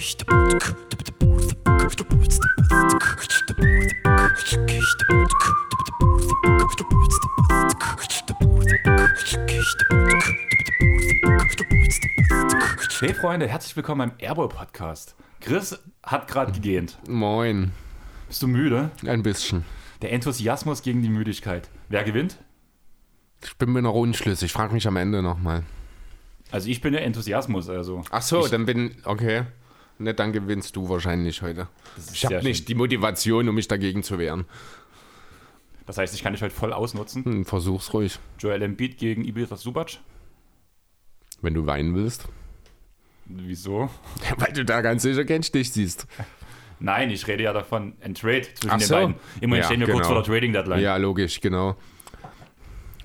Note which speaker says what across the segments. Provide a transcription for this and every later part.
Speaker 1: Hey Freunde, herzlich willkommen beim Airboy Podcast. Chris hat gerade gegähnt.
Speaker 2: Moin.
Speaker 1: Bist du müde?
Speaker 2: Ein bisschen.
Speaker 1: Der Enthusiasmus gegen die Müdigkeit. Wer gewinnt?
Speaker 2: Ich bin mir noch unschlüssig. Ich frage mich am Ende nochmal.
Speaker 1: Also ich bin der Enthusiasmus, also.
Speaker 2: Ach so,
Speaker 1: ich,
Speaker 2: dann bin. Okay. Ne, dann gewinnst du wahrscheinlich heute. Ich habe nicht
Speaker 1: schön.
Speaker 2: die Motivation, um mich dagegen zu wehren.
Speaker 1: Das heißt, ich kann dich heute voll ausnutzen.
Speaker 2: Hm, versuch's ruhig.
Speaker 1: Joel Embiid gegen Ibrahim Subac.
Speaker 2: Wenn du weinen willst.
Speaker 1: Wieso?
Speaker 2: Weil du da ganz sicher keinen Stich siehst.
Speaker 1: Nein, ich rede ja davon, ein Trade zwischen
Speaker 2: Ach
Speaker 1: den
Speaker 2: so.
Speaker 1: beiden. Immerhin
Speaker 2: Ja,
Speaker 1: stehen wir kurz
Speaker 2: genau.
Speaker 1: vor der Trading Deadline.
Speaker 2: Ja, logisch, genau.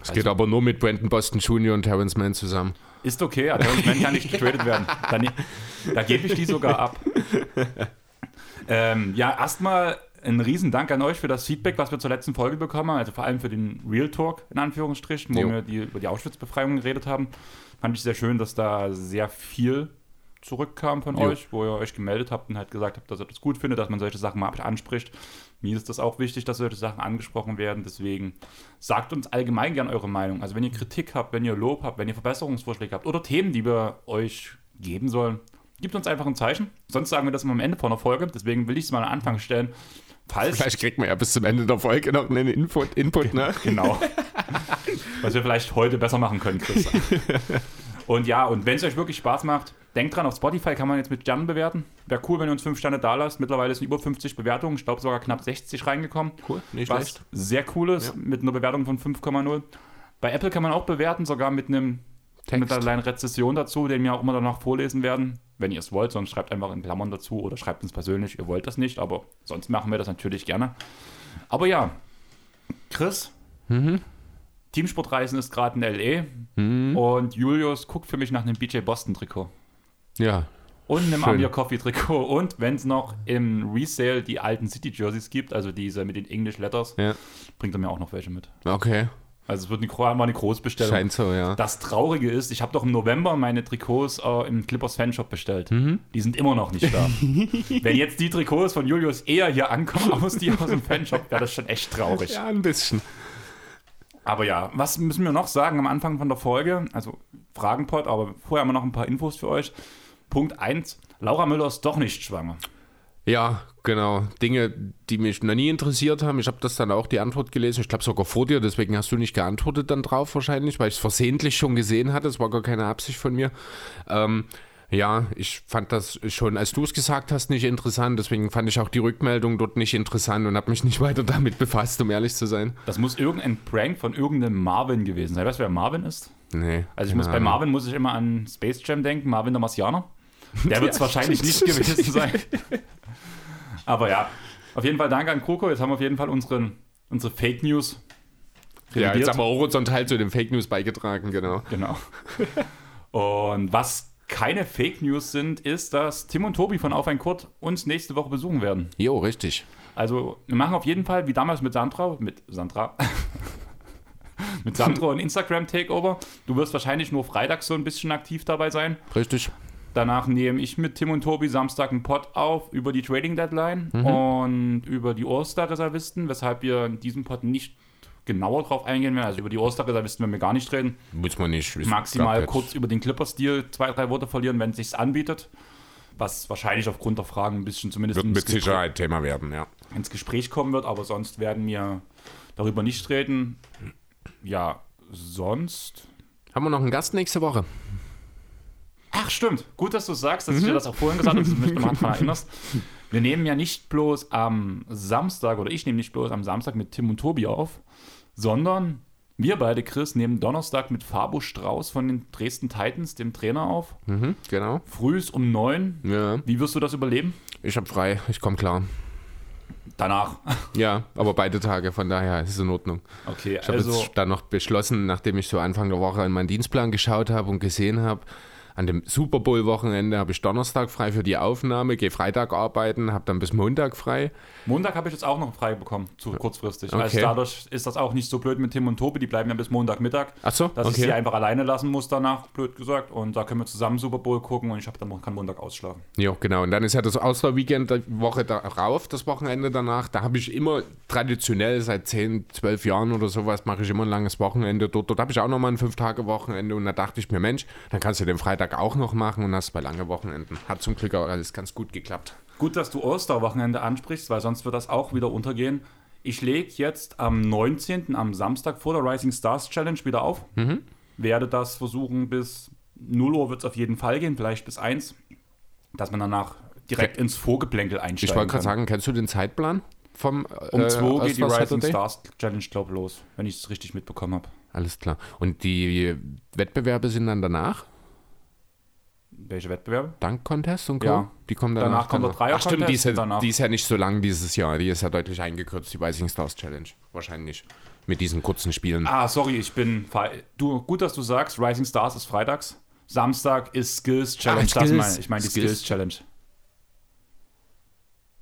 Speaker 2: Es geht
Speaker 1: Also-
Speaker 2: aber nur mit Brandon Boston Jr. und Terrence Mann zusammen.
Speaker 1: Ist okay, aber Mann kann nicht getradet werden. Dann, da gebe ich die sogar ab. Ähm, ja, erstmal ein Riesendank an euch für das Feedback, was wir zur letzten Folge bekommen haben. Also vor allem für den Real Talk, in Anführungsstrichen, wo
Speaker 2: Jo.
Speaker 1: wir die, über die Auschwitz-Befreiung geredet haben. Fand ich sehr schön, dass da sehr viel zurückkam von
Speaker 2: Jo.
Speaker 1: euch, wo ihr euch gemeldet habt und halt gesagt habt, dass ihr das gut findet, dass man solche Sachen mal anspricht. Mir ist das auch wichtig, dass solche Sachen angesprochen werden. Deswegen sagt uns allgemein gern eure Meinung. Also wenn ihr Kritik habt, wenn ihr Lob habt, wenn ihr Verbesserungsvorschläge habt oder Themen, die wir euch geben sollen, gebt uns einfach ein Zeichen. Sonst sagen wir das immer am Ende von der Folge. Deswegen will ich es mal am Anfang stellen. Falls
Speaker 2: Vielleicht kriegt man ja bis zum Ende der Folge noch einen Input, Input ne?
Speaker 1: Genau. Was wir vielleicht heute besser machen können, Chris. Und ja, und wenn es euch wirklich Spaß macht, denkt dran, auf Spotify kann man jetzt mit Sternen bewerten. Wäre cool, wenn ihr uns 5 Sterne da lasst. Mittlerweile sind über 50 Bewertungen. Ich glaube sogar knapp 60 reingekommen.
Speaker 2: Cool, nicht
Speaker 1: Was
Speaker 2: schlecht.
Speaker 1: sehr cool ist,
Speaker 2: Ja.
Speaker 1: mit einer Bewertung von 5,0. Bei Apple kann man auch bewerten, sogar mit einem mit einer
Speaker 2: Text.
Speaker 1: kleinen Rezession dazu, den wir auch immer danach vorlesen werden. Wenn ihr es wollt, sonst schreibt einfach in Klammern dazu oder schreibt uns persönlich, ihr wollt das nicht, aber sonst machen wir das natürlich gerne. Aber ja, Chris,
Speaker 2: Mhm.
Speaker 1: Teamsportreisen ist gerade in L.A.
Speaker 2: Mhm.
Speaker 1: und Julius guckt für mich nach einem BJ Boston Trikot
Speaker 2: Ja,
Speaker 1: und einem. Amir Coffee Trikot und wenn es noch im Resale die alten City Jerseys gibt, also diese mit den English Letters,
Speaker 2: ja.
Speaker 1: bringt er mir auch noch welche mit.
Speaker 2: Okay.
Speaker 1: Also es wird eine, eine Großbestellung.
Speaker 2: Scheint so, ja.
Speaker 1: Das Traurige ist, ich habe doch im November meine Trikots äh, im Clippers Fanshop bestellt.
Speaker 2: Mhm.
Speaker 1: Die sind immer noch nicht da. Wenn jetzt die Trikots von Julius eher hier ankommen, aus die aus dem Fanshop, wäre das schon echt traurig.
Speaker 2: Ja, ein bisschen.
Speaker 1: Aber ja, was müssen wir noch sagen am Anfang von der Folge? Also Fragenpot, aber vorher haben wir noch ein paar Infos für euch. Punkt 1. Laura Müller ist doch nicht schwanger.
Speaker 2: Ja, genau. Dinge, die mich noch nie interessiert haben. Ich habe das dann auch die Antwort gelesen. Ich glaube sogar vor dir, deswegen hast du nicht geantwortet dann drauf wahrscheinlich, weil ich es versehentlich schon gesehen hatte. Es war gar keine Absicht von mir. Ähm, ja, ich fand das schon, als du es gesagt hast, nicht interessant. Deswegen fand ich auch die Rückmeldung dort nicht interessant und habe mich nicht weiter damit befasst, um ehrlich zu sein.
Speaker 1: Das muss irgendein Prank von irgendeinem Marvin gewesen sein. Weißt du, wer Marvin ist?
Speaker 2: Nee.
Speaker 1: Also ich muss bei. Marvin muss ich immer an Space Jam denken, Marvin der Marsianer. Der wird es wahrscheinlich nicht gewesen sein. Aber ja, auf jeden Fall danke an Kroko. Jetzt haben wir auf jeden Fall unseren, unsere Fake News
Speaker 2: Ja,
Speaker 1: revidiert.
Speaker 2: jetzt haben wir horizontal zu den Fake News beigetragen, genau.
Speaker 1: Genau. Und was keine Fake News sind, ist, dass Tim und Tobi von Auf ein Kurt uns nächste Woche besuchen werden.
Speaker 2: Jo, richtig.
Speaker 1: Also wir machen auf jeden Fall, wie damals mit Sandra, mit Sandra, mit Sandra und Instagram Takeover. Du wirst wahrscheinlich nur freitags so ein bisschen aktiv dabei sein.
Speaker 2: Richtig.
Speaker 1: Danach nehme ich mit Tim und Tobi Samstag einen Pod auf über die Trading Deadline
Speaker 2: Mhm.
Speaker 1: und über die All-Star-Reservisten, weshalb wir in diesem Pod nicht genauer drauf eingehen werden. Also über die All-Star-Reservisten werden wir gar nicht reden.
Speaker 2: Muss man nicht.
Speaker 1: Maximal kurz über den Clipper-Stil zwei, drei Worte verlieren, wenn es sich anbietet. Was wahrscheinlich aufgrund der Fragen ein bisschen zumindest
Speaker 2: Wird mit Sicherheit Thema werden, ja.
Speaker 1: ins Gespräch kommen wird, aber sonst werden wir darüber nicht reden. Ja, sonst.
Speaker 2: Haben wir noch einen Gast nächste Woche?
Speaker 1: Ach, stimmt. Gut, dass du sagst, dass ich dir das auch vorhin gesagt habe, dass du mich daran erinnerst. Wir nehmen ja nicht bloß am Samstag, oder ich nehme nicht bloß am Samstag mit Tim und Tobi auf, sondern wir beide, Chris, nehmen Donnerstag mit Fabo Strauß von den Dresden Titans, dem Trainer, auf.
Speaker 2: Mhm, genau.
Speaker 1: Frühs um neun.
Speaker 2: Ja.
Speaker 1: Wie wirst du das überleben?
Speaker 2: Ich habe frei, ich komme klar.
Speaker 1: Danach.
Speaker 2: Ja, aber beide Tage, von daher ist es in Ordnung.
Speaker 1: Okay,
Speaker 2: Ich habe
Speaker 1: also.
Speaker 2: jetzt dann noch beschlossen, nachdem ich so Anfang der Woche in meinen Dienstplan geschaut habe und gesehen habe, an dem Super Bowl-Wochenende habe ich Donnerstag frei für die Aufnahme, gehe Freitag arbeiten, habe dann bis Montag frei.
Speaker 1: Montag habe ich jetzt auch noch frei bekommen, zu kurzfristig.
Speaker 2: Okay.
Speaker 1: Also dadurch ist das auch nicht so blöd mit Tim und Tobi, die bleiben ja bis Montagmittag.
Speaker 2: Ach so,
Speaker 1: Dass ich
Speaker 2: okay.
Speaker 1: sie einfach alleine lassen muss danach, blöd gesagt. Und da können wir zusammen Super Bowl gucken und ich habe dann kann Montag ausschlafen.
Speaker 2: Ja, genau. Und dann ist ja das Auswahlweekend die Woche darauf, das Wochenende danach. Da habe ich immer traditionell seit 10, 12 Jahren oder sowas, mache ich immer ein langes Wochenende dort. Dort habe ich auch nochmal ein 5-Tage-Wochenende und da dachte ich mir, Mensch, dann kannst du den Freitag auch noch machen und hast zwei lange Wochenenden. Hat zum Glück auch alles ganz gut geklappt.
Speaker 1: Gut, dass du Osterwochenende ansprichst, weil sonst wird das auch wieder untergehen. Ich lege jetzt am 19., am Samstag vor der Rising Stars Challenge wieder auf.
Speaker 2: Mhm.
Speaker 1: Werde das versuchen bis 0 Uhr wird es auf jeden Fall gehen, vielleicht bis 1, dass man danach direkt ins Vorgeplänkel einsteigen
Speaker 2: Ich wollte gerade sagen, kennst du den Zeitplan vom
Speaker 1: Um
Speaker 2: äh,
Speaker 1: 2 geht die Rising? Stars Challenge, glaube los, wenn ich es richtig mitbekommen habe.
Speaker 2: Alles klar. Und die Wettbewerbe sind dann danach?
Speaker 1: Welche Wettbewerbe?
Speaker 2: Dank-Contest und Co.
Speaker 1: Ja.
Speaker 2: Die kommen danach.
Speaker 1: Danach kommt der
Speaker 2: dann noch. Ach stimmt, die ist, ja,
Speaker 1: danach.
Speaker 2: die ist ja nicht so lang dieses Jahr. Die ist ja deutlich eingekürzt, die Rising Stars Challenge. Wahrscheinlich. Mit diesen kurzen Spielen.
Speaker 1: Ah, sorry, ich bin. Du, gut, dass du sagst, Rising Stars ist freitags. Samstag ist Skills Challenge.
Speaker 2: Ah,
Speaker 1: das
Speaker 2: Skills.
Speaker 1: meine ich. meine die
Speaker 2: Skills.
Speaker 1: Skills Challenge.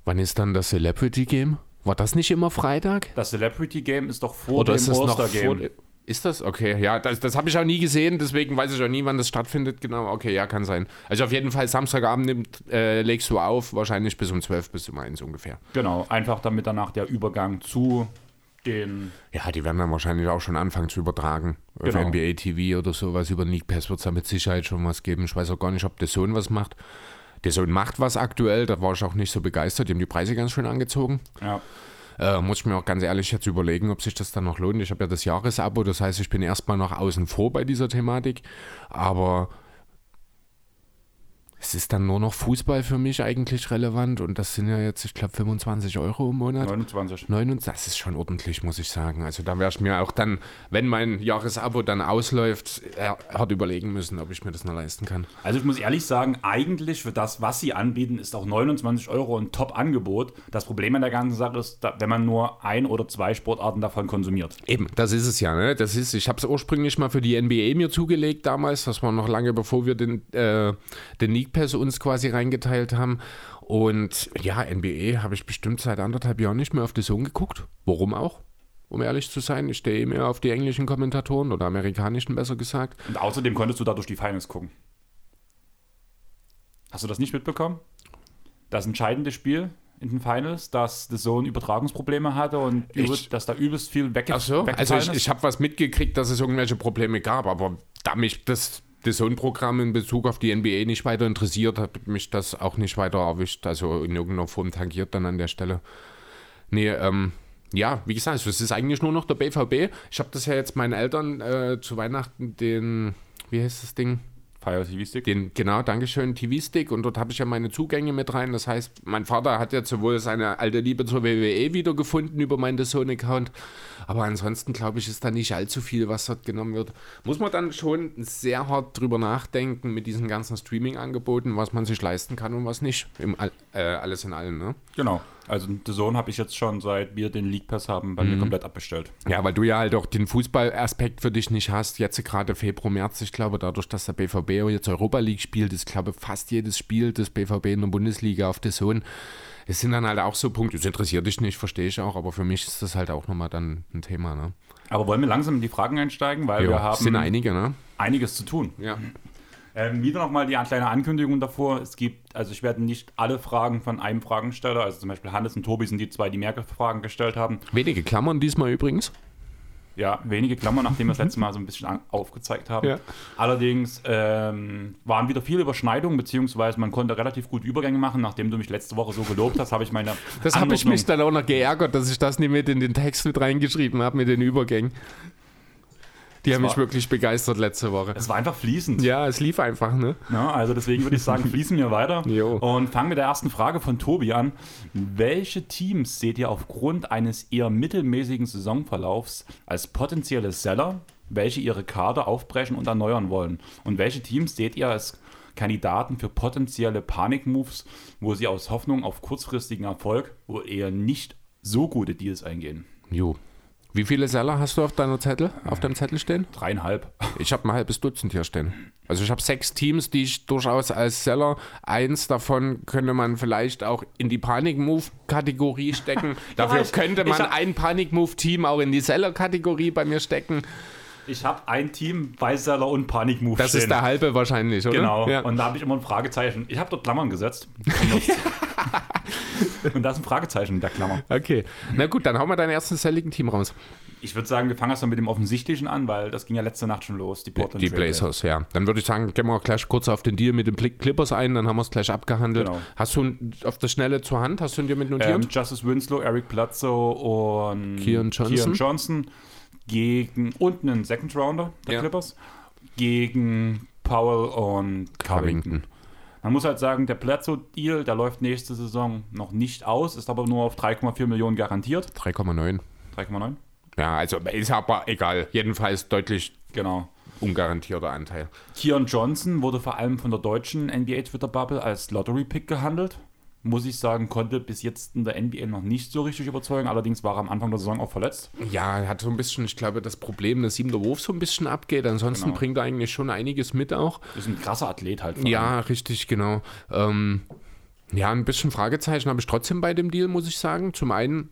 Speaker 2: Wann ist dann das Celebrity Game? War das nicht immer Freitag?
Speaker 1: Das Celebrity Game ist doch vor
Speaker 2: Oder
Speaker 1: dem
Speaker 2: das vor,
Speaker 1: Game.
Speaker 2: Ist das? Okay, ja, das, das habe ich auch nie gesehen, deswegen weiß ich auch nie, wann das stattfindet. Genau, okay, ja, kann sein. Also auf jeden Fall Samstagabend nimmt, äh, legst du auf, wahrscheinlich bis um 12 bis um 1 ungefähr.
Speaker 1: Genau, einfach damit danach der Übergang zu den.
Speaker 2: Ja, die werden dann wahrscheinlich auch schon anfangen zu übertragen. Auf
Speaker 1: Genau.
Speaker 2: NBA TV oder sowas. Über League Pass wird es da mit Sicherheit schon was geben. Ich weiß auch gar nicht, ob der Sohn was macht. Der Sohn macht was aktuell, da war ich auch nicht so begeistert. Die haben die Preise ganz schön angezogen.
Speaker 1: Ja.
Speaker 2: Äh, muss ich mir auch ganz ehrlich jetzt überlegen, ob sich das dann noch lohnt. Ich habe ja das Jahresabo, das heißt, ich bin erstmal noch außen vor bei dieser Thematik. Aber es ist dann nur noch Fußball für mich eigentlich relevant und das sind ja jetzt, ich glaube, 25 Euro im Monat.
Speaker 1: 29.
Speaker 2: 29, das ist schon ordentlich, muss ich sagen. Also da wäre ich mir auch dann, wenn mein Jahresabo dann ausläuft, äh, hart überlegen müssen, ob ich mir das noch leisten kann.
Speaker 1: Also ich muss ehrlich sagen, eigentlich für das, was sie anbieten, ist auch 29 Euro ein Top-Angebot. Das Problem an der ganzen Sache ist, wenn man nur ein oder zwei Sportarten davon konsumiert.
Speaker 2: Eben, das ist es ja. Ne? Das ist, ich habe es ursprünglich mal für die NBA mir zugelegt damals. Das war noch lange bevor wir den, äh, den League Pass uns quasi reingeteilt haben. Und ja, NBA habe ich bestimmt seit anderthalb Jahren nicht mehr auf die Zone geguckt. Warum auch? Um ehrlich zu sein, ich stehe mehr auf die englischen Kommentatoren oder amerikanischen besser gesagt.
Speaker 1: Und außerdem konntest du dadurch die Finals gucken. Hast du das nicht mitbekommen? Das entscheidende Spiel in den Finals, dass The Zone Übertragungsprobleme hatte und übel, dass da übelst viel wegge
Speaker 2: Ach so, also
Speaker 1: weggefallen
Speaker 2: ich,
Speaker 1: ist.
Speaker 2: ich habe was mitgekriegt, dass es irgendwelche Probleme gab, aber da mich das Zone-Programm in Bezug auf die NBA nicht weiter interessiert, hat mich das auch nicht weiter erwischt, also in irgendeiner Form tangiert dann an der Stelle. Nee, ähm, ja, wie gesagt, es ist eigentlich nur noch der BVB. Ich habe das ja jetzt meinen Eltern äh, zu Weihnachten den, wie heißt das Ding?
Speaker 1: Fire TV Stick.
Speaker 2: Den, genau, Dankeschön, TV-Stick und dort habe ich ja meine Zugänge mit rein. Das heißt, mein Vater hat jetzt sowohl seine alte Liebe zur WWE wiedergefunden über meinen Sohn-Account, aber ansonsten glaube ich, ist da nicht allzu viel, was dort genommen wird. Muss man dann schon sehr hart drüber nachdenken mit diesen ganzen Streaming-Angeboten, was man sich leisten kann und was nicht. Im, äh, alles in allem, ne?
Speaker 1: Genau. Also The Zone habe ich jetzt schon, seit wir den League Pass haben, bei mir komplett abbestellt.
Speaker 2: Ja, weil du ja halt auch den Fußballaspekt für dich nicht hast. Jetzt gerade Februar, März, ich glaube, dadurch, dass der BVB jetzt Europa League spielt, ist, glaube fast jedes Spiel des BVB in der Bundesliga auf der Zone. Es sind dann halt auch so Punkte, das interessiert dich nicht, verstehe ich auch, aber für mich ist das halt auch nochmal dann ein Thema, ne?
Speaker 1: Aber wollen wir langsam in die Fragen einsteigen, weil wir
Speaker 2: Ja,
Speaker 1: haben
Speaker 2: sind einige, ne?
Speaker 1: einiges zu tun.
Speaker 2: Ja.
Speaker 1: Ähm, wieder nochmal die kleine Ankündigung davor. Es gibt, also ich werde nicht alle Fragen von einem Fragensteller, also zum Beispiel Hannes und Tobi sind die zwei, die mehr Fragen gestellt haben.
Speaker 2: Wenige Klammern diesmal übrigens.
Speaker 1: Ja, wenige Klammern, nachdem wir das letzte Mal so ein bisschen aufgezeigt haben.
Speaker 2: Ja.
Speaker 1: Allerdings ähm, waren wieder viele Überschneidungen, beziehungsweise man konnte relativ gut Übergänge machen. Nachdem du mich letzte Woche so gelobt hast, habe ich meine
Speaker 2: Das habe ich mich dann auch noch geärgert, dass ich das nicht mit in den Text mit reingeschrieben habe, mit den Übergängen. Die haben mich wirklich begeistert letzte Woche.
Speaker 1: Es war einfach fließend.
Speaker 2: Ja, es lief einfach, ne?
Speaker 1: Ja, also deswegen würde ich sagen, fließen wir weiter
Speaker 2: Jo.
Speaker 1: und fangen mit der ersten Frage von Tobi an. Welche Teams seht ihr aufgrund eines eher mittelmäßigen Saisonverlaufs als potenzielle Seller, welche ihre Kader aufbrechen und erneuern wollen? Und welche Teams seht ihr als Kandidaten für potenzielle Panikmoves, wo sie aus Hoffnung auf kurzfristigen Erfolg wohl eher nicht so gute Deals eingehen?
Speaker 2: Jo. Wie viele Seller hast du auf deiner Zettel, auf deinem Zettel stehen?
Speaker 1: Dreieinhalb.
Speaker 2: Ich habe ein halbes Dutzend hier stehen. Also ich habe sechs Teams, die ich durchaus als Seller, eins davon könnte man vielleicht auch in die Panic-Move-Kategorie stecken. Dafür
Speaker 1: ich-
Speaker 2: könnte man
Speaker 1: hab-
Speaker 2: ein Panic-Move-Team auch in die Seller-Kategorie bei mir stecken.
Speaker 1: Ich habe ein Team bei Seller und Panikmove
Speaker 2: Das
Speaker 1: stehen.
Speaker 2: ist der halbe wahrscheinlich, oder?
Speaker 1: Genau.
Speaker 2: Ja.
Speaker 1: Und da habe ich immer ein Fragezeichen. Ich habe dort Klammern gesetzt. und da ist ein Fragezeichen in der Klammer.
Speaker 2: Okay. Na gut, dann hauen wir dein erstes selligen Team raus.
Speaker 1: Ich würde sagen, wir fangen erstmal mit dem Offensichtlichen an, weil das ging ja letzte Nacht schon los. Die Portland
Speaker 2: Die Blazers, ja. Dann würde ich sagen, gehen wir auch gleich kurz auf den Deal mit den Clippers ein, dann haben wir es gleich abgehandelt.
Speaker 1: Genau.
Speaker 2: Hast du auf das Schnelle zur Hand? Hast du ihn dir mit
Speaker 1: Ähm,
Speaker 2: notiert?
Speaker 1: Justice Winslow, Eric Bledsoe und
Speaker 2: Keon Johnson.
Speaker 1: Keon Johnson gegen und einen Second Rounder der
Speaker 2: Ja.
Speaker 1: Clippers gegen Powell und Covington.
Speaker 2: Covington.
Speaker 1: Man muss halt sagen, der Bledsoe-Deal, der läuft nächste Saison noch nicht aus, ist aber nur auf 3,4 Millionen garantiert.
Speaker 2: 3,9.
Speaker 1: 3,9?
Speaker 2: Ja, also ist aber egal. Jedenfalls deutlich
Speaker 1: Genau.
Speaker 2: ungarantierter Anteil.
Speaker 1: Keon Johnson wurde vor allem von der deutschen NBA-Twitter-Bubble als Lottery-Pick gehandelt. Muss ich sagen, konnte bis jetzt in der NBA noch nicht so richtig überzeugen. Allerdings war er am Anfang der Saison auch verletzt.
Speaker 2: Ja, er hat so ein bisschen, ich glaube, das Problem, dass ihm der Wurf so ein bisschen abgeht. Ansonsten
Speaker 1: Genau.
Speaker 2: bringt er eigentlich schon einiges mit auch.
Speaker 1: Ist ein krasser Athlet halt. vor allem.
Speaker 2: Ja, richtig, genau. Ähm, ja, ein bisschen Fragezeichen habe ich trotzdem bei dem Deal, muss ich sagen. Zum einen,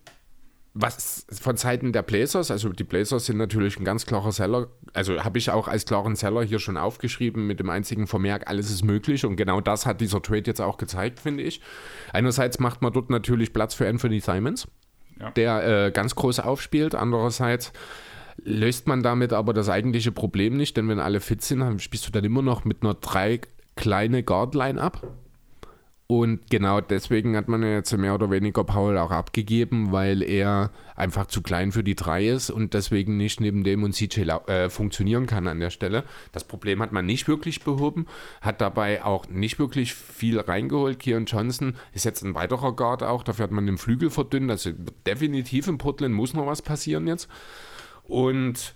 Speaker 2: was von Seiten der Blazers, also die Blazers sind natürlich ein ganz klarer Seller, also habe ich auch als klaren Seller hier schon aufgeschrieben mit dem einzigen Vermerk, alles ist möglich und genau das hat dieser Trade jetzt auch gezeigt, finde ich. Einerseits macht man dort natürlich Platz für Anthony Simons,
Speaker 1: Ja.
Speaker 2: der äh, ganz groß aufspielt, andererseits löst man damit aber das eigentliche Problem nicht, denn wenn alle fit sind, spielst du dann immer noch mit einer drei kleine Guard-Line ab. Und genau deswegen hat man jetzt mehr oder weniger Paul auch abgegeben, weil er einfach zu klein für die drei ist und deswegen nicht neben dem und CJ äh, funktionieren kann an der Stelle. Das Problem hat man nicht wirklich behoben, hat dabei auch nicht wirklich viel reingeholt. Keon Johnson ist jetzt ein weiterer Guard auch, dafür hat man den Flügel verdünnt. Also definitiv in Portland muss noch was passieren jetzt. Und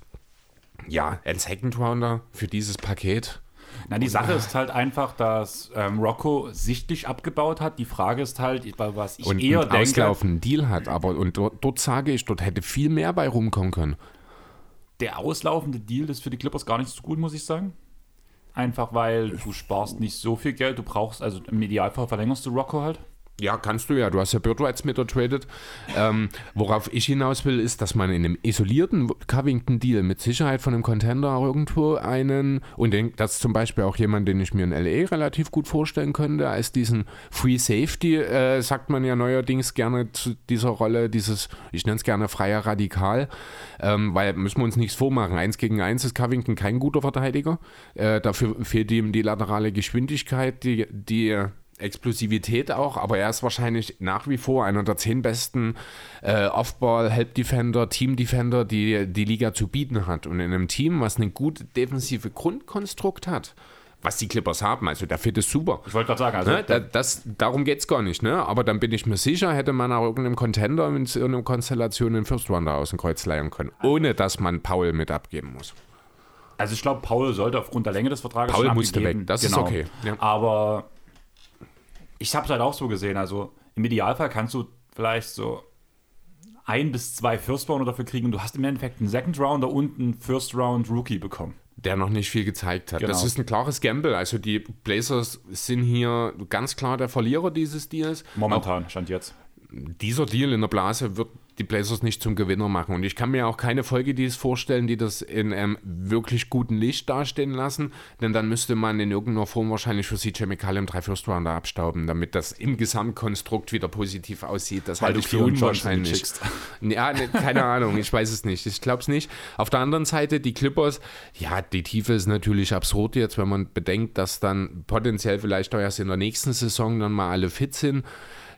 Speaker 2: ja, ein Second Rounder für dieses Paket.
Speaker 1: Na, die Sache ist halt einfach, dass ähm, Rocco sichtlich abgebaut hat. Die Frage ist halt, was ich
Speaker 2: und
Speaker 1: eher
Speaker 2: einen
Speaker 1: denke.
Speaker 2: auslaufenden Deal hat. Aber und dort, dort sage ich, dort hätte viel mehr bei rumkommen können.
Speaker 1: Der auslaufende Deal ist für die Clippers gar nicht so gut, muss ich sagen. Einfach weil du sparst nicht so viel Geld. Du brauchst, also im Idealfall verlängerst du Rocco halt.
Speaker 2: Ja, kannst du ja. Du hast ja Bird mit ertradet. Ähm, worauf ich hinaus will, ist, dass man in einem isolierten Covington-Deal mit Sicherheit von einem Contender irgendwo einen, und den, das ist zum Beispiel auch jemand, den ich mir in LA relativ gut vorstellen könnte, als diesen Free Safety, äh, sagt man ja neuerdings gerne zu dieser Rolle, dieses, ich nenne es gerne freier Radikal, ähm, weil müssen wir uns nichts vormachen. Eins gegen eins ist Covington kein guter Verteidiger. Äh, dafür fehlt ihm die laterale Geschwindigkeit, die, die Explosivität auch, aber er ist wahrscheinlich nach wie vor einer der zehn besten äh, Off-Ball-Help-Defender, Team-Defender, die die Liga zu bieten hat. Und in einem Team, was eine gute defensive Grundkonstrukt hat, was die Clippers haben, also der Fit ist super.
Speaker 1: Ich wollte gerade sagen, also
Speaker 2: Ne? Da, das, darum geht es gar nicht, ne? aber dann bin ich mir sicher, hätte man auch irgendeinem Contender in irgendeiner Konstellation einen First Rounder aus dem Kreuz leihen können, ohne dass man Paul mit abgeben muss.
Speaker 1: Also ich glaube, Paul sollte aufgrund der Länge des Vertrages
Speaker 2: Paul musste weg, das ist okay, ja.
Speaker 1: Aber ich habe es halt auch so gesehen. Also im Idealfall kannst du vielleicht so ein bis zwei First Rounder dafür kriegen und du hast im Endeffekt einen Second Rounder und einen First Round Rookie bekommen.
Speaker 2: der noch nicht viel gezeigt hat. Das
Speaker 1: Genau.
Speaker 2: ist ein klares Gamble. Also die Blazers sind hier ganz klar der Verlierer dieses Deals.
Speaker 1: Momentan, stand jetzt.
Speaker 2: Dieser Deal in der Blase wird die Blazers nicht zum Gewinner machen. Und ich kann mir auch keine Folgedeals vorstellen, die das in einem wirklich guten Licht dastehen lassen. Denn dann müsste man in irgendeiner Form wahrscheinlich für CJ McCallum drei First Rounder abstauben, damit das im Gesamtkonstrukt wieder positiv aussieht. Das halte ich für unwahrscheinlich. Ja, ne, keine Ahnung, ich weiß es nicht. Ich glaube es nicht. Auf der anderen Seite, die Clippers, ja, die Tiefe ist natürlich absurd jetzt, wenn man bedenkt, dass dann potenziell vielleicht auch erst in der nächsten Saison dann mal alle fit sind.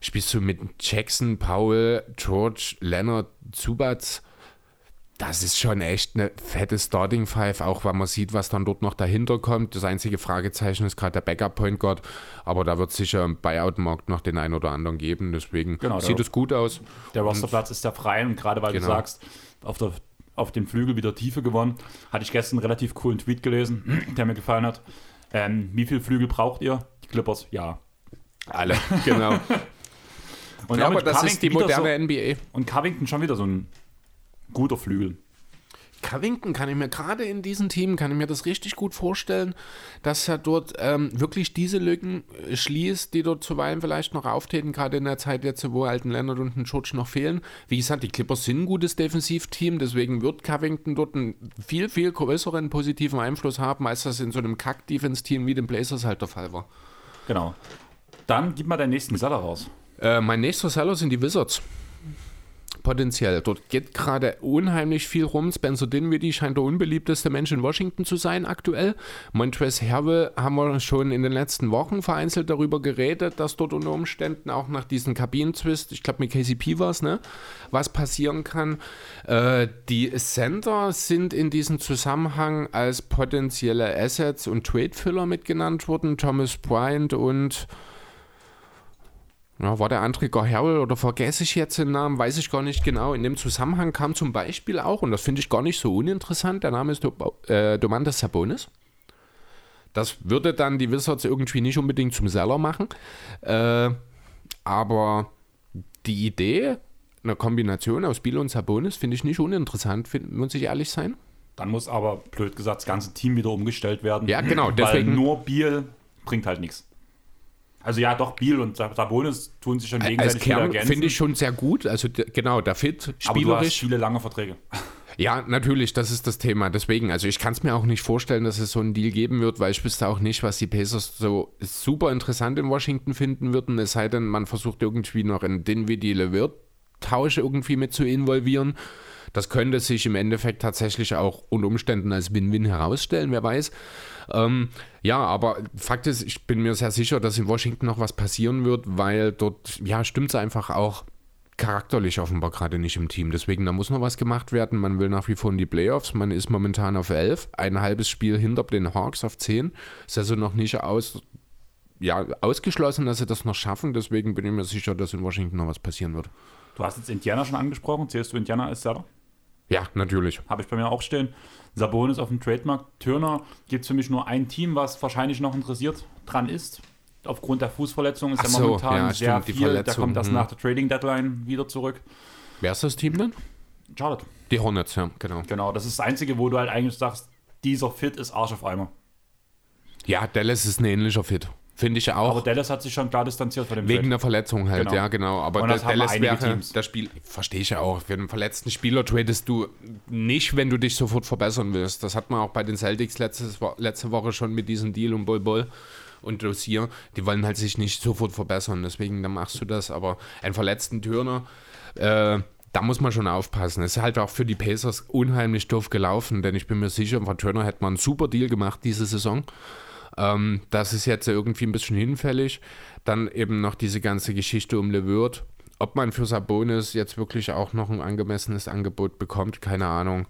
Speaker 2: Spielst du mit Jackson, Paul, George, Leonard, Zubats. Das ist schon echt eine fette Starting Five, auch wenn man sieht, was dann dort noch dahinter kommt. Das einzige Fragezeichen ist gerade der Backup Point Guard, aber da wird sicher im Buyout-Markt noch den einen oder anderen geben. Deswegen
Speaker 1: Genau,
Speaker 2: sieht es gut aus.
Speaker 1: Der Rosterplatz ist ja frei und gerade weil
Speaker 2: Genau.
Speaker 1: du sagst, auf, der, auf dem Flügel wieder Tiefe gewonnen, hatte ich gestern einen relativ coolen Tweet gelesen, der mir gefallen hat. Ähm, wie viel Flügel braucht ihr? Die Clippers, ja.
Speaker 2: Alle, genau.
Speaker 1: Und
Speaker 2: ja, aber das ist die
Speaker 1: Covington
Speaker 2: moderne NBA.
Speaker 1: So, und Covington schon wieder so ein guter Flügel.
Speaker 2: Covington kann ich mir gerade in diesem Team, kann ich mir das richtig gut vorstellen, dass er dort ähm, wirklich diese Lücken äh, schließt, die dort zuweilen vielleicht noch auftreten, gerade in der Zeit jetzt, wo alten Leonard und ein George noch fehlen. Wie gesagt, die Clippers sind ein gutes Defensivteam, deswegen wird Covington dort einen viel, viel größeren positiven Einfluss haben, als das in so einem Kack-Defense-Team wie den Blazers halt der Fall war.
Speaker 1: Genau. Dann gib mal deinen nächsten Seller raus.
Speaker 2: Äh, mein nächster Seller sind die Wizards potenziell. Dort geht gerade unheimlich viel rum. Spencer Dinwiddie scheint der unbeliebteste Mensch in Washington zu sein aktuell. Montrezl Herve haben wir schon in den letzten Wochen vereinzelt darüber geredet, dass dort unter Umständen auch nach diesem Kabinentwist, ich glaube mit KCP war es, ne, was passieren kann. Äh, die Center sind in diesem Zusammenhang als potenzielle Assets und Trade-Filler mitgenannt worden. Thomas Bryant und ja, war der andere Gar Harrell oder vergesse ich jetzt den Namen, weiß ich gar nicht genau. In dem Zusammenhang kam zum Beispiel auch, und das finde ich gar nicht so uninteressant, der Name ist äh, Domantas Sabonis. Das würde dann die Wizards irgendwie nicht unbedingt zum Seller machen. Äh, aber die Idee, eine Kombination aus Biel und Sabonis, finde ich nicht uninteressant, muss ich ehrlich sein.
Speaker 1: Dann muss aber, blöd gesagt, das ganze Team wieder umgestellt werden.
Speaker 2: Ja, genau.
Speaker 1: Deswegen weil nur Biel bringt halt nichts. Also ja, doch, Biel und Sabonis tun sich schon
Speaker 2: gegenseitig Als Kern finde ich schon sehr gut. Also genau, der Fit, spielerisch. Aber du hast
Speaker 1: viele lange Verträge.
Speaker 2: Ja, natürlich, das ist das Thema. Deswegen, also ich kann es mir auch nicht vorstellen, dass es so einen Deal geben wird, weil ich wüsste auch nicht, was die Pacers so super interessant in Washington finden würden. Es sei denn, man versucht irgendwie noch in den wie die Levert-Tausch irgendwie mit zu involvieren. Das könnte sich im Endeffekt tatsächlich auch unter Umständen als Win-Win herausstellen, wer weiß. Ähm, ja, aber Fakt ist, ich bin mir sehr sicher, dass in Washington noch was passieren wird, weil dort, ja, stimmt es einfach auch charakterlich offenbar gerade nicht im Team. Deswegen, da muss noch was gemacht werden. Man will nach wie vor in die Playoffs. Man ist momentan auf 11, ein halbes Spiel hinter den Hawks auf 10. Ist also noch nicht aus, ja, ausgeschlossen, dass sie das noch schaffen. Deswegen bin ich mir sicher, dass in Washington noch was passieren wird.
Speaker 1: Du hast jetzt Indiana schon angesprochen. Zählst du Indiana als Seller?
Speaker 2: Ja, natürlich.
Speaker 1: Habe ich bei mir auch stehen. Sabonis auf dem Trademark. Turner gibt es für mich nur ein Team, was wahrscheinlich noch interessiert dran ist. Aufgrund der Fußverletzung ist
Speaker 2: Ach
Speaker 1: er
Speaker 2: so,
Speaker 1: momentan
Speaker 2: ja,
Speaker 1: sehr
Speaker 2: stimmt,
Speaker 1: viel. Da kommt das hm. nach der Trading Deadline wieder zurück.
Speaker 2: Wer ist das Team denn?
Speaker 1: Charlotte.
Speaker 2: Die Hornets, ja, genau.
Speaker 1: Genau, das ist das Einzige, wo du halt eigentlich sagst, dieser Fit ist Arsch auf Eimer.
Speaker 2: Ja, Dallas ist ein ähnlicher Fit. Finde ich auch.
Speaker 1: Aber Dallas hat sich schon klar distanziert von dem
Speaker 2: Wegen Trade. der Verletzung halt, genau. ja, genau. Aber
Speaker 1: das Dallas wäre
Speaker 2: Teams. das Spiel, verstehe ich ja auch. Für einen verletzten Spieler tradest du nicht, wenn du dich sofort verbessern willst. Das hat man auch bei den Celtics letztes, letzte Woche schon mit diesem Deal und Bol Bol und Dossier. Die wollen halt sich nicht sofort verbessern. Deswegen, dann machst du das. Aber einen verletzten Turner, äh, da muss man schon aufpassen. Es ist halt auch für die Pacers unheimlich doof gelaufen, denn ich bin mir sicher, von Turner hätte man einen super Deal gemacht diese Saison. Ähm, das ist jetzt irgendwie ein bisschen hinfällig. Dann eben noch diese ganze Geschichte um LeWirt. Ob man für Sabonis jetzt wirklich auch noch ein angemessenes Angebot bekommt, keine Ahnung.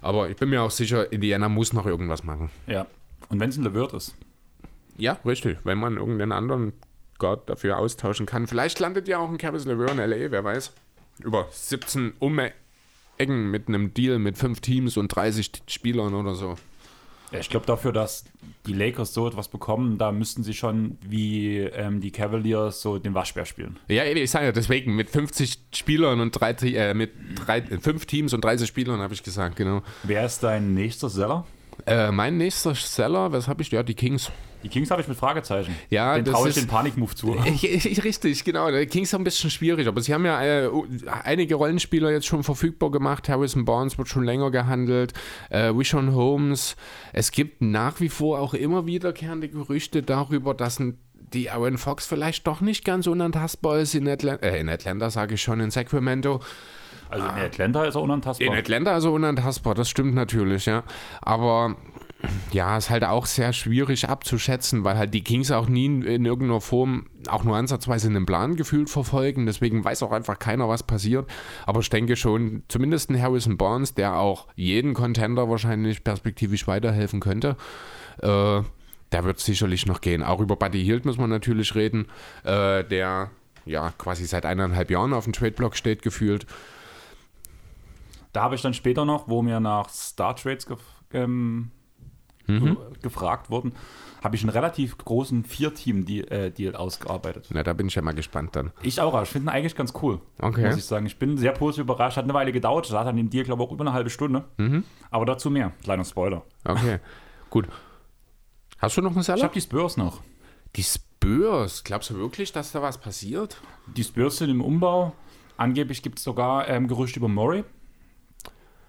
Speaker 2: Aber ich bin mir auch sicher, Indiana muss noch irgendwas machen.
Speaker 1: Ja. Und wenn es ein LeWirt ist.
Speaker 2: Ja, richtig. Wenn man irgendeinen anderen Gott dafür austauschen kann. Vielleicht landet ja auch ein Caris LeVert in L.A., wer weiß. Über 17 um Ecken mit einem Deal mit fünf Teams und 30 Spielern oder so.
Speaker 1: Ja, ich glaube dafür, dass die Lakers so etwas bekommen, da müssten sie schon wie ähm, die Cavaliers so den Waschbär spielen.
Speaker 2: Ja, ich sage ja deswegen, mit 50 Spielern und drei, äh, mit drei, fünf Teams und 30 Spielern habe ich gesagt, genau.
Speaker 1: Wer ist dein nächster Seller?
Speaker 2: Äh, mein nächster Seller, was habe ich? Ja, die Kings.
Speaker 1: Die Kings habe ich mit Fragezeichen.
Speaker 2: Ja,
Speaker 1: den traue ich den Panikmove zu.
Speaker 2: Ich, ich, richtig, genau. Die Kings sind ein bisschen schwierig, aber sie haben ja äh, einige Rollenspieler jetzt schon verfügbar gemacht. Harrison Barnes wird schon länger gehandelt. Äh, Wishon Holmes. Es gibt nach wie vor auch immer wiederkehrende Gerüchte darüber, dass ein die Aaron Fox vielleicht doch nicht ganz unantastbar ist in Atlanta, äh, in Atlanta sage ich schon, in Sacramento.
Speaker 1: Also in Atlanta ist er unantastbar.
Speaker 2: In Atlanta ist er unantastbar, das stimmt natürlich, ja. Aber ja, ist halt auch sehr schwierig abzuschätzen, weil halt die Kings auch nie in, in irgendeiner Form auch nur ansatzweise einen Plan gefühlt verfolgen. Deswegen weiß auch einfach keiner, was passiert. Aber ich denke schon, zumindest ein Harrison Barnes, der auch jeden Contender wahrscheinlich perspektivisch weiterhelfen könnte, äh, der wird sicherlich noch gehen. Auch über Buddy Hield muss man natürlich reden, äh, der ja quasi seit eineinhalb Jahren auf dem Trade-Block steht, gefühlt.
Speaker 1: Da habe ich dann später noch, wo mir nach Star Trades ähm, mhm. gefragt wurden, habe ich einen relativ großen Vier-Team-Deal äh, ausgearbeitet.
Speaker 2: Na, da bin ich ja mal gespannt dann.
Speaker 1: Ich auch, ich finde ihn eigentlich ganz cool.
Speaker 2: Okay.
Speaker 1: Muss ich sagen. Ich bin sehr positiv überrascht. Hat eine Weile gedauert. Da hat an dem Deal, glaube ich, auch über eine halbe Stunde.
Speaker 2: Mhm.
Speaker 1: Aber dazu mehr. Kleiner Spoiler.
Speaker 2: Okay, gut. Hast du noch einen
Speaker 1: Ich
Speaker 2: Seller?
Speaker 1: habe die Spurs noch.
Speaker 2: Die Spurs. Glaubst du wirklich, dass da was passiert?
Speaker 1: Die Spurs sind im Umbau. Angeblich gibt es sogar ähm, Gerüchte über Murray,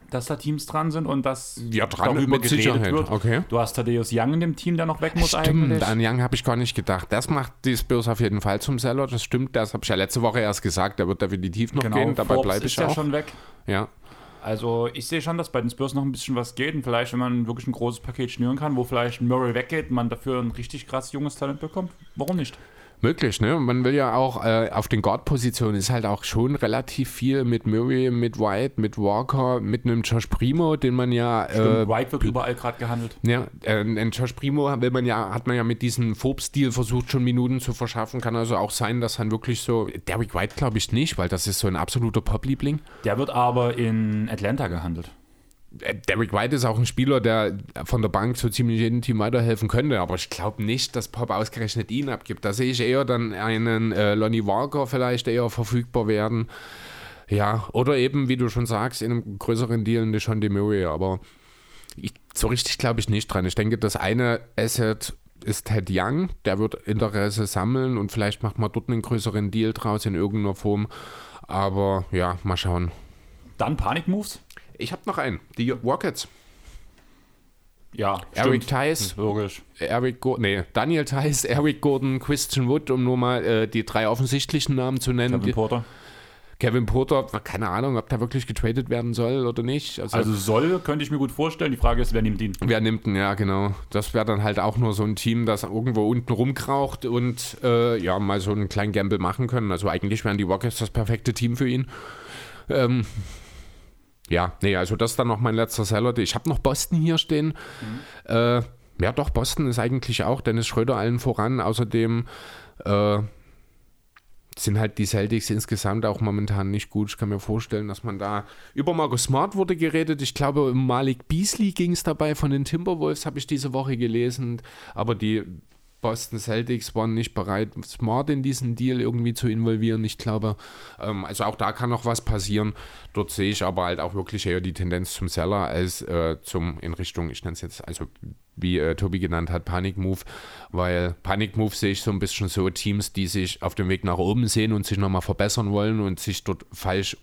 Speaker 1: dass da Teams dran sind und dass
Speaker 2: Ja, dran
Speaker 1: darüber
Speaker 2: mit
Speaker 1: geredet
Speaker 2: Sicherheit.
Speaker 1: wird.
Speaker 2: Okay.
Speaker 1: Du hast Thaddeus Young in dem Team, der noch weg muss
Speaker 2: Stimmt,
Speaker 1: eigentlich.
Speaker 2: an Young habe ich gar nicht gedacht. Das macht die Spurs auf jeden Fall zum Seller. Das stimmt, das habe ich ja letzte Woche erst gesagt. Der wird definitiv noch gehen. Dabei bleibe
Speaker 1: ist
Speaker 2: ich
Speaker 1: ja
Speaker 2: auch.
Speaker 1: schon weg.
Speaker 2: Ja.
Speaker 1: Also ich sehe schon, dass bei den Spurs noch ein bisschen was geht und vielleicht, wenn man wirklich ein großes Paket schnüren kann, wo vielleicht Murray weggeht und man dafür ein richtig krass junges Talent bekommt, warum nicht?
Speaker 2: Möglich, ne? Man will ja auch äh, auf den Guard-Positionen ist halt auch schon relativ viel mit Murray, mit White, mit Walker, mit einem Josh Primo, den man ja. Äh,
Speaker 1: Stimmt, White wird überall gerade gehandelt.
Speaker 2: ja, äh, einen Josh Primo will man ja, hat man ja mit diesem Forbes-Deal versucht, schon Minuten zu verschaffen. Kann also auch sein, dass dann wirklich so. Derrick White glaube ich nicht, weil das ist so ein absoluter Pop-Liebling.
Speaker 1: Der wird aber in Atlanta gehandelt.
Speaker 2: Äh, Derrick White ist auch ein Spieler, der von der Bank so ziemlich jedem Team weiterhelfen könnte, aber ich glaube nicht, dass Pop ausgerechnet ihn abgibt. Da sehe ich eher dann einen äh, Lonnie Walker vielleicht eher verfügbar werden. Ja, oder eben, wie du schon sagst, in einem größeren Deal eine Sean Murray, aber ich, so richtig glaube ich nicht dran. Ich denke, das eine Asset ist Ted Young, der wird Interesse sammeln und vielleicht macht man dort einen größeren Deal draus in irgendeiner Form. Aber ja, mal schauen.
Speaker 1: Dann Panik-Moves?
Speaker 2: Ich habe noch einen, die Rockets.
Speaker 1: Ja,
Speaker 2: Eric
Speaker 1: stimmt.
Speaker 2: Tice,
Speaker 1: Logisch.
Speaker 2: Eric Gordon, nee, Daniel Tice, Eric Gordon, Christian Wood, um nur mal äh, die drei offensichtlichen Namen zu nennen.
Speaker 1: Kevin Porter.
Speaker 2: Kevin Porter, keine Ahnung, ob der wirklich getradet werden soll oder nicht. Also,
Speaker 1: Also soll, könnte ich mir gut vorstellen. Die Frage ist, wer nimmt ihn?
Speaker 2: wer nimmt ihn? Ja, genau. Das wäre dann halt auch nur so ein Team, das irgendwo unten rumkraucht und äh, ja, mal so einen kleinen Gamble machen können. Also eigentlich wären die Rockets das perfekte Team für ihn. Ähm, ja, nee, also das ist dann noch mein letzter Seller. Ich habe noch Boston hier stehen. Äh, ja, doch, Boston ist eigentlich auch Dennis Schröder allen voran. Außerdem äh, sind halt die Celtics insgesamt auch momentan nicht gut. Ich kann mir vorstellen, dass man da über Marcus Smart wurde geredet. Ich glaube, um Malik Beasley ging es dabei von den Timberwolves, habe ich diese Woche gelesen. Aber die Boston Celtics waren nicht bereit, Smart in diesen Deal irgendwie zu involvieren. Ich glaube, ähm, also auch da kann noch was passieren. Dort sehe ich aber halt auch wirklich eher die Tendenz zum Seller als äh, zum in Richtung, ich nenne es jetzt, also wie äh, Tobi genannt hat, Panic Move, weil Panic Move sehe ich so ein bisschen so Teams, die sich auf dem Weg nach oben sehen und sich nochmal verbessern wollen und sich dort falsch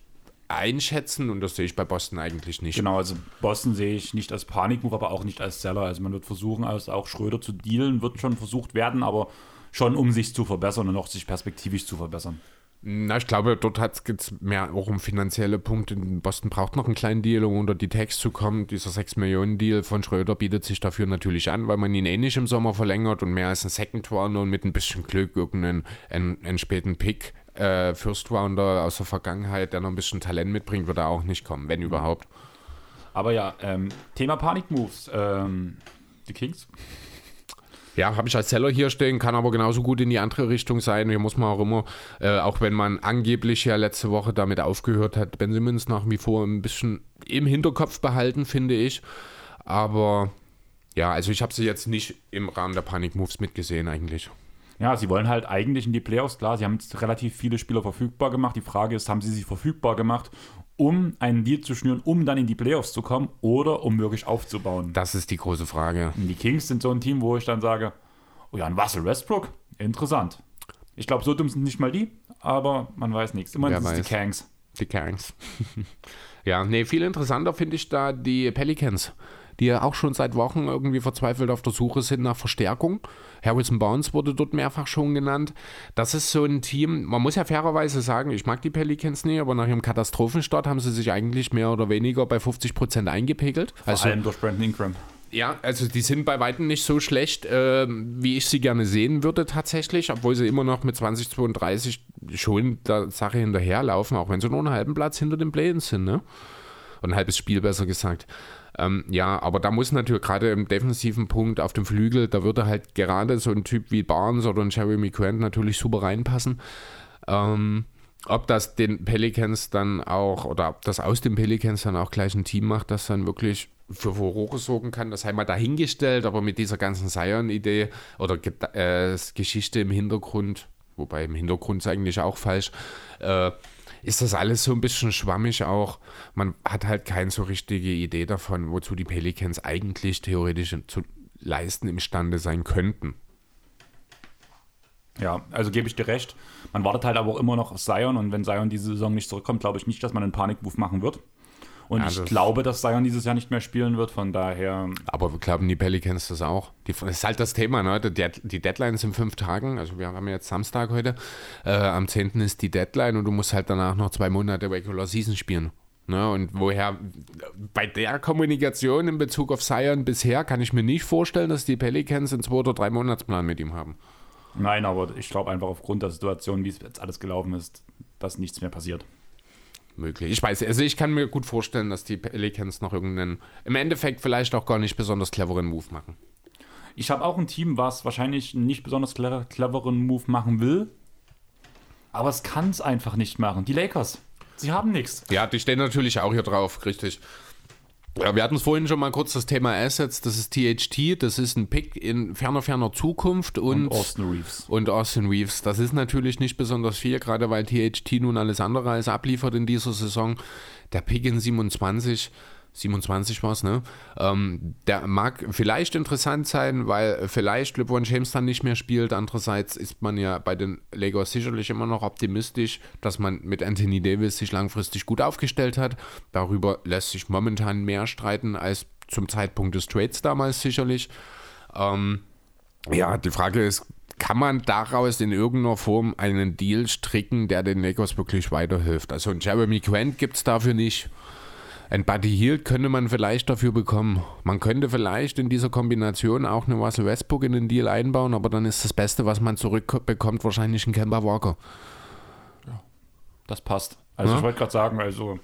Speaker 2: einschätzen und das sehe ich bei Boston eigentlich nicht.
Speaker 1: Genau, also Boston sehe ich nicht als Panikmove, aber auch nicht als Seller. Also man wird versuchen, also auch Schröder zu dealen, wird schon versucht werden, aber schon um sich zu verbessern und auch sich perspektivisch zu verbessern.
Speaker 2: Na, ich glaube, dort geht es mehr auch um finanzielle Punkte. Boston braucht noch einen kleinen Deal, um unter die Tags zu kommen. Dieser 6-Millionen-Deal von Schröder bietet sich dafür natürlich an, weil man ihn eh nicht im Sommer verlängert und mehr als ein Second Rounder und mit ein bisschen Glück irgendeinen einen, einen späten Pick, äh, First Rounder aus der Vergangenheit, der noch ein bisschen Talent mitbringt, wird er auch nicht kommen, wenn überhaupt.
Speaker 1: Aber ja, ähm, Thema Panikmoves. Ähm, die Kings?
Speaker 2: Ja, habe ich als Seller hier stehen, kann aber genauso gut in die andere Richtung sein. Hier muss man auch immer, äh, auch wenn man angeblich ja letzte Woche damit aufgehört hat, Ben Simmons nach wie vor ein bisschen im Hinterkopf behalten, finde ich. Aber ja, also ich habe sie jetzt nicht im Rahmen der Panik-Moves mitgesehen eigentlich.
Speaker 1: Ja, sie wollen halt eigentlich in die Playoffs, klar, sie haben jetzt relativ viele Spieler verfügbar gemacht. Die Frage ist, haben sie sie verfügbar gemacht, um einen Deal zu schnüren, um dann in die Playoffs zu kommen oder um wirklich aufzubauen?
Speaker 2: Das ist die große Frage.
Speaker 1: Und die Kings sind so ein Team, wo ich dann sage, oh ja, ein Russell Westbrook, interessant. Ich glaube, so dumm sind nicht mal die, aber man weiß nichts. Immerhin sind es die Kangs.
Speaker 2: Die Kangs. ja, nee, viel interessanter finde ich da die Pelicans, die ja auch schon seit Wochen irgendwie verzweifelt auf der Suche sind nach Verstärkung. Harrison Barnes wurde dort mehrfach schon genannt. Das ist so ein Team, man muss ja fairerweise sagen, ich mag die Pelicans nicht, aber nach ihrem Katastrophenstart haben sie sich eigentlich mehr oder weniger bei 50% eingepegelt.
Speaker 1: Vor
Speaker 2: Also
Speaker 1: allem durch Brandon Ingram.
Speaker 2: ja, also die sind bei Weitem nicht so schlecht, äh, wie ich sie gerne sehen würde tatsächlich, obwohl sie immer noch mit 2032 schon der Sache hinterherlaufen, auch wenn sie nur einen halben Platz hinter den Play-ins sind, ne? Und ein halbes Spiel besser gesagt. Ähm, ja, aber da muss natürlich gerade im defensiven Punkt auf dem Flügel, da würde halt gerade so ein Typ wie Barnes oder ein Jeremy Grant natürlich super reinpassen. Ähm, ob das den Pelicans dann auch, oder ob das aus den Pelicans dann auch gleich ein Team macht, das dann wirklich für Furore sorgen kann, das sei mal dahingestellt, aber mit dieser ganzen Zion-Idee oder äh, Geschichte im Hintergrund, wobei im Hintergrund ist eigentlich auch falsch, äh, ist das alles so ein bisschen schwammig auch. Man hat halt keine so richtige Idee davon, wozu die Pelicans eigentlich theoretisch zu leisten imstande sein könnten.
Speaker 1: Ja, also gebe ich dir recht. Man wartet halt aber auch immer noch auf Zion und wenn Zion diese Saison nicht zurückkommt, glaube ich nicht, dass man einen Panikmove machen wird. Und ja, ich glaube, dass Zion dieses Jahr nicht mehr spielen wird, von daher.
Speaker 2: Aber wir glauben die Pelicans das auch. Die, das ist halt das Thema, ne? Die, Deadline ist in fünf Tagen, also wir haben jetzt Samstag heute. Äh, am 10. ist die Deadline und du musst halt danach noch zwei Monate Regular Season spielen. Ne, und woher bei der Kommunikation in Bezug auf Zion bisher kann ich mir nicht vorstellen, dass die Pelicans einen zwei oder drei Monatsplan mit ihm haben.
Speaker 1: Nein, aber ich glaube einfach aufgrund der Situation, wie es jetzt alles gelaufen ist, dass nichts mehr passiert
Speaker 2: möglich. Ich weiß, also ich kann mir gut vorstellen, dass die Pelicans noch irgendeinen, im Endeffekt vielleicht auch gar nicht besonders cleveren Move machen.
Speaker 1: Ich habe auch ein Team, was wahrscheinlich nicht besonders cleveren Move machen will, aber es kann es einfach nicht machen. Die Lakers, sie haben nichts.
Speaker 2: Ja, die stehen natürlich auch hier drauf, richtig. Ja, wir hatten es vorhin schon mal kurz das Thema Assets. Das ist THT, das ist ein Pick in ferner, ferner Zukunft und, und
Speaker 1: Austin Reeves.
Speaker 2: Und Austin Reeves. Das ist natürlich nicht besonders viel, gerade weil THT nun alles andere als abliefert in dieser Saison. Der Pick in 27 27 war es, ne? Ähm, der mag vielleicht interessant sein, weil vielleicht LeBron James dann nicht mehr spielt. Andererseits ist man ja bei den Lakers sicherlich immer noch optimistisch, dass man mit Anthony Davis sich langfristig gut aufgestellt hat. Darüber lässt sich momentan mehr streiten als zum Zeitpunkt des Trades damals sicherlich. Ähm, ja, die Frage ist, kann man daraus in irgendeiner Form einen Deal stricken, der den Lakers wirklich weiterhilft? Also Jeremy Grant gibt es dafür nicht. Ein Buddy Hield könnte man vielleicht dafür bekommen. Man könnte vielleicht in dieser Kombination auch eine Russell Westbrook in den Deal einbauen, aber dann ist das Beste, was man zurückbekommt, wahrscheinlich ein Kemba Walker.
Speaker 1: Ja, das passt. Also ja? ich wollte gerade sagen, also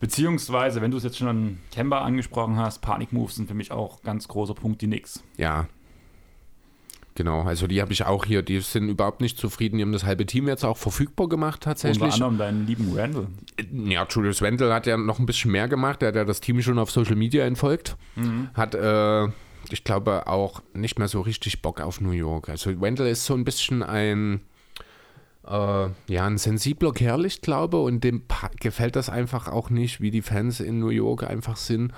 Speaker 1: beziehungsweise, wenn du es jetzt schon an Kemba angesprochen hast, Panik-Moves sind für mich auch ganz großer Punkt die Nix.
Speaker 2: Ja, Genau, also die habe ich auch hier, die sind überhaupt nicht zufrieden. Die haben das halbe Team jetzt auch verfügbar gemacht tatsächlich. Unter
Speaker 1: anderem deinen lieben Randall.
Speaker 2: Ja, Julius Randall hat ja noch ein bisschen mehr gemacht. Der hat ja das Team schon auf Social Media entfolgt. Mhm. Hat, äh, ich glaube, auch nicht mehr so richtig Bock auf New York. Also Randall ist so ein bisschen ein, äh, ja, ein sensibler Kerl, ich glaube, und dem gefällt das einfach auch nicht, wie die Fans in New York einfach sind.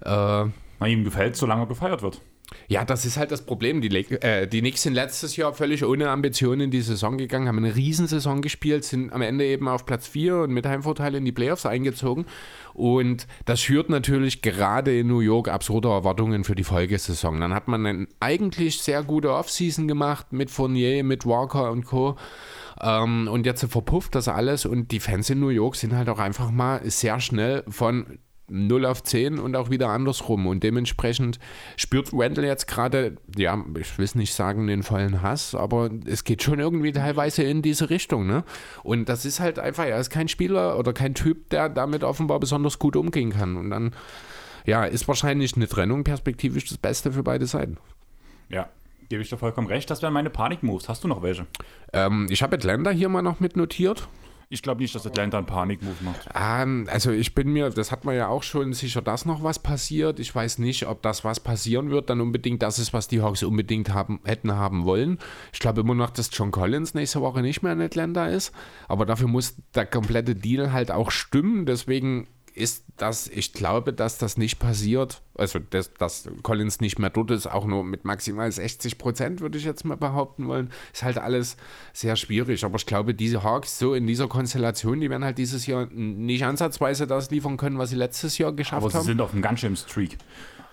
Speaker 1: Äh, Na, ihm gefällt, solange er gefeiert wird.
Speaker 2: Ja, das ist halt das Problem. Die, äh, die Knicks sind letztes Jahr völlig ohne Ambitionen in die Saison gegangen, haben eine Riesensaison gespielt, sind am Ende eben auf Platz 4 und mit Heimvorteil in die Playoffs eingezogen. Und das schürt natürlich gerade in New York absurde Erwartungen für die Folgesaison. Dann hat man eine eigentlich sehr gute Offseason gemacht mit Fournier, mit Walker und Co. Ähm, und jetzt verpufft das alles und die Fans in New York sind halt auch einfach mal sehr schnell von 0 auf 10 und auch wieder andersrum. Und dementsprechend spürt Wendell jetzt gerade, ja, ich will es nicht sagen, den vollen Hass, aber es geht schon irgendwie teilweise in diese Richtung. Ne? Und das ist halt einfach, er ist kein Spieler oder kein Typ, der damit offenbar besonders gut umgehen kann. Und dann, ja, ist wahrscheinlich eine Trennung perspektivisch das Beste für beide Seiten.
Speaker 1: Ja, gebe ich dir vollkommen recht. Das wären meine Panik-Moves. Hast du noch welche?
Speaker 2: Ähm, ich habe Atlanta hier mal noch mit notiert.
Speaker 1: Ich glaube nicht, dass Atlanta einen Panikmove macht.
Speaker 2: Ähm, also ich bin mir, das hat man ja auch schon sicher, dass noch was passiert. Ich weiß nicht, ob das was passieren wird, dann unbedingt das ist, was die Hawks unbedingt haben, hätten haben wollen. Ich glaube immer noch, dass John Collins nächste Woche nicht mehr in Atlanta ist. Aber dafür muss der komplette Deal halt auch stimmen. Deswegen ist das, ich glaube, dass das nicht passiert. Also, dass, dass Collins nicht mehr dort ist, auch nur mit maximal 60 Prozent, würde ich jetzt mal behaupten wollen. Ist halt alles sehr schwierig. Aber ich glaube, diese Hawks so in dieser Konstellation, die werden halt dieses Jahr nicht ansatzweise das liefern können, was sie letztes Jahr geschafft haben. Aber
Speaker 1: sie sind auf einem ganz schönen Streak.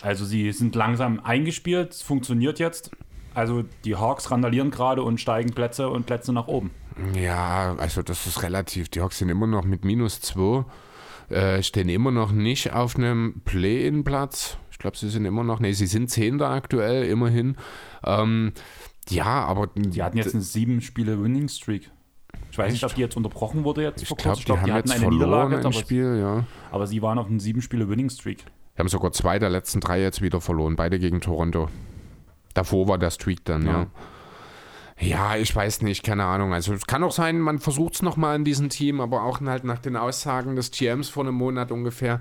Speaker 1: Also, sie sind langsam eingespielt, es funktioniert jetzt. Also, die Hawks randalieren gerade und steigen Plätze und Plätze nach oben.
Speaker 2: Ja, also, das ist relativ. Die Hawks sind immer noch mit minus 2 äh, stehen immer noch nicht auf einem Play-In-Platz. Ich glaube, sie sind immer noch, nee, sie sind Zehnter aktuell, immerhin. Ähm, ja, aber.
Speaker 1: Die hatten jetzt eine sieben Spiele Winning Streak. Ich weiß nicht, ob die jetzt unterbrochen wurde jetzt
Speaker 2: ich vor kurzem. Ich glaube, die, die hatten eine Niederlage, aber, Spiel, ja.
Speaker 1: aber sie waren auf einem sieben Spiele Winning Streak.
Speaker 2: Die haben sogar zwei der letzten drei jetzt wieder verloren, beide gegen Toronto. Davor war der Streak dann, ja. ja. Ja, ich weiß nicht, keine Ahnung. Also es kann auch sein, man versucht es nochmal in diesem Team, aber auch halt nach den Aussagen des GMs vor einem Monat ungefähr,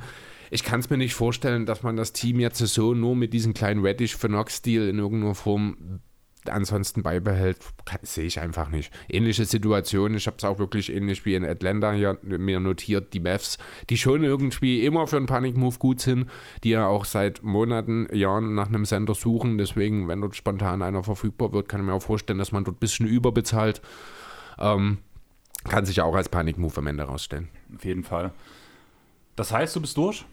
Speaker 2: Ich kann es mir nicht vorstellen, dass man das Team jetzt so nur mit diesem kleinen Reddish für Knox-Deal in irgendeiner Form ansonsten beibehält, sehe ich einfach nicht. Ähnliche Situation, ich habe es auch wirklich ähnlich wie in Atlanta hier mir notiert, die Mavs, die schon irgendwie immer für einen Panic-Move gut sind, die ja auch seit Monaten, Jahren nach einem Sender suchen, deswegen, wenn dort spontan einer verfügbar wird, kann ich mir auch vorstellen, dass man dort ein bisschen überbezahlt. Ähm, kann sich ja auch als Panic-Move am Ende rausstellen.
Speaker 1: Auf jeden Fall. Das heißt, du bist durch?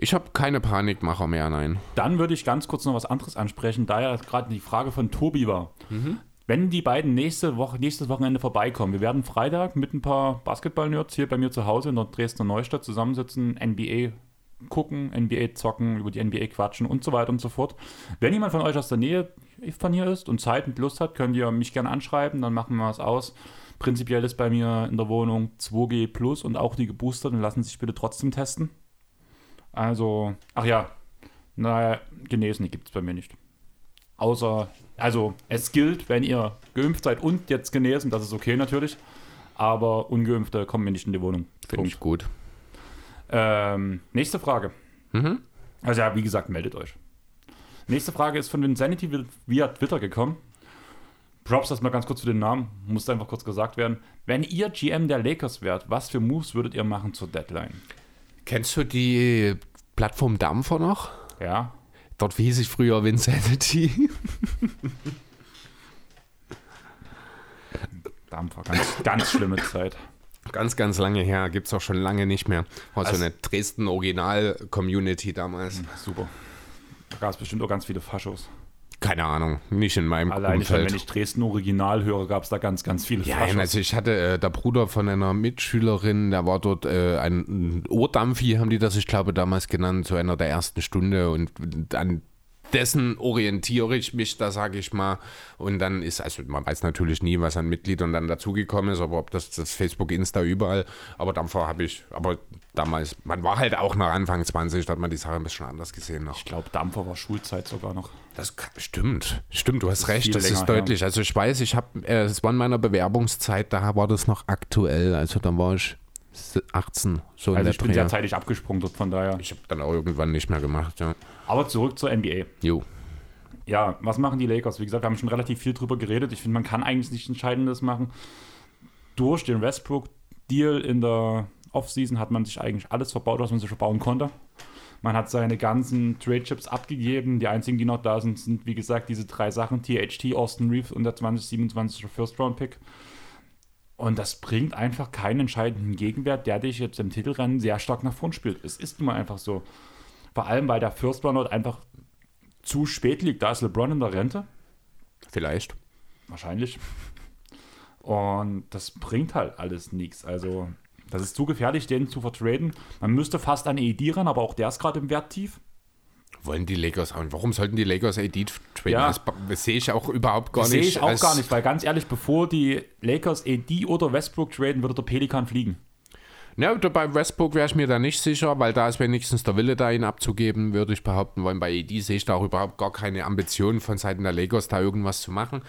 Speaker 2: Ich habe keine Panikmacher mehr, nein.
Speaker 1: Dann würde ich ganz kurz noch was anderes ansprechen, da ja gerade die Frage von Tobi war. Mhm. Wenn die beiden nächste Woche, nächstes Wochenende vorbeikommen, wir werden Freitag mit ein paar Basketball-Nerds hier bei mir zu Hause in der Dresdner Neustadt zusammensitzen, NBA gucken, NBA zocken, über die NBA quatschen und so weiter und so fort. Wenn jemand von euch aus der Nähe von hier ist und Zeit und Lust hat, könnt ihr mich gerne anschreiben, dann machen wir es aus. Prinzipiell ist bei mir in der Wohnung 2G Plus und auch die geboosterten lassen sich bitte trotzdem testen. Also, ach ja, naja, genesen gibt es bei mir nicht. Außer, also es gilt, wenn ihr geimpft seid und jetzt genesen, das ist okay natürlich. Aber Ungeimpfte kommen mir nicht in die Wohnung.
Speaker 2: Finde ich gut.
Speaker 1: Ähm, nächste Frage. Mhm. Also ja, wie gesagt, meldet euch. Nächste Frage ist von Insanity via Twitter gekommen. Props das mal ganz kurz für den Namen, muss einfach kurz gesagt werden. Wenn ihr GM der Lakers wärt, was für Moves würdet ihr machen zur Deadline?
Speaker 2: Kennst du die Plattform Dampfer noch?
Speaker 1: Ja.
Speaker 2: Dort hieß ich früher Vincenity.
Speaker 1: Dampfer, ganz, ganz schlimme Zeit.
Speaker 2: Ganz, ganz lange her, gibt es auch schon lange nicht mehr. War also, so eine Dresden-Original-Community damals.
Speaker 1: Super. Da gab es bestimmt auch ganz viele Faschos.
Speaker 2: Keine Ahnung, nicht in meinem
Speaker 1: Allein Umfeld. Schon, wenn ich Dresden Original höre, gab es da ganz, ganz viele
Speaker 2: Ja, Faschos. also ich hatte äh, der Bruder von einer Mitschülerin, der war dort äh, ein Ohrdampfi, haben die das, ich glaube, damals genannt, zu einer der ersten Stunde und an dessen orientiere ich mich da, sage ich mal. Und dann ist, also man weiß natürlich nie, was an Mitgliedern dann dazugekommen ist, aber ob das, das Facebook, Insta überall. Aber Dampfer habe ich, aber damals, man war halt auch noch Anfang 20, da hat man die Sache ein bisschen anders gesehen noch.
Speaker 1: Ich glaube, Dampfer war Schulzeit sogar noch.
Speaker 2: Das stimmt, stimmt, du hast das recht, das ist deutlich. Ja. Also ich weiß, ich habe, äh, es war in meiner Bewerbungszeit, da war das noch aktuell, also da war ich 18.
Speaker 1: So also ich bin sehr zeitig abgesprungen dort, von daher.
Speaker 2: Ich habe dann auch irgendwann nicht mehr gemacht, ja.
Speaker 1: Aber zurück zur NBA.
Speaker 2: Jo.
Speaker 1: Ja, was machen die Lakers? Wie gesagt, wir haben schon relativ viel drüber geredet. Ich finde, man kann eigentlich nichts Entscheidendes machen. Durch den Westbrook-Deal in der Offseason hat man sich eigentlich alles verbaut, was man sich verbauen konnte. Man hat seine ganzen Trade-Chips abgegeben. Die einzigen, die noch da sind, sind wie gesagt diese drei Sachen: THT, Austin Reeves und der 2027 First-Round-Pick. Und das bringt einfach keinen entscheidenden Gegenwert, der dich jetzt im Titelrennen sehr stark nach vorn spielt. Es ist nun mal einfach so. Vor allem, weil der First Runner einfach zu spät liegt. Da ist LeBron in der Rente.
Speaker 2: Vielleicht.
Speaker 1: Wahrscheinlich. Und das bringt halt alles nichts. Also, das ist zu gefährlich, den zu vertraden. Man müsste fast an AD ran, aber auch der ist gerade im Wert tief.
Speaker 2: Wollen die Lakers haben? Warum sollten die Lakers AD traden? Ja. Das, das sehe ich auch überhaupt gar
Speaker 1: das
Speaker 2: nicht.
Speaker 1: Sehe ich auch gar nicht, weil ganz ehrlich, bevor die Lakers AD oder Westbrook traden, würde der Pelikan fliegen.
Speaker 2: Ja, bei Westbrook wäre ich mir da nicht sicher, weil da ist wenigstens der Wille da, ihn abzugeben, würde ich behaupten wollen. Bei ED sehe ich da auch überhaupt gar keine Ambitionen von Seiten der Lakers, da irgendwas zu machen.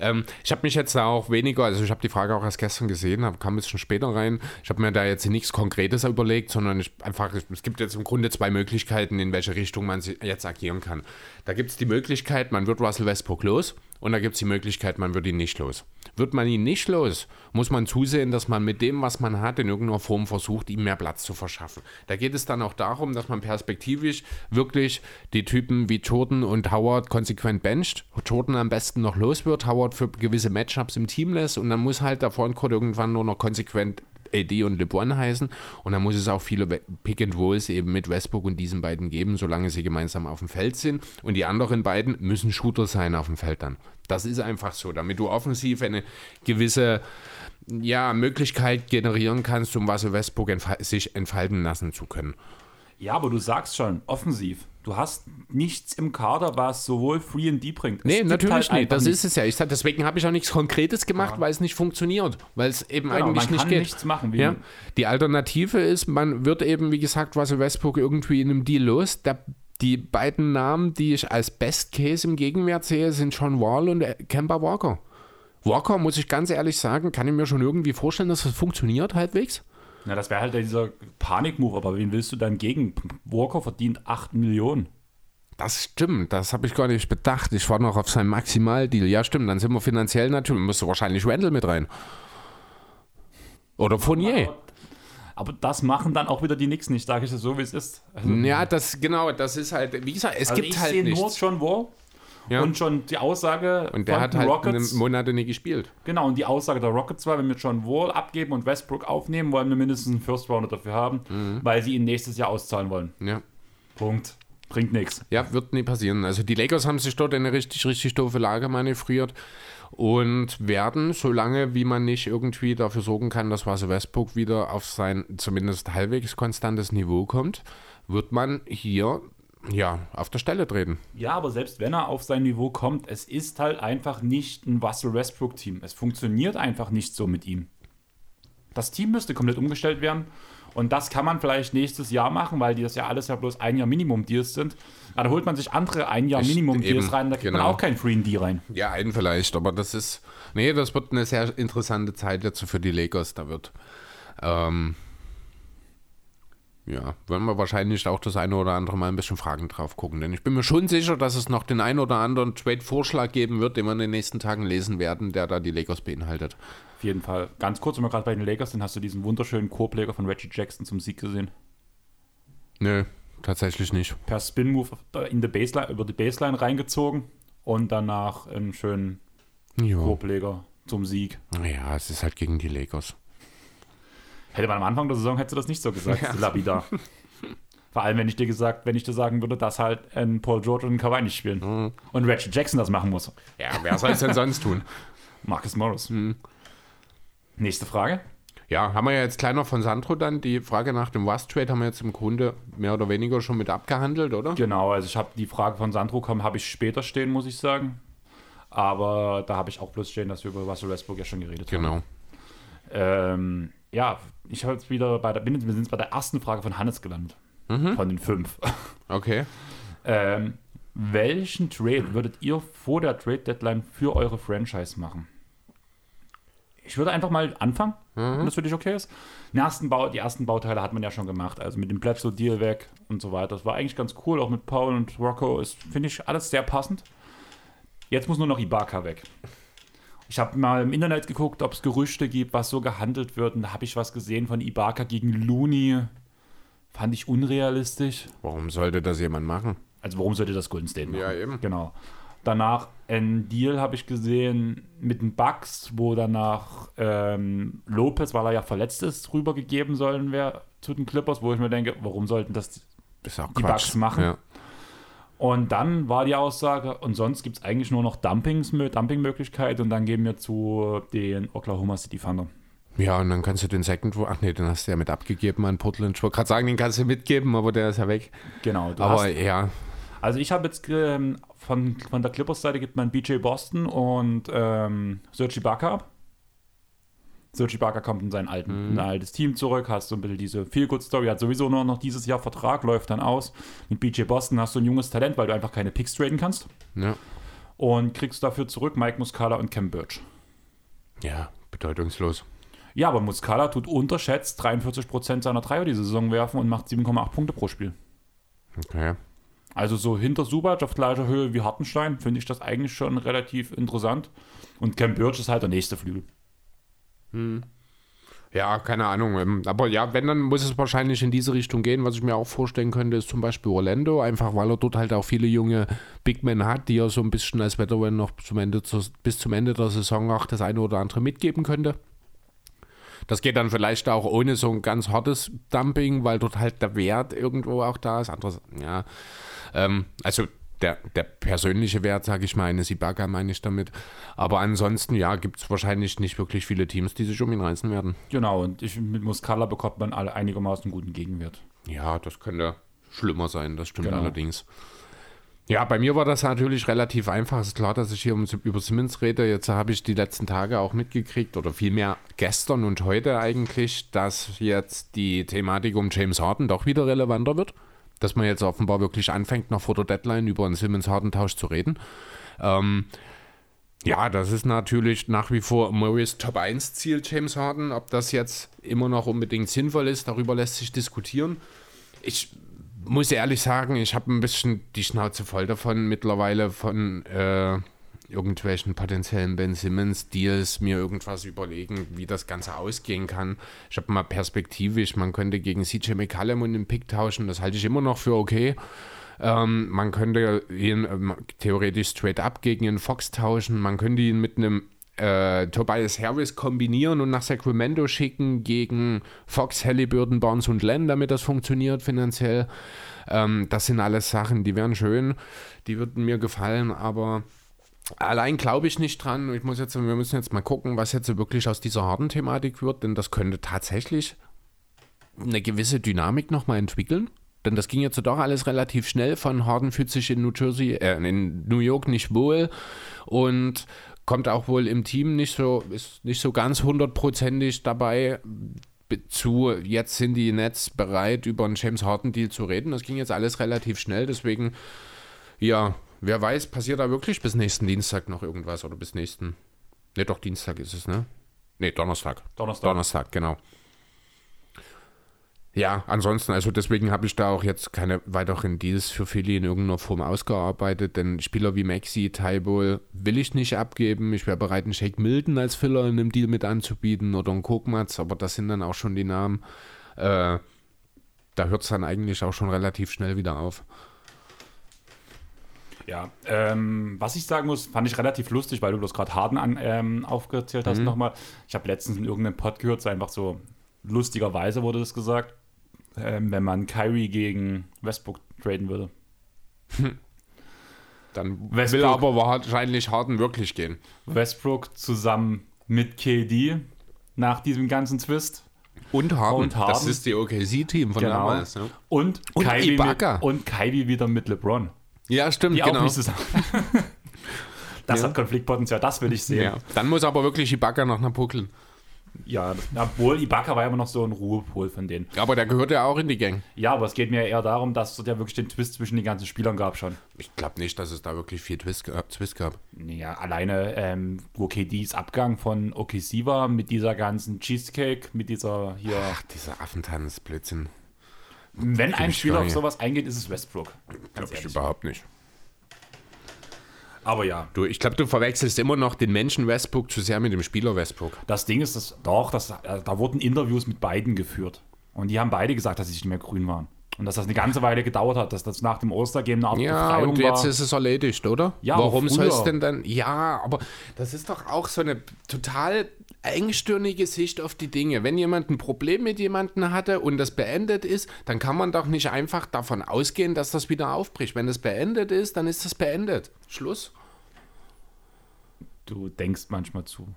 Speaker 2: Ähm, ich habe mich jetzt da auch weniger, also ich habe die Frage auch erst gestern gesehen, hab, kam ein bisschen später rein. Ich habe mir da jetzt nichts Konkretes überlegt, sondern ich einfach, es gibt jetzt im Grunde zwei Möglichkeiten, in welche Richtung man jetzt agieren kann. Da gibt es die Möglichkeit, man wird Russell Westbrook los und da gibt es die Möglichkeit, man wird ihn nicht los. Wird man ihn nicht los, muss man zusehen, dass man mit dem, was man hat, in irgendeiner Form versucht, ihm mehr Platz zu verschaffen. Da geht es dann auch darum, dass man perspektivisch wirklich die Typen wie Jordan und Howard konsequent bencht. Jordan am besten noch los wird, Howard für gewisse Matchups im Team lässt und dann muss halt der Frontcourt irgendwann nur noch konsequent AD und LeBron heißen. Und dann muss es auch viele Pick and Rolls eben mit Westbrook und diesen beiden geben, solange sie gemeinsam auf dem Feld sind. Und die anderen beiden müssen Shooter sein auf dem Feld dann. Das ist einfach so, damit du offensiv eine gewisse ja, Möglichkeit generieren kannst, um was Westbrook entfal sich entfalten lassen zu können.
Speaker 1: Ja, aber du sagst schon, offensiv. Du hast nichts im Kader, was sowohl Free and D bringt.
Speaker 2: Es nee, natürlich halt nicht. Das ist es ja. Ich sag, deswegen habe ich auch nichts Konkretes gemacht, ja. weil es nicht funktioniert. Weil es eben genau, eigentlich nicht geht.
Speaker 1: nichts machen.
Speaker 2: Ja. Die Alternative ist, man wird eben, wie gesagt, Russell Westbrook irgendwie in einem Deal los. Der, die beiden Namen, die ich als Best Case im Gegenwert sehe, sind John Wall und Kemba Walker. Walker, muss ich ganz ehrlich sagen, kann ich mir schon irgendwie vorstellen, dass das funktioniert halbwegs.
Speaker 1: Na, das wäre halt dieser Panikmove, aber wen willst du dann gegen? Walker verdient 8 Millionen.
Speaker 2: Das stimmt, das habe ich gar nicht bedacht. Ich war noch auf seinem Maximaldeal. Ja, stimmt, dann sind wir finanziell natürlich, müsste wahrscheinlich Randall mit rein. Oder Fournier.
Speaker 1: Aber, das machen dann auch wieder die Knicks nicht, sage ich es so, wie es ist. Also,
Speaker 2: Ja, das, genau, das ist halt, wie gesagt, es
Speaker 1: also
Speaker 2: gibt
Speaker 1: ich
Speaker 2: halt
Speaker 1: sehe nur
Speaker 2: nichts.
Speaker 1: John Wall
Speaker 2: Ja.
Speaker 1: und schon die Aussage
Speaker 2: Und der hat halt
Speaker 1: Rockets.
Speaker 2: eine Monate nicht gespielt.
Speaker 1: Genau, und die Aussage der Rockets war, wenn wir John Wall abgeben und Westbrook aufnehmen, wollen wir mindestens einen First Rounder dafür haben,
Speaker 2: Mhm.
Speaker 1: weil sie ihn nächstes Jahr auszahlen wollen.
Speaker 2: Ja.
Speaker 1: Punkt. Bringt nichts.
Speaker 2: Ja, wird nie passieren. Also die Lakers haben sich dort in eine richtig, richtig doofe Lage manövriert und werden, solange wie man nicht irgendwie dafür sorgen kann, dass Russell Westbrook wieder auf sein zumindest halbwegs konstantes Niveau kommt, wird man hier ja auf der Stelle treten.
Speaker 1: Ja, aber selbst wenn er auf sein Niveau kommt, es ist halt einfach nicht ein Russell Westbrook-Team. Es funktioniert einfach nicht so mit ihm. Das Team müsste komplett umgestellt werden. Und das kann man vielleicht nächstes Jahr machen, weil die das ja alles ja bloß ein Jahr Minimum-Deals sind. Aber da holt man sich andere ein Jahr Minimum-Deals
Speaker 2: eben,
Speaker 1: rein, da kriegt man
Speaker 2: genau.
Speaker 1: auch keinen Free D rein.
Speaker 2: Ja, einen vielleicht, aber das ist. Nee, das wird eine sehr interessante Zeit jetzt für die Lakers. Da wird. Ähm, ja, werden wir wahrscheinlich auch das eine oder andere Mal ein bisschen Fragen drauf gucken. Denn ich bin mir schon sicher, dass es noch den einen oder anderen Trade-Vorschlag geben wird, den wir in den nächsten Tagen lesen werden, der da die Lakers beinhaltet.
Speaker 1: Auf jeden Fall. Ganz kurz, wenn wir gerade bei den Lakers sind, hast du diesen wunderschönen Korbleger von Reggie Jackson zum Sieg gesehen?
Speaker 2: Nö, tatsächlich nicht.
Speaker 1: Per Spin-Move in die Baseline, über die Baseline reingezogen und danach einen schönen
Speaker 2: Jo.
Speaker 1: Korbleger zum Sieg.
Speaker 2: Ja, es ist halt gegen die Lakers.
Speaker 1: Hätte man am Anfang der Saison hättest du das nicht so gesagt,
Speaker 2: Ja.
Speaker 1: lapidar. Vor allem, wenn ich dir gesagt, wenn ich dir sagen würde, dass halt ein Paul George und ein Kawhi nicht spielen.
Speaker 2: Mhm.
Speaker 1: Und Reggie Jackson das machen muss.
Speaker 2: Ja, wer soll es denn sonst tun?
Speaker 1: Marcus Morris.
Speaker 2: Mhm.
Speaker 1: Nächste Frage.
Speaker 2: Ja, haben wir ja jetzt kleiner von Sandro dann. Die Frage nach dem Rust-Trade haben wir jetzt im Grunde mehr oder weniger schon mit abgehandelt, oder?
Speaker 1: Genau, also ich habe die Frage von Sandro kommen, habe ich später stehen, muss ich sagen. Aber da habe ich auch bloß stehen, dass wir über Russell Westbrook ja schon geredet haben.
Speaker 2: Genau.
Speaker 1: Ähm, ja, ich habe jetzt wieder bei der, bin, wir sind jetzt bei der ersten Frage von Hannes gelandet.
Speaker 2: Mhm.
Speaker 1: Von den fünf.
Speaker 2: Okay.
Speaker 1: Ähm, welchen Trade würdet ihr vor der Trade Deadline für eure Franchise machen? Ich würde einfach mal anfangen, wenn das für dich okay ist. Den ersten Bau, die ersten Bauteile hat man ja schon gemacht, also mit dem Bledsoe Deal weg und so weiter. Das war eigentlich ganz cool, auch mit Paul und Rocco ist, finde ich, alles sehr passend. Jetzt muss nur noch Ibaka weg. Ich habe mal im Internet geguckt, ob es Gerüchte gibt, was so gehandelt wird. Und da habe ich was gesehen von Ibaka gegen Looney. Fand ich unrealistisch.
Speaker 2: Warum sollte das jemand machen?
Speaker 1: Also warum sollte das Golden State machen?
Speaker 2: Ja, eben.
Speaker 1: Genau. Danach ein Deal habe ich gesehen mit den Bucks, wo danach ähm, Lopez, weil er ja verletzt ist, rübergegeben sollen wäre zu den Clippers, wo ich mir denke, warum sollten das Die
Speaker 2: Quatsch.
Speaker 1: Bugs machen.
Speaker 2: Ja.
Speaker 1: und dann war die Aussage, und sonst gibt es eigentlich nur noch Dumpings, Dumpingmöglichkeit und dann gehen wir zu den Oklahoma City Thunder.
Speaker 2: ja, und dann kannst du den Second, ach nee, den hast du ja mit abgegeben an Portland. Ich wollte gerade sagen, den kannst du mitgeben, aber der ist ja weg.
Speaker 1: Genau.
Speaker 2: Aber
Speaker 1: hast,
Speaker 2: ja,
Speaker 1: also ich habe jetzt ähm, von, von der Clippers-Seite gibt man BJ Boston und ähm, Serge Ibaka ab. Serge Ibaka kommt in sein, alten, sein altes Team zurück, hast so ein bisschen diese Feel-Good-Story, hat sowieso nur noch dieses Jahr Vertrag, läuft dann aus. Mit BJ Boston hast du ein junges Talent, weil du einfach keine Picks traden kannst.
Speaker 2: ja,
Speaker 1: Und kriegst dafür zurück Mike Muscala und Cam Birch.
Speaker 2: ja, bedeutungslos.
Speaker 1: Ja, aber Muscala tut unterschätzt 43% seiner Dreier die Saison werfen und macht 7,8 Punkte pro Spiel.
Speaker 2: Okay.
Speaker 1: Also so hinter Subac auf gleicher Höhe wie Hartenstein finde ich das eigentlich schon relativ interessant. Und Cam Birch ist halt der nächste Flügel.
Speaker 2: Ja, keine Ahnung. ähm, Aber ja, wenn, dann muss es wahrscheinlich in diese Richtung gehen. Was ich mir auch vorstellen könnte, ist zum Beispiel Orlando. Einfach weil er dort halt auch viele junge Big Men hat, die er so ein bisschen als Veteran noch zum Ende, bis zum Ende der Saison auch das eine oder andere mitgeben könnte. Das geht dann vielleicht auch ohne so ein ganz hartes Dumping, weil dort halt der Wert irgendwo auch da ist. Anderes, ja. Ähm, also der, der persönliche Wert, sage ich mal, eines Ibaka meine ich damit. Aber ansonsten, ja, gibt es wahrscheinlich nicht wirklich viele Teams, die sich um ihn reißen werden.
Speaker 1: Genau, und ich, mit Muscala bekommt man alle einigermaßen guten Gegenwert.
Speaker 2: Ja, das könnte schlimmer sein, das stimmt
Speaker 1: Genau.
Speaker 2: allerdings. Ja, bei mir war das natürlich relativ einfach. Es ist klar, dass ich hier um, über Simmons rede. Jetzt habe ich die letzten Tage auch mitgekriegt, oder vielmehr gestern und heute eigentlich, dass jetzt die Thematik um James Harden doch wieder relevanter wird. Dass man jetzt offenbar wirklich anfängt, noch vor der Deadline über einen Simmons-Harden-Tausch zu reden. Ähm, Ja, das ist natürlich nach wie vor Murrays Top 1 Ziel, James Harden. Ob das jetzt immer noch unbedingt sinnvoll ist, darüber lässt sich diskutieren. Ich muss ehrlich sagen, ich habe ein bisschen die Schnauze voll davon mittlerweile von äh, irgendwelchen potenziellen Ben Simmons Deals mir irgendwas überlegen, wie das Ganze ausgehen kann. Ich habe mal perspektivisch, man könnte gegen CJ McCallum und den Pick tauschen, das halte ich immer noch für okay. Ähm, man könnte ihn ähm, theoretisch straight up gegen einen Fox tauschen. Man könnte ihn mit einem äh, Tobias Harris kombinieren und nach Sacramento schicken gegen Fox, Halliburton, Barnes und Len, damit das funktioniert finanziell. Ähm, das sind alles Sachen, die wären schön, die würden mir gefallen, aber allein glaube ich nicht dran. Ich muss jetzt, wir müssen jetzt mal gucken, was jetzt wirklich aus dieser harten Thematik wird, denn das könnte tatsächlich eine gewisse Dynamik nochmal entwickeln. Denn das ging jetzt doch alles relativ schnell. Von Harden fühlt sich in New Jersey, äh, in New York nicht wohl und kommt auch wohl im Team nicht so, ist nicht so ganz hundertprozentig dabei zu, jetzt sind die Nets bereit, über einen James Harden-Deal zu reden. Das ging jetzt alles relativ schnell, deswegen, ja, wer weiß, passiert da wirklich bis nächsten Dienstag noch irgendwas oder bis nächsten. Ne, doch, Dienstag ist es, ne? Ne, Donnerstag.
Speaker 1: Donnerstag.
Speaker 2: Donnerstag, genau. Ja, ansonsten, also deswegen habe ich da auch jetzt keine weiteren Deals für Philly in irgendeiner Form ausgearbeitet, denn Spieler wie Maxi, Tybull will ich nicht abgeben. Ich wäre bereit, einen Shake Milton als Filler in einem Deal mit anzubieten oder einen Kokmatz, aber das sind dann auch schon die Namen. Äh, da hört es dann eigentlich auch schon relativ schnell wieder auf.
Speaker 1: Ja, ähm, was ich sagen muss, fand ich relativ lustig, weil du das gerade Harden an, ähm, aufgezählt hast mhm. nochmal. Ich habe letztens in irgendeinem Pod gehört, so einfach so lustigerweise wurde das gesagt ähm, wenn man Kyrie gegen Westbrook traden würde.
Speaker 2: Dann Westbrook, will aber wahrscheinlich Harden wirklich gehen.
Speaker 1: Westbrook zusammen mit KD nach diesem ganzen Twist.
Speaker 2: Und Harden. Und Harden. Das ist die OKC-Team von genau. damals. Ja.
Speaker 1: Und, und Kyrie. Mit, und Kyrie wieder mit LeBron.
Speaker 2: Ja, stimmt,
Speaker 1: die genau. Auch nicht zusammen. das ja. hat Konfliktpotenzial, das will ich sehen. Ja.
Speaker 2: Dann muss aber wirklich Ibaka noch nach Puckeln.
Speaker 1: Ja, obwohl Ibaka war ja immer noch so ein Ruhepol von denen.
Speaker 2: Aber der gehört ja auch in die Gang.
Speaker 1: Ja, aber es geht mir eher darum, dass es ja wirklich den Twist zwischen den ganzen Spielern gab schon.
Speaker 2: Ich glaube nicht, dass es da wirklich viel Twist, äh, Twist gab.
Speaker 1: Ja, alleine, ähm, wo KDs Abgang von OKC war, mit dieser ganzen Cheesecake, mit dieser hier.
Speaker 2: Ach, dieser Affentanz, Blödsinn.
Speaker 1: Wenn ein Spieler auf sowas eingeht, ist es Westbrook.
Speaker 2: Glaube ich überhaupt nicht.
Speaker 1: Aber ja.
Speaker 2: Du, ich glaube, du verwechselst immer noch den Menschen Westbrook zu sehr mit dem Spieler Westbrook.
Speaker 1: Das Ding ist, dass, doch, das, äh, da wurden Interviews mit beiden geführt. Und die haben beide gesagt, dass sie nicht mehr grün waren. Und dass das eine ganze Weile gedauert hat, dass das nach dem Ostergame eine Art
Speaker 2: ja, Befreiung und jetzt war. ist es erledigt, oder?
Speaker 1: Ja,
Speaker 2: Warum soll es denn dann? Ja, aber das ist doch auch so eine total engstirnige Sicht auf die Dinge. Wenn jemand ein Problem mit jemandem hatte und das beendet ist, dann kann man doch nicht einfach davon ausgehen, dass das wieder aufbricht. Wenn es beendet ist, dann ist das beendet. Schluss.
Speaker 1: Du denkst manchmal zu.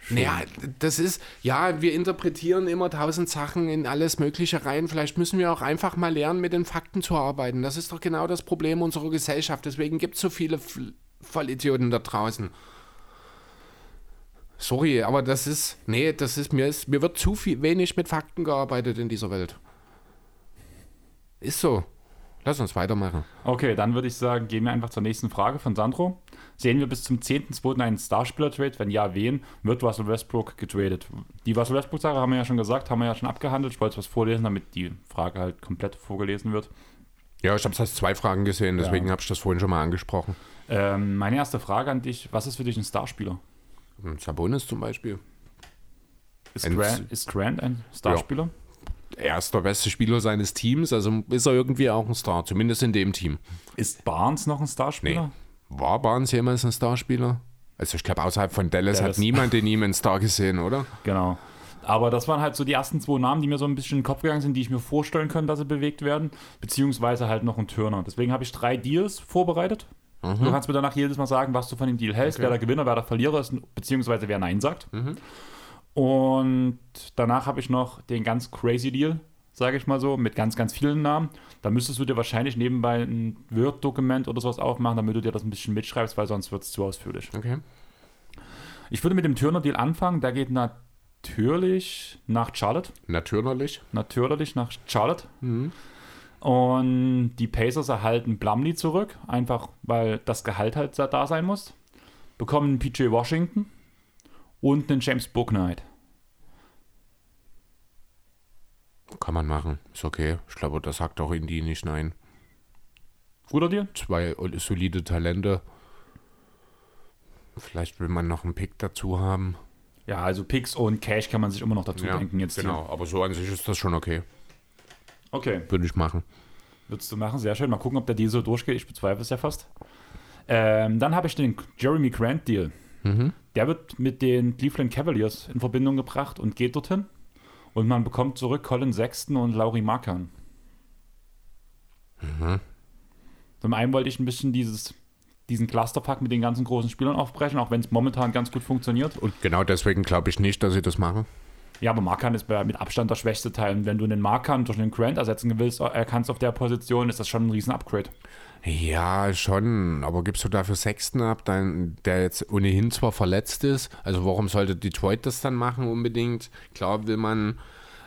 Speaker 2: Schön. Naja, das ist, ja, wir interpretieren immer tausend Sachen in alles Mögliche rein. Vielleicht müssen wir auch einfach mal lernen, mit den Fakten zu arbeiten. Das ist doch genau das Problem unserer Gesellschaft. Deswegen gibt es so viele Vollidioten da draußen. Sorry, aber das ist, nee, das ist mir, ist, mir wird zu viel, wenig mit Fakten gearbeitet in dieser Welt. Ist so. Lass uns weitermachen.
Speaker 1: Okay, dann würde ich sagen, gehen wir einfach zur nächsten Frage von Sandro. Sehen wir bis zum 10.2. einen Starspieler-Trade? Wenn ja, wen? Wird Russell Westbrook getradet? Die Russell Westbrook-Sache haben wir ja schon gesagt, haben wir ja schon abgehandelt. Ich wollte was vorlesen, damit die Frage halt komplett vorgelesen wird.
Speaker 2: Ja, ich habe es als zwei Fragen gesehen, deswegen ja. habe ich das vorhin schon mal angesprochen.
Speaker 1: Ähm, meine erste Frage an dich: Was ist für dich ein Starspieler?
Speaker 2: Sabonis zum Beispiel.
Speaker 1: Ist, Grant, ist Grant ein Starspieler?
Speaker 2: Ja. Er ist der beste Spieler seines Teams, also ist er irgendwie auch ein Star, zumindest in dem Team.
Speaker 1: Ist Barnes noch ein Starspieler?
Speaker 2: Nee. War Barnes jemals ein Starspieler? Also ich glaube, außerhalb von Dallas, Dallas, hat niemand in ihm einen Star gesehen, oder?
Speaker 1: Genau. Aber das waren halt so die ersten zwei Namen, die mir so ein bisschen in den Kopf gegangen sind, die ich mir vorstellen könnte, dass sie bewegt werden. Beziehungsweise halt noch ein Turner. Deswegen habe ich drei Deals vorbereitet. Mhm. Du kannst mir danach jedes Mal sagen, was du von dem Deal hältst, okay. wer der Gewinner, wer der Verlierer ist, beziehungsweise wer Nein sagt. Mhm. Und danach habe ich noch den ganz crazy Deal, sage ich mal so, mit ganz, ganz vielen Namen. Da müsstest du dir wahrscheinlich nebenbei ein Word-Dokument oder sowas aufmachen, damit du dir das ein bisschen mitschreibst, weil sonst wird es zu ausführlich.
Speaker 2: Okay.
Speaker 1: Ich würde mit dem Turner-Deal anfangen. Der geht natürlich nach Charlotte.
Speaker 2: Natürlich.
Speaker 1: Natürlich nach Charlotte.
Speaker 2: Mhm.
Speaker 1: Und die Pacers erhalten Blumley zurück, einfach weil das Gehalt halt da sein muss. bekommen einen PJ Washington und einen James Booknight.
Speaker 2: Kann man machen. Ist okay. Ich glaube, das sagt auch Indy nicht nein.
Speaker 1: Guter Deal?
Speaker 2: Zwei solide Talente. Vielleicht will man noch einen Pick dazu haben.
Speaker 1: Ja, also Picks und Cash kann man sich immer noch dazu
Speaker 2: Ja,
Speaker 1: denken jetzt.
Speaker 2: genau. Aber so an sich ist das schon okay.
Speaker 1: Okay,
Speaker 2: Würde ich machen.
Speaker 1: würdest du machen. Sehr schön. Mal gucken, ob der Deal so durchgeht. Ich bezweifle es ja fast. Ähm, dann habe ich den Jeremy Grant Deal.
Speaker 2: Mhm.
Speaker 1: Der wird mit den Cleveland Cavaliers in Verbindung gebracht und geht dorthin. Und man bekommt zurück Colin Sexton und Laurie Markan.
Speaker 2: Mhm.
Speaker 1: Zum einen wollte ich ein bisschen dieses, diesen Clusterpack mit den ganzen großen Spielern aufbrechen, auch wenn es momentan ganz gut funktioniert.
Speaker 2: Und genau deswegen glaube ich nicht, dass sie das machen.
Speaker 1: Ja, aber Markan ist mit Abstand der schwächste Teil. Und wenn du einen Markan durch einen Grant ersetzen willst, äh, kannst auf der Position, ist das schon ein riesen Upgrade.
Speaker 2: Ja, schon. Aber gibst du dafür Sexton ab, dann, der jetzt ohnehin zwar verletzt ist? Also warum sollte Detroit das dann machen unbedingt? Klar will man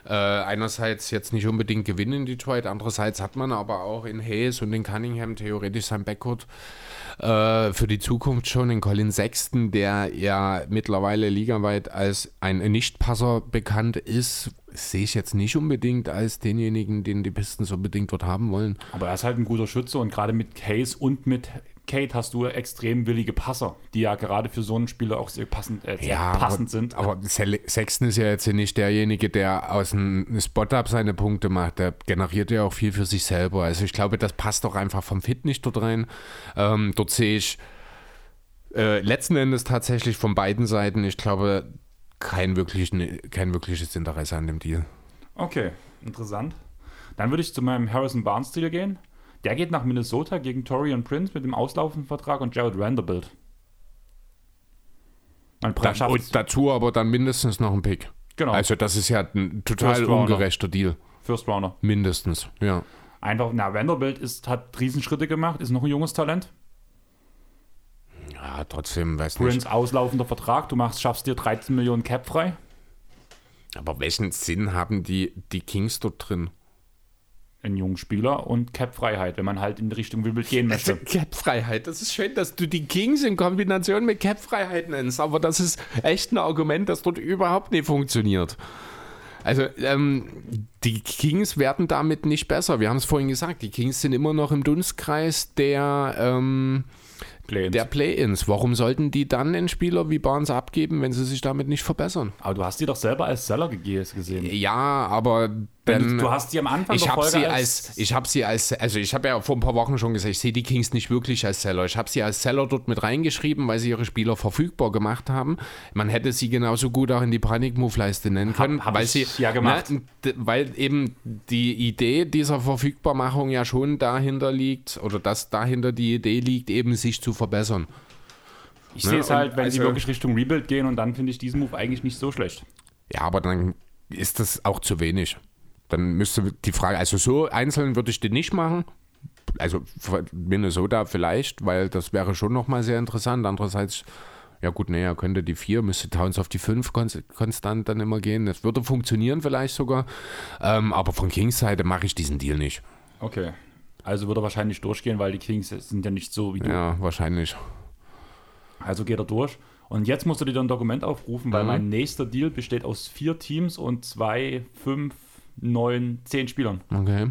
Speaker 2: äh, einerseits jetzt nicht unbedingt gewinnen in Detroit, andererseits hat man aber auch in Hayes und in Cunningham theoretisch sein Backcourt äh, für die Zukunft schon. In Colin Sexton, der ja mittlerweile ligaweit als ein Nichtpasser bekannt ist, sehe ich jetzt nicht unbedingt als denjenigen, den die Pistons unbedingt dort haben wollen.
Speaker 1: Aber er ist halt ein guter Schütze und gerade mit Case und mit Kate hast du extrem willige Passer, die ja gerade für so einen Spieler auch sehr passend, äh, sehr passend
Speaker 2: aber,
Speaker 1: sind.
Speaker 2: Aber Sexton ist ja jetzt nicht derjenige, der aus einem Spot-Up seine Punkte macht. Der generiert ja auch viel für sich selber. Also ich glaube, das passt doch einfach vom Fit nicht dort rein. Ähm, dort sehe ich äh, letzten Endes tatsächlich von beiden Seiten, ich glaube, kein, wirklichen, kein wirkliches Interesse an dem Deal.
Speaker 1: Okay, interessant. Dann würde ich zu meinem Harrison Barnes Deal gehen. Der geht nach Minnesota gegen Torian Prince mit dem auslaufenden Vertrag und Jared Vanderbilt. Man
Speaker 2: Da,
Speaker 1: schafft
Speaker 2: und dazu aber dann mindestens noch ein Pick.
Speaker 1: genau,
Speaker 2: Also das ist ja ein total ungerechter Deal.
Speaker 1: First Rounder.
Speaker 2: Mindestens, ja.
Speaker 1: Einfach, na, Vanderbilt ist, hat Riesenschritte gemacht, ist noch ein junges Talent.
Speaker 2: Ja, trotzdem, weiß nicht.
Speaker 1: Prince auslaufender Vertrag, du machst, schaffst dir 13 Millionen Cap frei.
Speaker 2: Aber welchen Sinn haben die, die Kings dort drin?
Speaker 1: Einen jungen Spieler und Cap-Freiheit, wenn man halt in die Richtung Wimbledon gehen möchte.
Speaker 2: Cap-Freiheit, das ist schön, dass du die Kings in Kombination mit Cap-Freiheit nennst, aber das ist echt ein Argument, das dort überhaupt nicht funktioniert. Also, ähm, die Kings werden damit nicht besser. Wir haben es vorhin gesagt, die Kings sind immer noch im Dunstkreis der, ähm,
Speaker 1: Play-ins.
Speaker 2: der Play-Ins. Warum sollten die dann einen Spieler wie Barnes abgeben, wenn sie sich damit nicht verbessern?
Speaker 1: Aber du hast die doch selber als Seller ge- gesehen.
Speaker 2: Ja, aber Dann,
Speaker 1: du, hast die am Anfang
Speaker 2: ich habe sie als, ich habe sie als, also ich habe ja vor ein paar Wochen schon gesagt, ich sehe die Kings nicht wirklich als Seller. Ich habe sie als Seller dort mit reingeschrieben, weil sie ihre Spieler verfügbar gemacht haben. Man hätte sie genauso gut auch in die Panik-Move-Leiste nennen können,
Speaker 1: hab
Speaker 2: weil
Speaker 1: ich
Speaker 2: sie,
Speaker 1: ja gemacht.
Speaker 2: Ne, d- weil eben die Idee dieser Verfügbarmachung ja schon dahinter liegt oder dass dahinter die Idee liegt, eben sich zu verbessern.
Speaker 1: Ich
Speaker 2: Ne,
Speaker 1: sehe es halt, wenn sie
Speaker 2: also-
Speaker 1: wirklich Richtung Rebuild gehen und dann finde ich diesen Move eigentlich nicht so schlecht.
Speaker 2: Ja, aber dann ist das auch zu wenig. Dann müsste die Frage, also so einzeln würde ich den nicht machen. Also Minnesota vielleicht, weil das wäre schon nochmal sehr interessant. Andererseits, ja gut, nee, er könnte die vier, müsste Towns auf die fünf konst- konstant dann immer gehen. Das würde funktionieren vielleicht sogar. Ähm, aber von Kings Seite mache ich diesen Deal nicht.
Speaker 1: Okay. Also würde er wahrscheinlich durchgehen, weil die Kings sind ja nicht so wie du.
Speaker 2: Ja, wahrscheinlich.
Speaker 1: Also geht er durch. Und jetzt musst du dir ein Dokument aufrufen, weil
Speaker 2: Mhm.
Speaker 1: mein nächster Deal besteht aus vier Teams und zwei, fünf, neun, zehn Spielern.
Speaker 2: Okay.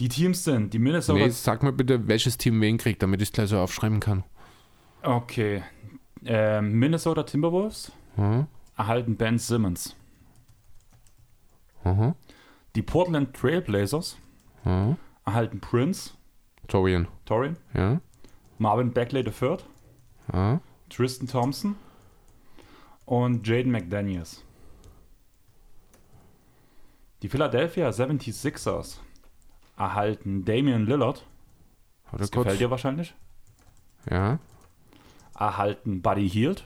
Speaker 1: Die Teams sind die Minnesota.
Speaker 2: Nee, sag mir bitte, welches Team wen kriegt, damit ich es gleich so aufschreiben kann.
Speaker 1: Okay. Ähm, Minnesota Timberwolves
Speaker 2: Mhm.
Speaker 1: erhalten Ben Simmons.
Speaker 2: Mhm.
Speaker 1: Die Portland Trailblazers
Speaker 2: Mhm.
Speaker 1: erhalten Prince,
Speaker 2: Torian.
Speaker 1: Torin,
Speaker 2: Ja.
Speaker 1: Marvin Beckley III,
Speaker 2: Ja.
Speaker 1: Tristan Thompson und Jaden McDaniels. Die Philadelphia 76ers erhalten Damian Lillard,
Speaker 2: Warte
Speaker 1: das
Speaker 2: kurz.
Speaker 1: gefällt dir wahrscheinlich,
Speaker 2: Ja.
Speaker 1: erhalten Buddy Hield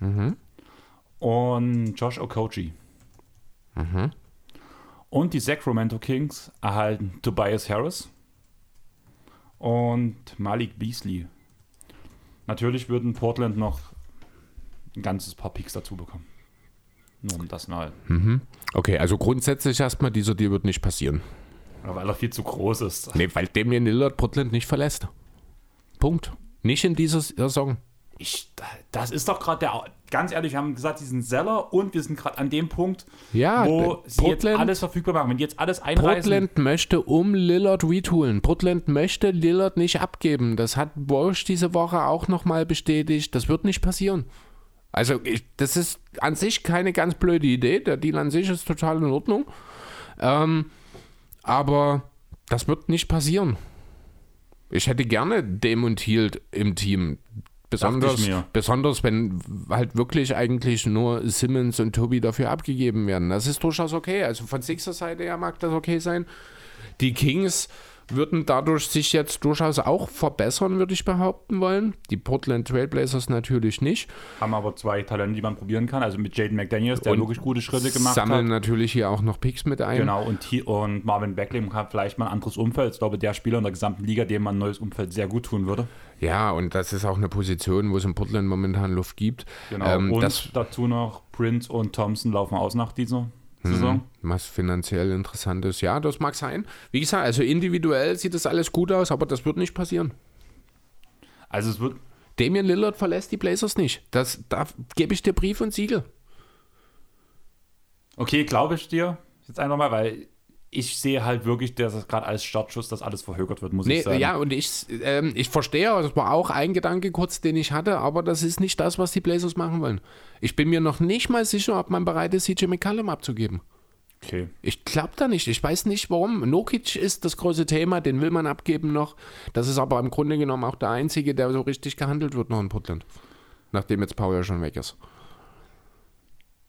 Speaker 2: Mhm.
Speaker 1: und Josh Okogie.
Speaker 2: Mhm.
Speaker 1: Und die Sacramento Kings erhalten Tobias Harris und Malik Beasley. Natürlich würden Portland noch ein ganzes paar Picks dazu bekommen. Nur um das mal.
Speaker 2: Mhm. Okay, also grundsätzlich erstmal, dieser Deal wird nicht passieren.
Speaker 1: Weil er viel zu groß ist.
Speaker 2: Nee, weil Damian Lillard Portland nicht verlässt. Punkt. Nicht in dieser Saison.
Speaker 1: ich, das ist doch gerade der, ganz ehrlich, wir haben gesagt, sie sind Seller und wir sind gerade an dem Punkt,
Speaker 2: Ja,
Speaker 1: wo sie
Speaker 2: Portland-
Speaker 1: jetzt alles verfügbar machen. Wenn die jetzt alles einreißen,
Speaker 2: Portland möchte um Lillard retoolen. Portland möchte Lillard nicht abgeben. Das hat Walsh diese Woche auch nochmal bestätigt. Das wird nicht passieren. Also, ich, das ist an sich keine ganz blöde Idee. Der Deal an sich ist total in Ordnung. Ähm, aber das wird nicht passieren. Ich hätte gerne Damon Hield im Team. Besonders, besonders wenn halt wirklich eigentlich nur Simmons und Toby dafür abgegeben werden. Das ist durchaus okay. Also von Sixer Seite her mag das okay sein. Die Kings würden dadurch sich jetzt durchaus auch verbessern, würde ich behaupten wollen. Die Portland Trailblazers natürlich nicht.
Speaker 1: haben aber zwei Talente, die man probieren kann. Also mit Jaden McDaniels, der
Speaker 2: Und
Speaker 1: wirklich gute Schritte gemacht
Speaker 2: Sammeln
Speaker 1: hat.
Speaker 2: natürlich hier auch noch Picks mit ein.
Speaker 1: Genau, und, T- und Marvin Bagley hat vielleicht mal ein anderes Umfeld. Ich glaube, der Spieler in der gesamten Liga, dem man ein neues Umfeld sehr gut tun würde.
Speaker 2: Ja, und das ist auch eine Position, wo es in Portland momentan Luft gibt.
Speaker 1: Genau.
Speaker 2: Ähm,
Speaker 1: und dazu noch Prince und Thompson laufen aus nach dieser Saison.
Speaker 2: was finanziell interessant ist. Ja, das mag sein. Wie gesagt, also individuell sieht das alles gut aus, aber das wird nicht passieren.
Speaker 1: Also es wird,
Speaker 2: Damian Lillard verlässt die Blazers nicht. Das, da gebe ich dir Brief und Siegel.
Speaker 1: okay, glaube ich dir jetzt einfach mal, weil ich sehe halt wirklich, dass gerade als Startschuss, dass alles verhökert wird, muss
Speaker 2: Nee,
Speaker 1: ich sagen.
Speaker 2: ja, und ich, ähm, ich verstehe, das war auch ein Gedanke kurz, den ich hatte, aber das ist nicht das, was die Blazers machen wollen. Ich bin mir noch nicht mal sicher, ob man bereit ist, CJ McCallum abzugeben.
Speaker 1: Okay.
Speaker 2: Ich glaube da nicht. Ich weiß nicht warum. Nokic ist das große Thema, den will man abgeben noch. Das ist aber im Grunde genommen auch der einzige, der so richtig gehandelt wird noch in Portland. Nachdem jetzt Paul ja schon weg ist.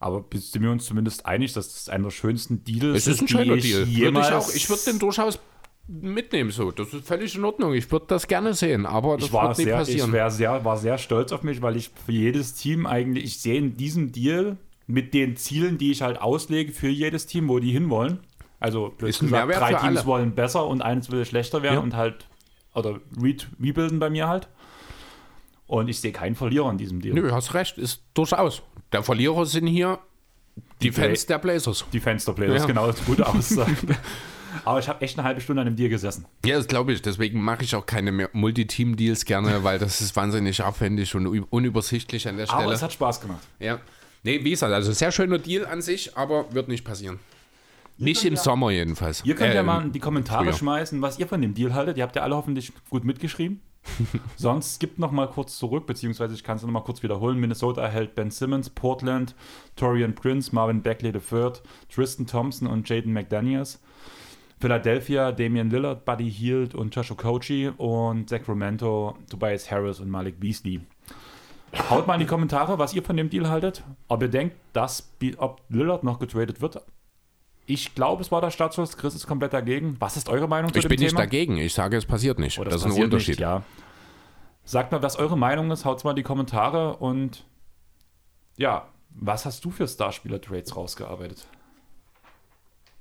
Speaker 1: Aber sind wir uns zumindest einig, dass das einer der schönsten Deals
Speaker 2: Es ist ein schöner
Speaker 1: ich
Speaker 2: Deal. Würde
Speaker 1: Jemals
Speaker 2: ich auch, ich würde den durchaus mitnehmen so. Das ist völlig in Ordnung. Ich würde das gerne sehen, aber das
Speaker 1: ich war
Speaker 2: wird nicht
Speaker 1: sehr, ich
Speaker 2: passieren.
Speaker 1: wär sehr, war sehr stolz auf mich, weil ich für jedes Team eigentlich, ich sehe in diesem Deal mit den Zielen, die ich halt auslege für jedes Team, wo die hinwollen. Also
Speaker 2: Ist ein
Speaker 1: gesagt, drei Teams
Speaker 2: alle.
Speaker 1: wollen besser und eins will schlechter werden
Speaker 2: Ja.
Speaker 1: und halt, oder re rebuilden bei mir halt. Und ich sehe keinen Verlierer in diesem Deal.
Speaker 2: Nö, hast recht, ist durchaus. Der Verlierer sind hier die,
Speaker 1: Die
Speaker 2: Fans der Blazers.
Speaker 1: Die Fensterplayers,
Speaker 2: Ja.
Speaker 1: genau, das gute Aussage. Aber ich habe echt eine halbe Stunde an dem Deal gesessen.
Speaker 2: Ja, das glaube ich. Deswegen mache ich auch keine mehr Multiteam-Deals gerne, weil das ist wahnsinnig aufwendig und unübersichtlich an der Stelle.
Speaker 1: Aber es hat Spaß gemacht.
Speaker 2: Ja. Nee, wie gesagt, also sehr schöner Deal an sich, aber wird nicht passieren. Nicht
Speaker 1: könnt
Speaker 2: im
Speaker 1: ja-
Speaker 2: Sommer jedenfalls.
Speaker 1: Ihr könnt ja
Speaker 2: Ähm,
Speaker 1: mal in die Kommentare
Speaker 2: früher.
Speaker 1: schmeißen, was ihr von dem Deal haltet. Ihr habt ja alle hoffentlich gut mitgeschrieben. Sonst skippt noch mal kurz zurück, beziehungsweise ich kann es noch mal kurz wiederholen. Minnesota erhält Ben Simmons, Portland, Torian Prince, Marvin Beckley III, Tristan Thompson und Jaden McDaniels. Philadelphia, Damian Lillard, Buddy Hield und Josh Okochi und Sacramento, Tobias Harris und Malik Beasley. Haut mal in die Kommentare, was ihr von dem Deal haltet. Ob ihr denkt, dass, ob Lillard noch getradet wird. Ich glaube, es war der Startschuss. Chris ist komplett dagegen. Was ist eure Meinung zu
Speaker 2: Ich
Speaker 1: dem
Speaker 2: bin
Speaker 1: Thema?
Speaker 2: nicht dagegen. Ich sage, es passiert nicht.
Speaker 1: Oder
Speaker 2: das
Speaker 1: es
Speaker 2: ist ein Unterschied.
Speaker 1: Nicht, ja. Sagt mal, was eure Meinung ist. Haut mal in die Kommentare. Und ja, was hast du für Starspieler-Trades rausgearbeitet?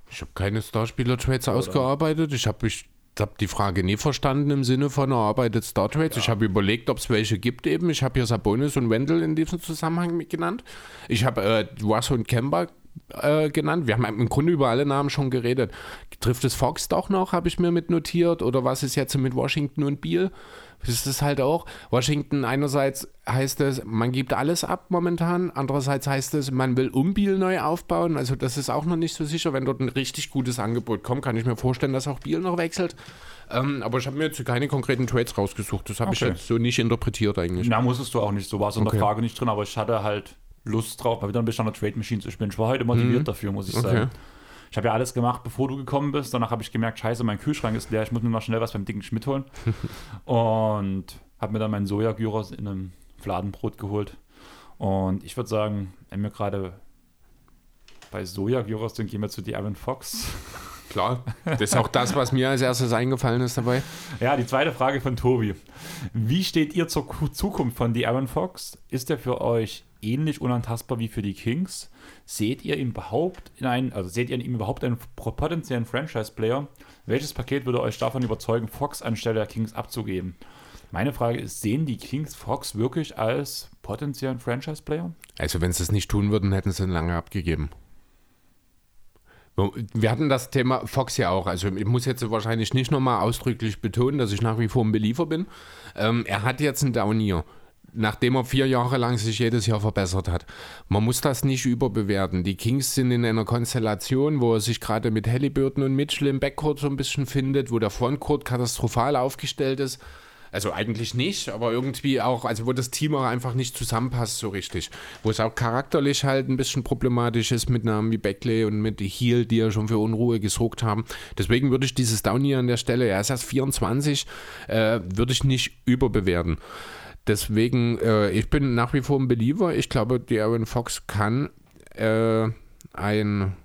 Speaker 2: Ich habe keine Starspieler-Trades ausgearbeitet. Ich habe ich hab die Frage nie verstanden im Sinne von erarbeitet Star-Trades. Ich habe überlegt, ob es welche gibt eben. Ich habe hier Sabonis und Wendell in diesem Zusammenhang genannt. Ich habe äh, Russ und Kemba äh, genannt. Wir haben im Grunde über alle Namen schon geredet. Trifft es Fox doch noch, habe ich mir mit notiert. Oder was ist jetzt mit Washington und Beal? Das ist es halt auch. Washington einerseits heißt es, man gibt alles ab momentan. Andererseits heißt es, man will um Beal neu aufbauen. Also das ist auch noch nicht so sicher. Wenn dort ein richtig gutes Angebot kommt, kann ich mir vorstellen, dass auch Beal noch wechselt. Ähm, aber ich habe mir jetzt keine konkreten Trades rausgesucht. Das habe ich
Speaker 1: Okay.
Speaker 2: jetzt so nicht interpretiert eigentlich.
Speaker 1: Na, musstest du auch nicht. So war es in
Speaker 2: Okay.
Speaker 1: der Frage nicht drin. Aber ich hatte halt Lust drauf, mal wieder ein bisschen an der Trade Machine zu spielen. Ich war heute motiviert dafür, muss ich
Speaker 2: Mhm. Okay.
Speaker 1: sagen. Ich habe ja alles gemacht, bevor du gekommen bist. Danach habe ich gemerkt, scheiße, mein Kühlschrank ist leer. Ich muss mir mal schnell was beim dicken Schmidt holen. und habe mir dann meinen Sojagyros in einem Fladenbrot geholt. Und ich würde sagen, wenn wir gerade bei Sojagyros sind, gehen wir zu Aaron Fox.
Speaker 2: Klar, das ist auch das, was mir als erstes eingefallen ist dabei.
Speaker 1: Ja, die zweite Frage von Tobi. Wie steht ihr zur Ku- Zukunft von De'Aaron Fox? Ist er für euch ähnlich unantastbar wie für die Kings? Seht ihr ihn überhaupt in einen, also seht ihr in ihm überhaupt einen potenziellen Franchise-Player? Welches Paket würde euch davon überzeugen, Fox anstelle der Kings abzugeben? Meine Frage ist, sehen die Kings Fox wirklich als potenziellen Franchise-Player?
Speaker 2: Also wenn sie es nicht tun würden, hätten sie ihn lange abgegeben. Wir hatten das Thema Fox ja auch. Also ich muss jetzt wahrscheinlich nicht nochmal ausdrücklich betonen, dass ich nach wie vor ein Believer bin. Ähm, er hat jetzt ein Down Year. Nachdem er vier Jahre lang sich jedes Jahr verbessert hat. Man muss das nicht überbewerten. Die Kings sind in einer Konstellation, wo er sich gerade mit Halliburton und Mitchell im Backcourt so ein bisschen findet, wo der Frontcourt katastrophal aufgestellt ist. Also eigentlich nicht, aber irgendwie auch, also wo das Team auch einfach nicht zusammenpasst so richtig. Wo es auch charakterlich halt ein bisschen problematisch ist mit Namen wie Beckley und mit Heel, die ja schon für Unruhe gesorgt haben. Deswegen würde ich dieses Down hier an der Stelle, er ist erst 24, äh, würde ich nicht überbewerten. Deswegen, äh, ich bin nach wie vor ein Believer. Ich glaube, Darren Fox kann äh, ein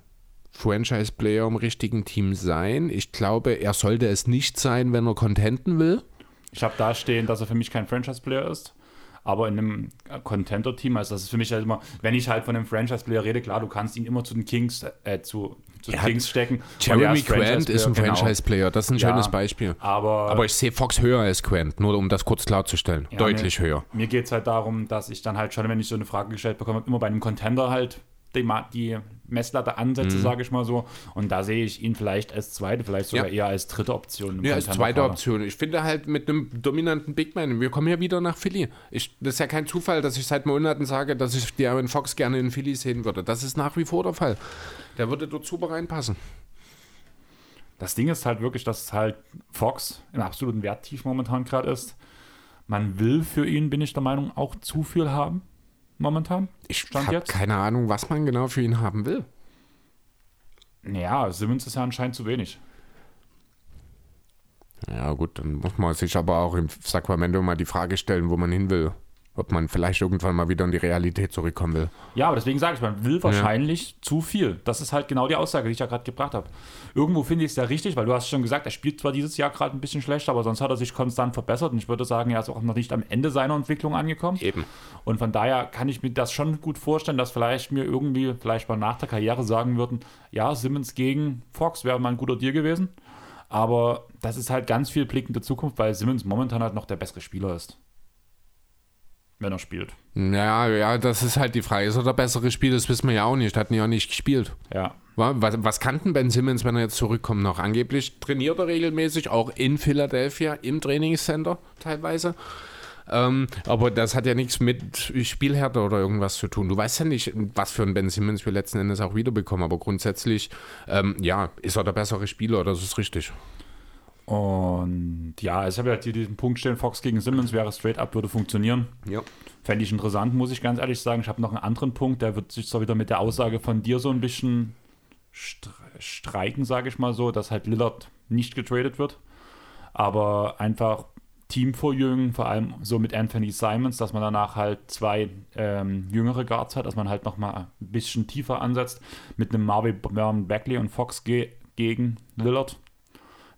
Speaker 2: Franchise-Player im richtigen Team sein. Ich glaube, er sollte es nicht sein, wenn er contenten will.
Speaker 1: Ich habe da stehen, dass er für mich kein Franchise-Player ist. Aber in einem Contender-Team, also das ist für mich halt immer, wenn ich halt von einem Franchise-Player rede, klar, du kannst ihn immer zu den Kings, äh, zu, zu den Kings stecken.
Speaker 2: Jeremy Grant ist ein genau. Franchise-Player, das ist ein ja, schönes Beispiel.
Speaker 1: Aber,
Speaker 2: aber ich sehe Fox höher als Grant, nur um das kurz klarzustellen. Ja, Deutlich
Speaker 1: mir,
Speaker 2: höher.
Speaker 1: Mir geht es halt darum, dass ich dann halt schon, wenn ich so eine Frage gestellt bekomme, immer bei einem Contender halt die, die Messlatte ansetze, mhm. sage ich mal so. Und da sehe ich ihn vielleicht als zweite, vielleicht sogar ja. eher als dritte Option.
Speaker 2: Ja, als zweite Option. Ich finde halt mit einem dominanten Big Man, wir kommen ja wieder nach Philly. Ich, das ist ja kein Zufall, dass ich seit Monaten sage, dass ich Darren Fox gerne in Philly sehen würde. Das ist nach wie vor der Fall. Der würde dort super reinpassen.
Speaker 1: Das Ding ist halt wirklich, dass halt Fox im absoluten Werttief momentan gerade ist. Man will für ihn, bin ich der Meinung, auch zu viel haben momentan?
Speaker 2: Ich habe keine Ahnung, was man genau für ihn haben will.
Speaker 1: Ja, Simmons ist ja anscheinend zu wenig.
Speaker 2: Ja, gut, dann muss man sich aber auch im Sacramento mal die Frage stellen, wo man hin will ob man vielleicht irgendwann mal wieder in die Realität zurückkommen will.
Speaker 1: Ja, aber deswegen sage ich, man will wahrscheinlich ja. zu viel. Das ist halt genau die Aussage, die ich ja gerade gebracht habe. Irgendwo finde ich es ja richtig, weil du hast schon gesagt, er spielt zwar dieses Jahr gerade ein bisschen schlecht, aber sonst hat er sich konstant verbessert und ich würde sagen, er ist auch noch nicht am Ende seiner Entwicklung angekommen.
Speaker 2: Eben.
Speaker 1: Und von daher kann ich mir das schon gut vorstellen, dass vielleicht mir irgendwie, vielleicht mal nach der Karriere sagen würden, ja, Simmons gegen Fox wäre mal ein guter Deal gewesen. Aber das ist halt ganz viel Blick in die Zukunft, weil Simmons momentan halt noch der bessere Spieler ist wenn er spielt.
Speaker 2: Ja, ja, das ist halt die Frage. Ist er der bessere Spieler? Das wissen wir ja auch nicht. Hat ihn ja nicht gespielt.
Speaker 1: Ja.
Speaker 2: Was, was kannten Ben Simmons, wenn er jetzt zurückkommt, noch? Angeblich trainiert er regelmäßig, auch in Philadelphia, im Trainingscenter teilweise. Ähm, aber das hat ja nichts mit Spielhärte oder irgendwas zu tun. Du weißt ja nicht, was für ein Ben Simmons wir letzten Endes auch wiederbekommen. Aber grundsätzlich, ähm, ja, ist er der bessere Spieler, das ist richtig.
Speaker 1: Und ja, ich habe ja hier diesen Punkt stehen, Fox gegen Simmons wäre straight up, würde funktionieren.
Speaker 2: Ja.
Speaker 1: Fände ich interessant, muss ich ganz ehrlich sagen. Ich habe noch einen anderen Punkt, der wird sich zwar wieder mit der Aussage von dir so ein bisschen streiken, sage ich mal so, dass halt Lillard nicht getradet wird. Aber einfach Teamvorjüngen, vor allem so mit Anthony Simons, dass man danach halt zwei ähm, jüngere Guards hat, dass man halt nochmal ein bisschen tiefer ansetzt mit einem Marvin Bagley und Fox ge gegen Lillard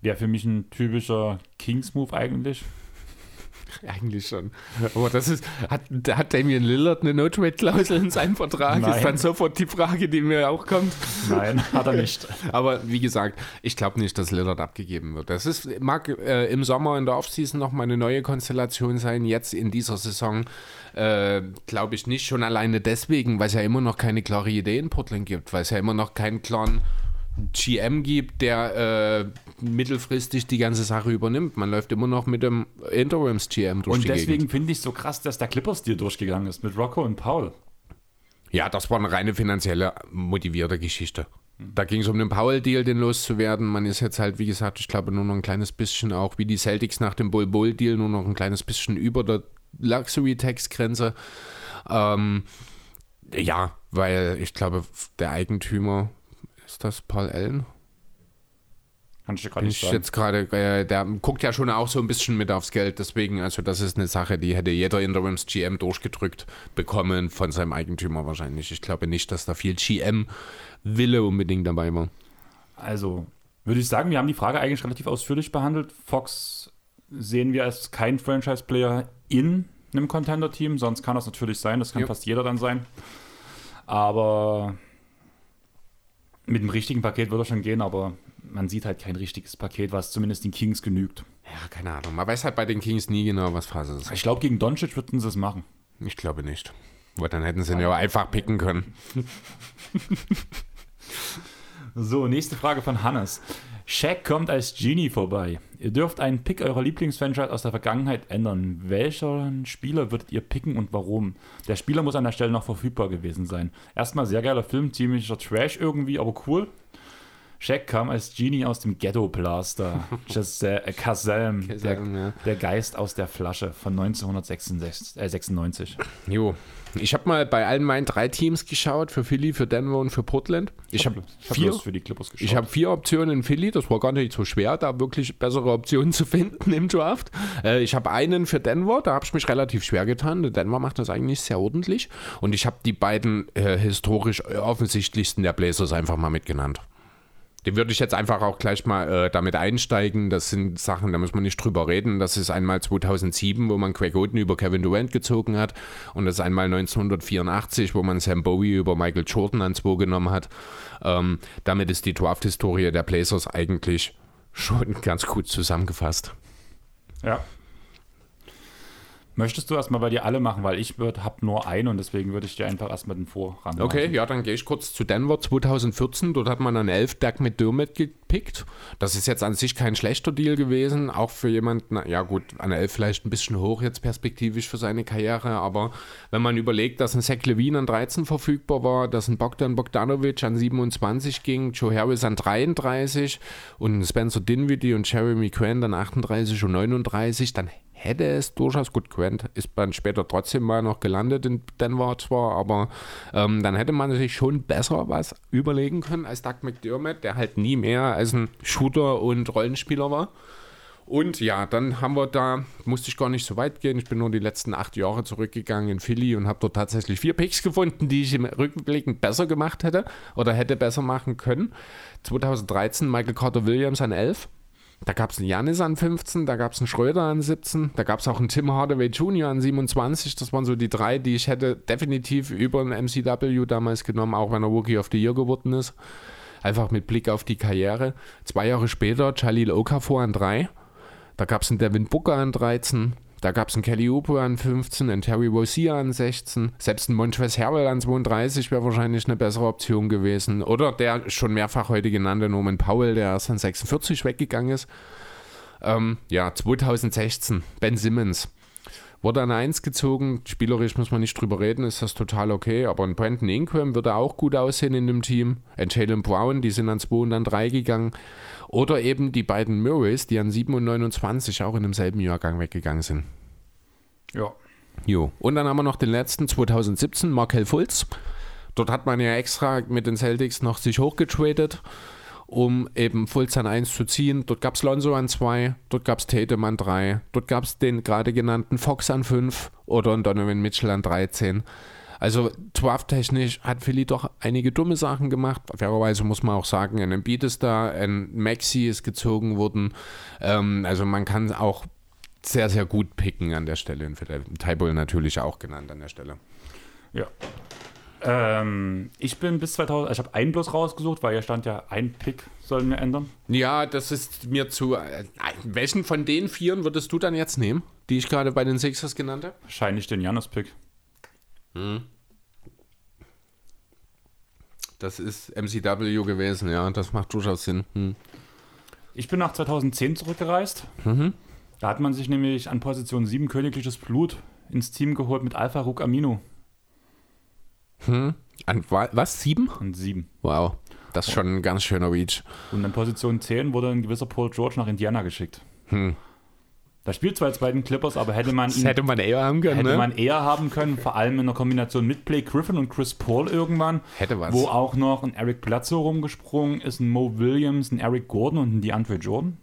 Speaker 1: Wäre für mich ein typischer Kings-Move eigentlich.
Speaker 2: Eigentlich schon. Aber das ist, hat, hat Damian Lillard eine No-Trade-Klausel in seinem Vertrag? Nein. Ist dann sofort die Frage, die mir auch kommt.
Speaker 1: Nein, hat er nicht.
Speaker 2: Aber wie gesagt, ich glaube nicht, dass Lillard abgegeben wird. Das ist, mag äh, im Sommer in der Offseason nochmal eine neue Konstellation sein. Jetzt in dieser Saison äh, glaube ich nicht. Schon alleine deswegen, weil es ja immer noch keine klare Idee in Portland gibt, weil es ja immer noch keinen klaren GM gibt, der äh, mittelfristig die ganze Sache übernimmt. Man läuft immer noch mit dem Interims-GM
Speaker 1: durch Und deswegen finde ich es so krass, dass der Clippers-Deal durchgegangen ist mit Rocco und Paul.
Speaker 2: Ja, das war eine reine finanzielle motivierte Geschichte. Da ging es um den Powell-Deal, den loszuwerden. Man ist jetzt halt, wie gesagt, ich glaube, nur noch ein kleines bisschen, auch wie die Celtics nach dem Bull-Bull-Deal, nur noch ein kleines bisschen über der Luxury-Tax-Grenze. Ähm, ja, weil ich glaube, der Eigentümer ist das Paul Allen?
Speaker 1: Kann ich dir gerade nicht sagen.
Speaker 2: jetzt gerade, äh, der guckt ja schon auch so ein bisschen mit aufs Geld, deswegen, also das ist eine Sache, die hätte jeder Interims GM durchgedrückt bekommen von seinem Eigentümer wahrscheinlich. Ich glaube nicht, dass da viel GM-Wille unbedingt dabei war.
Speaker 1: Also, würde ich sagen, wir haben die Frage eigentlich relativ ausführlich behandelt. Fox sehen wir als kein Franchise-Player in einem Contender-Team, sonst kann das natürlich sein, das kann ja. fast jeder dann sein. Aber mit dem richtigen Paket würde er schon gehen, aber man sieht halt kein richtiges Paket, was zumindest den Kings genügt.
Speaker 2: Ja, keine Ahnung. Man weiß halt bei den Kings nie genau, was Phase ist.
Speaker 1: Ich glaube, gegen Doncic würden sie es machen.
Speaker 2: Ich glaube nicht. Aber dann hätten sie ihn ja einfach picken können.
Speaker 1: so, nächste Frage von Hannes. Shaq kommt als Genie vorbei. Ihr dürft einen Pick eurer Lieblingsfranchise aus der Vergangenheit ändern. Welchen Spieler würdet ihr picken und warum? Der Spieler muss an der Stelle noch verfügbar gewesen sein. Erstmal sehr geiler Film, ziemlicher Trash irgendwie, aber cool. Shaq kam als Genie aus dem Ghetto Blaster. Kazam, äh, Kazam, der,
Speaker 2: ja.
Speaker 1: der Geist aus der Flasche von 1996. Äh, 96.
Speaker 2: Jo. Ich habe mal bei allen meinen drei Teams geschaut, für Philly, für Denver und für Portland. Ich habe
Speaker 1: hab
Speaker 2: vier,
Speaker 1: für die Clippers geschaut.
Speaker 2: ich hab vier Optionen in Philly, das war gar nicht so schwer, da wirklich bessere Optionen zu finden im Draft. Äh, ich habe einen für Denver, da habe ich mich relativ schwer getan. Denver macht das eigentlich sehr ordentlich. Und ich habe die beiden äh, historisch offensichtlichsten der Blazers einfach mal mitgenannt. Den würde ich jetzt einfach auch gleich mal äh, damit einsteigen. Das sind Sachen, da muss man nicht drüber reden. Das ist einmal 2007, wo man Craig Oden über Kevin Durant gezogen hat. Und das ist einmal 1984, wo man Sam Bowie über Michael Jordan an 2 genommen hat. Ähm, damit ist die Draft-Historie der Blazers eigentlich schon ganz gut zusammengefasst.
Speaker 1: Ja. Möchtest du erstmal bei dir alle machen, weil ich habe nur einen und deswegen würde ich dir einfach erstmal den Vorrang
Speaker 2: Okay,
Speaker 1: machen.
Speaker 2: ja, dann gehe ich kurz zu Denver 2014. Dort hat man einen Elfberg mit Dermot gepickt. Das ist jetzt an sich kein schlechter Deal gewesen. Auch für jemanden, ja gut, an 11 vielleicht ein bisschen hoch jetzt perspektivisch für seine Karriere. Aber wenn man überlegt, dass ein Zach Levine an 13 verfügbar war, dass ein Bogdan Bogdanovic an 27 ging, Joe Harris an 33 und Spencer Dinwiddie und Jeremy Grant an 38 und 39, dann hätte es durchaus, gut, Grant ist dann später trotzdem mal noch gelandet in Denver zwar, aber ähm, dann hätte man sich schon besser was überlegen können als Doug McDermott, der halt nie mehr als ein Shooter und Rollenspieler war. Und ja, dann haben wir da, musste ich gar nicht so weit gehen, ich bin nur die letzten acht Jahre zurückgegangen in Philly und habe dort tatsächlich vier Picks gefunden, die ich im Rückblick besser gemacht hätte oder hätte besser machen können. 2013 Michael Carter Williams an 11. Da gab es einen Janis an 15, da gab es einen Schröder an 17, da gab es auch einen Tim Hardaway Jr. an 27. Das waren so die drei, die ich hätte definitiv über den MCW damals genommen, auch wenn er Rookie of the Year geworden ist. Einfach mit Blick auf die Karriere. Zwei Jahre später Jalil Okafor an 3. Da gab es einen Devin Booker an 13. Da gab es einen Kelly Oubre an 15, einen Terry Rozier an 16. Selbst ein Montrezl Harrell an 32 wäre wahrscheinlich eine bessere Option gewesen. Oder der schon mehrfach heute genannte Norman Powell, der erst an 46 weggegangen ist. Ähm, ja, 2016, Ben Simmons. Wurde an 1 gezogen, spielerisch muss man nicht drüber reden, ist das total okay, aber ein Brandon Ingram würde auch gut aussehen in dem Team. Ein Jalen Brown, die sind an 2 und an 3 gegangen. Oder eben die beiden Murrays, die an 7 und 29 auch in demselben Jahrgang weggegangen sind.
Speaker 1: Ja.
Speaker 2: Jo. Und dann haben wir noch den letzten, 2017, Markel Fultz. Dort hat man ja extra mit den Celtics noch sich hochgetradet, um eben Fultz an 1 zu ziehen. Dort gab es Lonzo an 2, dort gab es Tatum an 3, dort gab es den gerade genannten Fox an 5 oder Donovan Mitchell an 13. Also drafttechnisch hat Philly doch einige dumme Sachen gemacht. Fairerweise muss man auch sagen, ein Embiid ist da, ein Maxi ist gezogen worden. Ähm, also man kann auch sehr, sehr gut picken an der Stelle. Und Tybull natürlich auch genannt an der Stelle.
Speaker 1: Ja. Ähm, ich bin bis 2000, ich habe einen bloß rausgesucht, weil hier stand ja, ein Pick sollen wir ändern.
Speaker 2: Ja, das ist mir zu. Äh, welchen von den vieren würdest du dann jetzt nehmen, die ich gerade bei den Sixers genannt habe?
Speaker 1: Wahrscheinlich den Janus-Pick.
Speaker 2: Das ist MCW gewesen, ja, das macht durchaus Sinn. Hm.
Speaker 1: Ich bin nach 2010 zurückgereist. Da hat man sich nämlich an Position 7 königliches Blut ins Team geholt mit Alpha Ruk Amino.
Speaker 2: An, wa- was? Sieben?
Speaker 1: Und 7.
Speaker 2: Wow, das ist schon ein ganz schöner Reach.
Speaker 1: Und an Position 10 wurde ein gewisser Paul George nach Indiana geschickt. Da spielt zwar jetzt bei den Clippers, aber hätte man ihn
Speaker 2: Das hätte man eher haben können,
Speaker 1: hätte
Speaker 2: ne?
Speaker 1: man eher haben können, vor allem in der Kombination mit Blake Griffin und Chris Paul irgendwann.
Speaker 2: Hätte was.
Speaker 1: Wo auch noch ein Eric Bledsoe rumgesprungen ist, ein Mo Williams, ein Eric Gordon und ein DeAndre Jordan.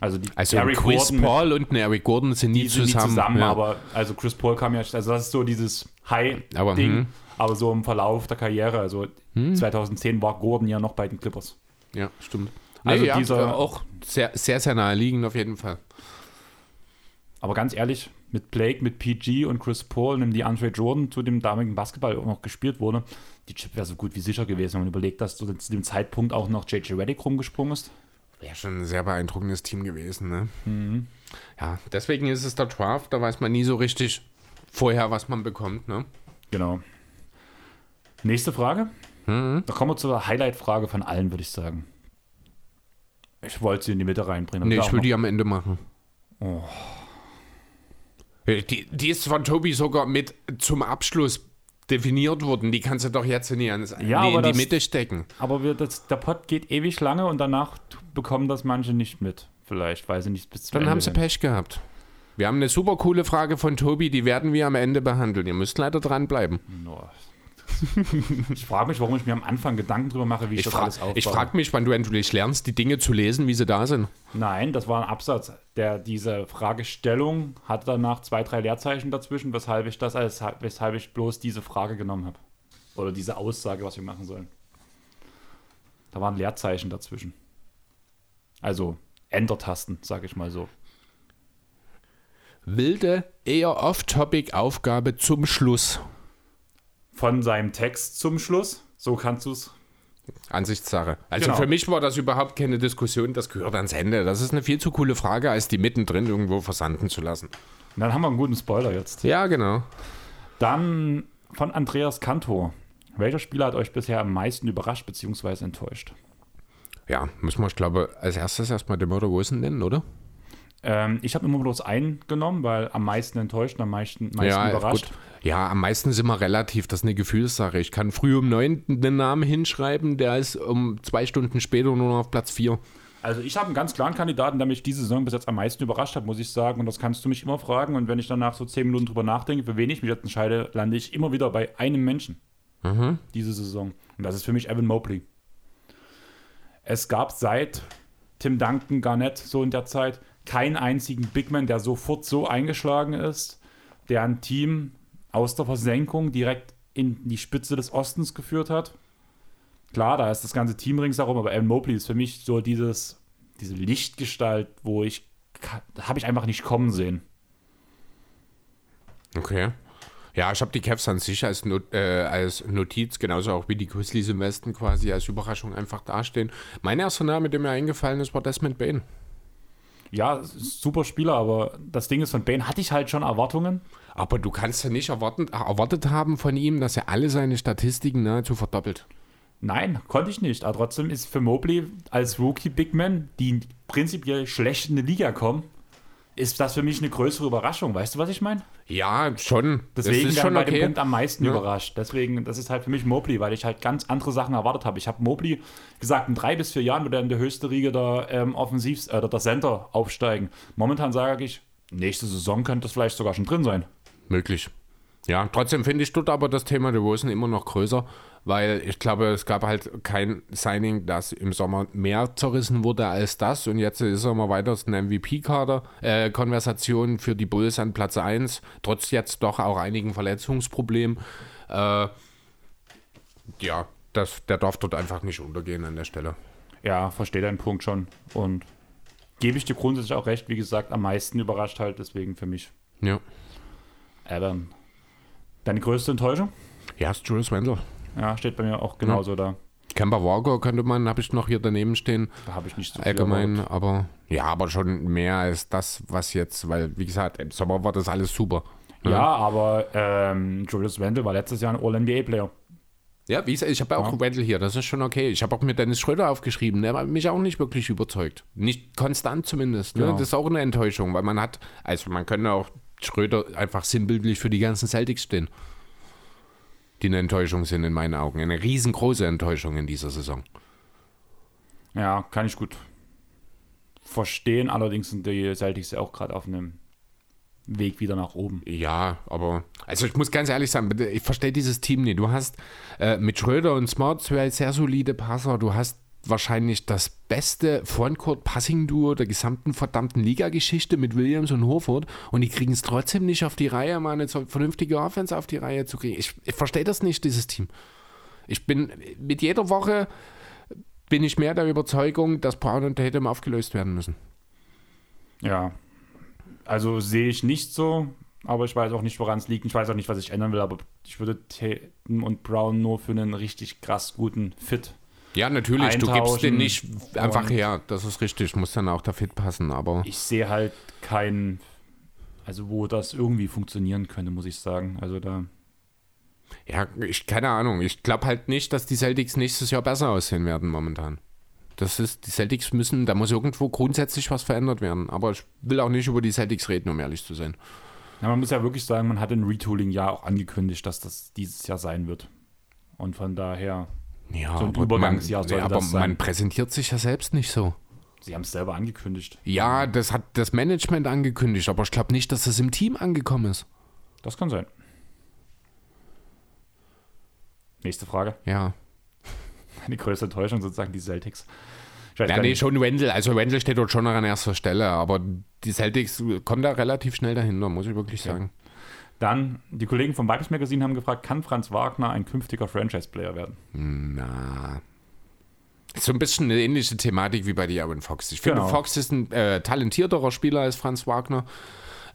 Speaker 1: Also, die
Speaker 2: also ein Chris
Speaker 1: Gordon
Speaker 2: Paul und ein Eric Gordon sind nie
Speaker 1: die sind
Speaker 2: zusammen.
Speaker 1: nie zusammen,
Speaker 2: ja.
Speaker 1: aber also Chris Paul kam ja, also das ist so dieses
Speaker 2: Aber,
Speaker 1: High-Ding,
Speaker 2: hm.
Speaker 1: aber so im Verlauf der Karriere, also 2010 war Gordon ja noch bei den Clippers.
Speaker 2: ja, stimmt.
Speaker 1: Also
Speaker 2: Nee, ja,
Speaker 1: dieser-
Speaker 2: auch sehr, sehr, sehr naheliegend auf jeden Fall.
Speaker 1: Aber ganz ehrlich, mit Blake, mit PG und Chris Paul und dem DeAndre Jordan zu dem damaligen Basketball auch noch gespielt wurde, die Chip wäre so gut wie sicher gewesen, wenn man überlegt, dass so zu dem Zeitpunkt auch noch JJ Reddick rumgesprungen ist.
Speaker 2: Wäre schon ein sehr beeindruckendes Team gewesen, ne?
Speaker 1: Mhm.
Speaker 2: Ja, deswegen ist es der Draft, da weiß man nie so richtig vorher, was man bekommt, ne?
Speaker 1: Genau. Nächste Frage.
Speaker 2: Mhm.
Speaker 1: Da kommen wir zur Highlight-Frage von allen, würde ich sagen. Ich wollte sie in die Mitte reinbringen.
Speaker 2: Nee, ich will
Speaker 1: auch
Speaker 2: die am Ende machen.
Speaker 1: Oh.
Speaker 2: Die, die ist von Tobi sogar mit zum Abschluss definiert worden. Die kannst du doch jetzt nicht ans,
Speaker 1: Ja,
Speaker 2: nee, in die
Speaker 1: das-
Speaker 2: Mitte stecken.
Speaker 1: noch- Aber wir, das, der Pott geht ewig lange und danach bekommen das manche nicht mit. Vielleicht, weil sie nicht bis zum
Speaker 2: Dann
Speaker 1: Ende
Speaker 2: haben sie
Speaker 1: hören.
Speaker 2: Pech gehabt. Wir haben eine super coole Frage von Tobi, die werden wir am Ende behandeln. Ihr müsst leider dranbleiben.
Speaker 1: No. Ich frage mich, warum ich mir am Anfang Gedanken drüber mache, wie ich,
Speaker 2: Ich,
Speaker 1: das alles aufbaue.
Speaker 2: ich frage mich, wann du endlich lernst, die Dinge zu lesen, wie sie da sind.
Speaker 1: Nein, das war ein Absatz. Der, diese Fragestellung hatte danach zwei, drei Leerzeichen dazwischen, weshalb ich das als weshalb ich bloß diese Frage genommen habe. Oder diese Aussage, was wir machen sollen. Da waren Leerzeichen dazwischen. Also Enter-Tasten, sage ich mal so.
Speaker 2: Wilde, eher off-topic-Aufgabe zum Schluss.
Speaker 1: Von seinem Text zum Schluss, so kannst du es.
Speaker 2: Ansichtssache. Also
Speaker 1: Genau.
Speaker 2: für mich war das überhaupt keine Diskussion, das gehört ans Ende. Das ist eine viel zu coole Frage, als die mittendrin irgendwo versanden zu lassen.
Speaker 1: Dann haben wir einen guten Spoiler jetzt.
Speaker 2: Ja, genau.
Speaker 1: Dann von Andreas Kantor. Welcher Spieler hat euch bisher am meisten überrascht bzw. enttäuscht?
Speaker 2: Ja, müssen wir, ich glaube, als erstes erstmal den Mörder Wilson nennen, oder?
Speaker 1: Ähm, ich habe immer bloß einen genommen, weil am meisten enttäuscht, am meisten, meisten
Speaker 2: ja,
Speaker 1: überrascht.
Speaker 2: gut. Ja, am meisten sind wir relativ, das ist eine Gefühlssache. Ich kann früh um neun den Namen hinschreiben, der ist um zwei Stunden später nur noch auf Platz vier.
Speaker 1: Also ich habe einen ganz klaren Kandidaten, der mich diese Saison bis jetzt am meisten überrascht hat, muss ich sagen. Und das kannst du mich immer fragen. Und wenn ich danach so zehn Minuten drüber nachdenke, für wen ich mich jetzt entscheide, lande ich immer wieder bei einem Menschen. Diese Saison. Und das ist für mich Evan Mobley. Es gab seit Tim Duncan, Garnett, so in der Zeit, keinen einzigen Bigman, der sofort so eingeschlagen ist, der ein Team aus der Versenkung direkt in die Spitze des Ostens geführt hat. Klar, da ist das ganze Team ringsherum, aber Evan Mobley ist für mich so dieses, diese Lichtgestalt, wo ich, habe ich einfach nicht kommen sehen.
Speaker 2: Okay. Ja, ich habe die Cavs an sich als, Not, äh, als Notiz, genauso auch wie die Grizzlies im Westen quasi als Überraschung einfach dastehen. Mein erster Name, der mir eingefallen ist, war Desmond Bain.
Speaker 1: Ja, super Spieler, aber das Ding ist, von Bane hatte ich halt schon Erwartungen.
Speaker 2: Aber du kannst ja nicht erwarten, erwartet haben von ihm, dass er alle seine Statistiken nahezu verdoppelt.
Speaker 1: Nein, konnte ich nicht. Aber trotzdem ist für Mobley als Rookie Bigman, die prinzipiell schlecht in die Liga kommen, ist das für mich eine größere Überraschung. Weißt du, was ich meine?
Speaker 2: Ja, schon.
Speaker 1: Deswegen
Speaker 2: ist schon
Speaker 1: bei dem
Speaker 2: okay.
Speaker 1: Punkt am meisten
Speaker 2: Ja.
Speaker 1: überrascht. Deswegen, das ist halt für mich Mobley, weil ich halt ganz andere Sachen erwartet habe. Ich habe Mobley gesagt, in drei bis vier Jahren wird er in der höchste Riege der ähm, Offensivs, äh, der Center aufsteigen. Momentan sage ich, nächste Saison könnte das vielleicht sogar schon drin sein.
Speaker 2: Möglich. Ja, trotzdem finde ich dort aber das Thema der Rosen immer noch größer, weil ich glaube, es gab halt kein Signing, das im Sommer mehr zerrissen wurde als das und jetzt ist er mal weiter eine MVP-Kader, äh, Konversation für die Bulls an Platz 1, trotz jetzt doch auch einigen Verletzungsproblemen. Äh, ja, das, der darf dort einfach nicht untergehen an der Stelle.
Speaker 1: Ja, verstehe deinen Punkt schon. Und gebe ich dir grundsätzlich auch recht, wie gesagt, am meisten überrascht halt, deswegen für mich
Speaker 2: Ja.
Speaker 1: Evan. Deine größte Enttäuschung?
Speaker 2: Ja, ist Julius Randle.
Speaker 1: Ja, steht bei mir auch genauso da.
Speaker 2: Kemba Walker könnte man, habe ich noch hier daneben stehen.
Speaker 1: Da habe ich nicht so viel
Speaker 2: allgemein,
Speaker 1: erwartet.
Speaker 2: aber ja, aber schon mehr als das, was jetzt, weil, wie gesagt, im Sommer war das alles super.
Speaker 1: Ja, aber ähm, Julius Randle war letztes Jahr ein All-NBA-Player.
Speaker 2: Ja, wie gesagt, ich habe auch
Speaker 1: Ja.
Speaker 2: Wendell hier, das ist schon okay. Ich habe auch mit Dennis Schröder aufgeschrieben, der hat mich auch nicht wirklich überzeugt. Nicht konstant zumindest. Ne?
Speaker 1: Ja.
Speaker 2: Das ist auch eine Enttäuschung, weil man hat, also man könnte auch Schröder einfach sinnbildlich für die ganzen Celtics stehen. Die eine Enttäuschung sind in meinen Augen. Eine riesengroße Enttäuschung in dieser Saison.
Speaker 1: Ja, kann ich gut verstehen. Allerdings sind die Celtics ja auch gerade auf einem Weg wieder nach oben.
Speaker 2: Ja, aber also ich muss ganz ehrlich sagen, ich verstehe dieses Team nicht. Du hast äh, mit Schröder und Smart zwei sehr solide Passer. Du hast wahrscheinlich das beste Frontcourt-Passing-Duo der gesamten verdammten Liga-Geschichte mit Williams und Horford und die kriegen es trotzdem nicht auf die Reihe, mal eine vernünftige Offense auf die Reihe zu kriegen. Ich, ich verstehe das nicht, dieses Team. Ich bin mit jeder Woche bin ich mehr der Überzeugung, dass Brown und Tatum aufgelöst werden müssen.
Speaker 1: Ja, also sehe ich nicht so, aber ich weiß auch nicht, woran es liegt. Ich weiß auch nicht, was ich ändern will, aber ich würde Tatum und Brown nur für einen richtig krass guten Fit.
Speaker 2: Ja, natürlich, du gibst den
Speaker 1: Eintauschen
Speaker 2: nicht einfach her. Das ist richtig, muss dann auch der Fit passen, aber.
Speaker 1: Ich sehe halt keinen, also wo das irgendwie funktionieren könnte, muss ich sagen. Also da,
Speaker 2: Ja, ich, keine Ahnung. Ich glaube halt nicht, dass die Celtics nächstes Jahr besser aussehen werden momentan. Das ist, die Celtics müssen, da muss irgendwo grundsätzlich was verändert werden. Aber ich will auch nicht über die Celtics reden, um ehrlich zu sein.
Speaker 1: Ja, man muss ja wirklich sagen, man hat in Retooling ja auch angekündigt, dass das dieses Jahr sein wird. Und von daher,
Speaker 2: Ja,
Speaker 1: So ein
Speaker 2: aber
Speaker 1: Übergangsjahr
Speaker 2: man,
Speaker 1: sollte
Speaker 2: ja, aber
Speaker 1: das sein.
Speaker 2: man präsentiert sich ja selbst nicht so.
Speaker 1: sie haben es selber angekündigt.
Speaker 2: Ja, das hat das Management angekündigt, aber ich glaube nicht, dass das im Team angekommen ist.
Speaker 1: Das kann sein. Nächste Frage.
Speaker 2: Ja.
Speaker 1: Die größte Enttäuschung sozusagen die Celtics.
Speaker 2: Ja, nee, schon Wendell. Also Wendell steht dort schon noch an erster Stelle, aber die Celtics kommen da relativ schnell dahinter, muss ich wirklich sagen.
Speaker 1: Dann, die Kollegen vom Vibes Magazine haben gefragt, kann Franz Wagner ein künftiger Franchise-Player werden?
Speaker 2: Na. So ein bisschen eine ähnliche Thematik wie bei Aaron Fox. Ich finde,
Speaker 1: Genau.
Speaker 2: Fox ist ein äh, talentierterer Spieler als Franz Wagner.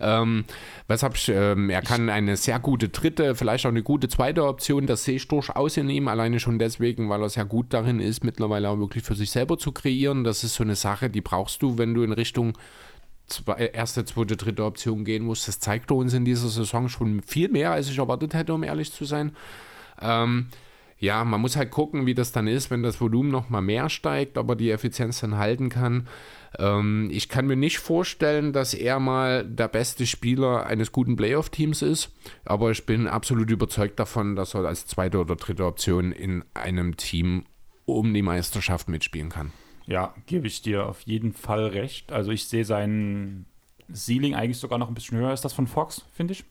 Speaker 2: Ähm, weshalb ich, ähm, er kann eine sehr gute dritte, vielleicht auch eine gute zweite Option, das sehe ich durchaus in ihm, alleine schon deswegen, weil er sehr gut darin ist, mittlerweile auch wirklich für sich selber zu kreieren. Das ist so eine Sache, die brauchst du, wenn du in Richtung zwei, erste, zweite, dritte Option gehen musst. Das zeigt er uns in dieser Saison schon viel mehr, als ich erwartet hätte, um ehrlich zu sein. Ähm, ja, man muss halt gucken, wie das dann ist, wenn das Volumen noch mal mehr steigt, ob er die Effizienz dann halten kann. Ähm, ich kann mir nicht vorstellen, dass er mal der beste Spieler eines guten Playoff-Teams ist, aber ich bin absolut überzeugt davon, dass er als zweite oder dritte Option in einem Team um die Meisterschaft mitspielen kann.
Speaker 1: Ja, gebe ich dir auf jeden Fall recht. Also ich sehe sein Ceiling eigentlich sogar noch ein bisschen höher als das von Fox, finde ich.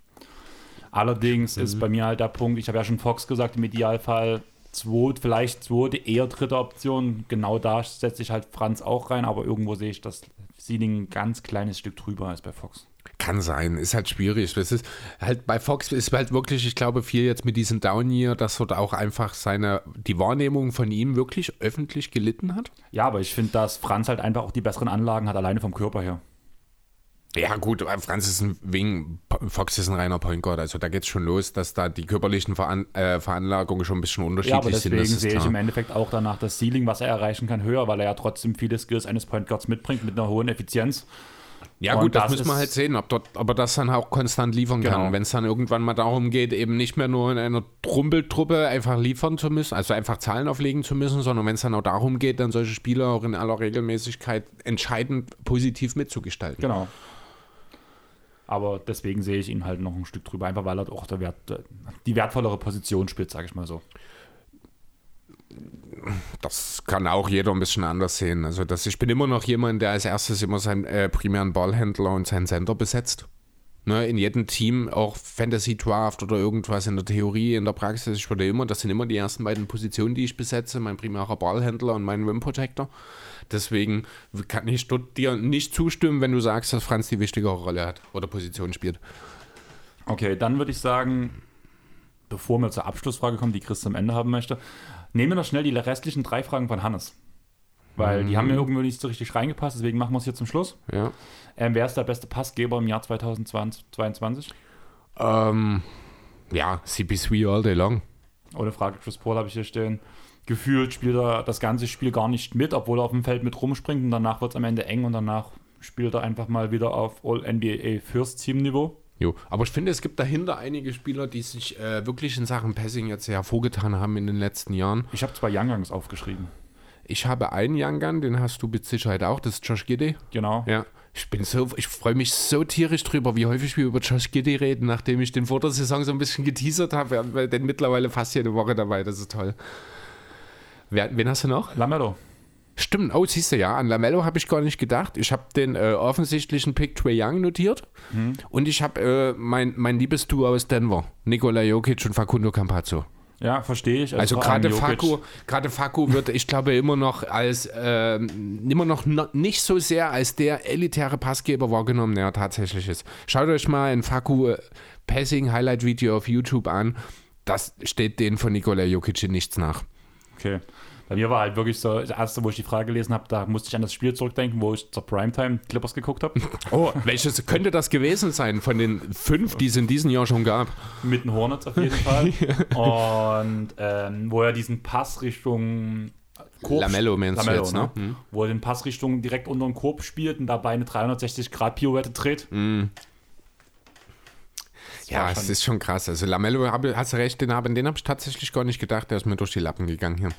Speaker 1: Allerdings ist bei mir halt der Punkt, ich habe ja schon Fox gesagt, im Idealfall zweit, vielleicht zweite, eher dritte Option. Genau da setze ich halt Franz auch rein, aber irgendwo sehe ich das Ceiling ein ganz kleines Stück drüber als bei Fox.
Speaker 2: Kann sein, ist halt schwierig. Es ist halt bei Fox ist halt wirklich, ich glaube, viel jetzt mit diesem Down Year, dass dort auch einfach seine, die Wahrnehmung von ihm wirklich öffentlich gelitten hat.
Speaker 1: Ja, aber ich finde, dass Franz halt einfach auch die besseren Anlagen hat, alleine vom Körper her.
Speaker 2: Ja, gut, Franz ist ein Wing, Fox ist ein reiner Point Guard, also da geht es schon los, dass da die körperlichen Veran äh, Veranlagungen schon ein bisschen unterschiedlich
Speaker 1: Ja, aber
Speaker 2: sind.
Speaker 1: deswegen sehe ich im Endeffekt auch danach das Ceiling, was er erreichen kann, höher, weil er ja trotzdem viele Skills eines Point Guards mitbringt mit einer hohen Effizienz.
Speaker 2: Ja,
Speaker 1: Und
Speaker 2: gut, das,
Speaker 1: das
Speaker 2: müssen wir halt sehen, ob, dort, ob er das dann auch konstant liefern
Speaker 1: Genau.
Speaker 2: kann. Wenn es dann irgendwann mal darum geht, eben nicht mehr nur in einer Trumpeltruppe einfach liefern zu müssen, also einfach Zahlen auflegen zu müssen, sondern wenn es dann auch darum geht, dann solche Spieler auch in aller Regelmäßigkeit entscheidend positiv mitzugestalten.
Speaker 1: Genau. Aber deswegen sehe ich ihn halt noch ein Stück drüber, einfach weil er auch der Wert, die wertvollere Position spielt, sage ich mal so.
Speaker 2: Das kann auch jeder ein bisschen anders sehen. Also das, ich bin immer noch jemand, der als erstes immer seinen äh, primären Ballhändler und seinen Center besetzt. Ne, in jedem Team, auch Fantasy Draft oder irgendwas in der Theorie, in der Praxis, ich würde immer, das sind immer die ersten beiden Positionen, die ich besetze, mein primärer Ballhändler und mein Rim Protector. Deswegen kann ich dir nicht zustimmen, wenn du sagst, dass Franz die wichtigere Rolle hat oder Position spielt.
Speaker 1: Okay, dann würde ich sagen, bevor wir zur Abschlussfrage kommen, die Chris am Ende haben möchte, nehmen wir noch schnell die restlichen drei Fragen von Hannes. Weil die haben mir irgendwo nicht so richtig reingepasst, deswegen machen wir es hier zum Schluss.
Speaker 2: Ja.
Speaker 1: Ähm, wer ist der beste Passgeber im Jahr 2022?
Speaker 2: Ähm, ja, CP3 all day long.
Speaker 1: Ohne Frage, Chris Paul habe ich hier stehen. Gefühlt spielt er das ganze Spiel gar nicht mit, obwohl er auf dem Feld mit rumspringt und danach wird es am Ende eng und danach spielt er einfach mal wieder auf All-NBA First Team Niveau.
Speaker 2: Jo, aber ich finde, es gibt dahinter einige Spieler, die sich äh, wirklich in Sachen Passing jetzt hervorgetan haben in den letzten Jahren.
Speaker 1: Ich habe zwei Young Guns aufgeschrieben.
Speaker 2: Ich habe einen Young Gun, den hast du mit Sicherheit auch, das ist Josh Giddy.
Speaker 1: Genau.
Speaker 2: Ja. Ich bin so, ich freue mich so tierisch drüber, wie häufig wir über Josh Giddy reden, nachdem ich den vor der Saison so ein bisschen geteasert habe. Wir haben den mittlerweile fast jede Woche dabei, das ist toll. Wer, wen hast du noch?
Speaker 1: Lamello.
Speaker 2: Stimmt, oh, siehst du ja, an Lamello habe ich gar nicht gedacht. Ich habe den äh, offensichtlichen Pick Trey Young notiert und ich habe äh, mein, mein Liebesduo aus Denver, Nikola Jokic und Facundo Campazzo.
Speaker 1: Ja, verstehe ich.
Speaker 2: Also
Speaker 1: vor
Speaker 2: gerade. Faku, gerade Faku wird, ich glaube, immer noch als ähm, immer noch no, nicht so sehr als der elitäre Passgeber wahrgenommen, der er tatsächlich ist. Schaut euch mal ein Faku äh, Passing Highlight Video auf YouTube an. Das steht denen von Nikola Jokic in nichts nach.
Speaker 1: Okay. Bei mir war halt wirklich so, das erste, wo ich die Frage gelesen habe, da musste ich an das Spiel zurückdenken, wo ich zur Primetime Clippers geguckt habe.
Speaker 2: Oh, welches könnte das gewesen sein von den fünf, die es in diesem Jahr schon gab?
Speaker 1: mit den Hornets auf jeden Fall. Und ähm, wo er diesen Pass Richtung Korb,
Speaker 2: Lamello meinst du
Speaker 1: Lamello,
Speaker 2: jetzt, ne? Hm.
Speaker 1: Wo er den Pass Richtung direkt unter den Korb spielt und dabei eine 360 Grad Pirouette dreht.
Speaker 2: Hm.
Speaker 1: Das
Speaker 2: Ja, es ist schon krass. Also Lamello, hast du recht, den habe den hab ich tatsächlich gar nicht gedacht, der ist mir durch die Lappen gegangen hier.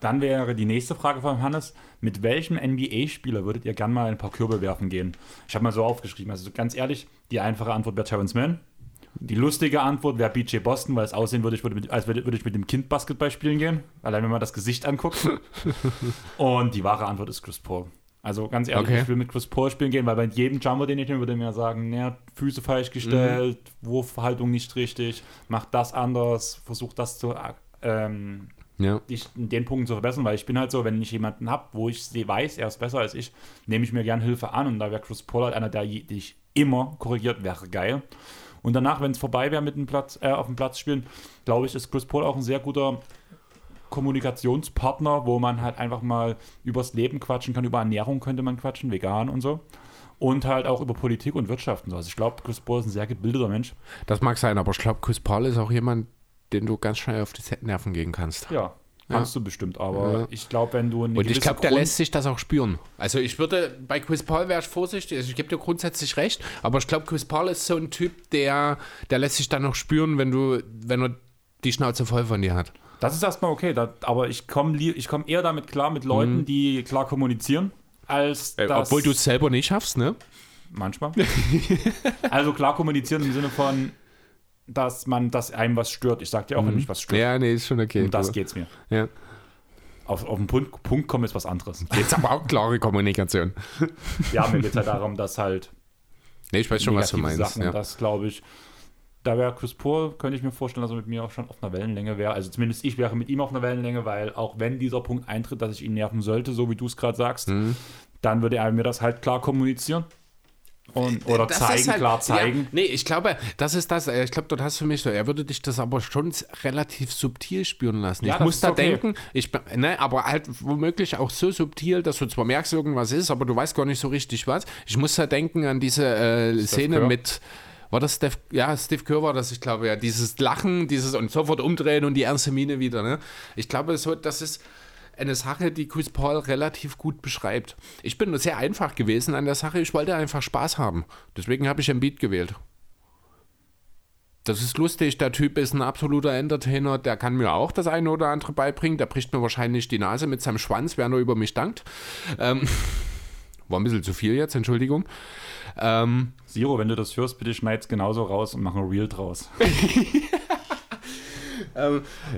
Speaker 1: Dann wäre die nächste Frage von Hannes: Mit welchem NBA-Spieler würdet ihr gern mal ein paar Kürbel werfen gehen? Ich habe mal so aufgeschrieben. Also ganz ehrlich, die einfache Antwort wäre Terrence Mann. Die lustige Antwort wäre BJ Boston, weil es aussehen würde, ich würde mit, als würde, würde ich mit dem Kind Basketball spielen gehen. Allein wenn man das Gesicht anguckt. Und die wahre Antwort ist Chris Paul. Also ganz ehrlich,
Speaker 2: Okay.
Speaker 1: ich will mit Chris Paul spielen gehen, weil bei jedem Jumper, den ich nehme, würde mir sagen, naja, Füße falsch gestellt, Wurfverhaltung nicht richtig, mach das anders, versuch das zu ähm,
Speaker 2: Ja.
Speaker 1: dich in den Punkten zu verbessern, weil ich bin halt so, wenn ich jemanden habe, wo ich sie weiß, er ist besser als ich, nehme ich mir gern Hilfe an und da wäre Chris Paul halt einer, der dich immer korrigiert, wäre geil. Und danach, wenn es vorbei wäre mit dem Platz, äh, auf dem Platz spielen, glaube ich, ist Chris Paul auch ein sehr guter Kommunikationspartner, wo man halt einfach mal übers Leben quatschen kann, über Ernährung könnte man quatschen, vegan und so. Und halt auch über Politik und Wirtschaft und so. Also ich glaube, Chris Paul ist ein sehr gebildeter Mensch.
Speaker 2: Das mag sein, aber ich glaube, Chris Paul ist auch jemand, den du ganz schnell auf die Nerven gehen kannst.
Speaker 1: Ja, kannst du bestimmt, aber
Speaker 2: Ja.
Speaker 1: ich glaube, wenn du eine
Speaker 2: Und ich glaube, der lässt sich das auch spüren. Also ich würde, bei Chris Paul wäre ich vorsichtig, also ich gebe dir grundsätzlich recht, aber ich glaube, Chris Paul ist so ein Typ, der, der lässt sich dann noch spüren, wenn du, wenn er die Schnauze voll von dir hat.
Speaker 1: Das ist erstmal okay, da, aber ich komme ich komm eher damit klar mit Leuten, die klar kommunizieren, als
Speaker 2: Äh,
Speaker 1: dass,
Speaker 2: obwohl du es selber nicht schaffst, ne?
Speaker 1: manchmal. also klar kommunizieren im Sinne von, dass man, dass einem was stört. Ich sag dir auch, wenn mich was stört.
Speaker 2: Ja, nee, ist schon okay.
Speaker 1: Um das geht's mir.
Speaker 2: Ja.
Speaker 1: Auf, auf den Punkt, Punkt kommen ist was anderes.
Speaker 2: Jetzt aber auch klare Kommunikation.
Speaker 1: ja, mir geht halt darum, dass halt
Speaker 2: Nee, ich weiß schon, was du meinst.
Speaker 1: Sachen,
Speaker 2: Ja.
Speaker 1: das glaube ich, da wäre Chris Paul, könnte ich mir vorstellen, dass er mit mir auch schon auf einer Wellenlänge wäre. Also zumindest ich wäre mit ihm auf einer Wellenlänge, weil auch wenn dieser Punkt eintritt, dass ich ihn nerven sollte, so wie du es gerade sagst,
Speaker 2: Mhm.
Speaker 1: dann würde er mir das halt klar kommunizieren. Und, oder
Speaker 2: Das
Speaker 1: zeigen,
Speaker 2: halt-
Speaker 1: klar zeigen.
Speaker 2: Ja, nee, ich glaube, das ist das. äh, Ich glaube, dort hast du mich so. Er würde dich das aber schon relativ subtil spüren lassen.
Speaker 1: Ja,
Speaker 2: ich muss da
Speaker 1: okay.
Speaker 2: denken, ich, ne, aber halt womöglich auch so subtil, dass du zwar merkst, irgendwas ist, aber du weißt gar nicht so richtig was. Ich muss da denken an diese äh, Szene
Speaker 1: Kerr?
Speaker 2: mit. War das Steph, ja, Steve Kerr war das, ich glaube, ja, dieses Lachen, dieses und sofort umdrehen und die ernste Miene wieder, ne? Ich glaube, so, das ist eine Sache, die Chris Paul relativ gut beschreibt. Ich bin nur sehr einfach gewesen an der Sache, ich wollte einfach Spaß haben. Deswegen habe ich Embiid gewählt. Das ist lustig, der Typ ist ein absoluter Entertainer, der kann mir auch das eine oder andere beibringen, der bricht mir wahrscheinlich die Nase mit seinem Schwanz, während er über mich dankt. Ähm, war ein bisschen zu viel jetzt, Entschuldigung. Ähm,
Speaker 1: Siro, wenn du das hörst, bitte schneid's genauso raus und mach ein Reel draus.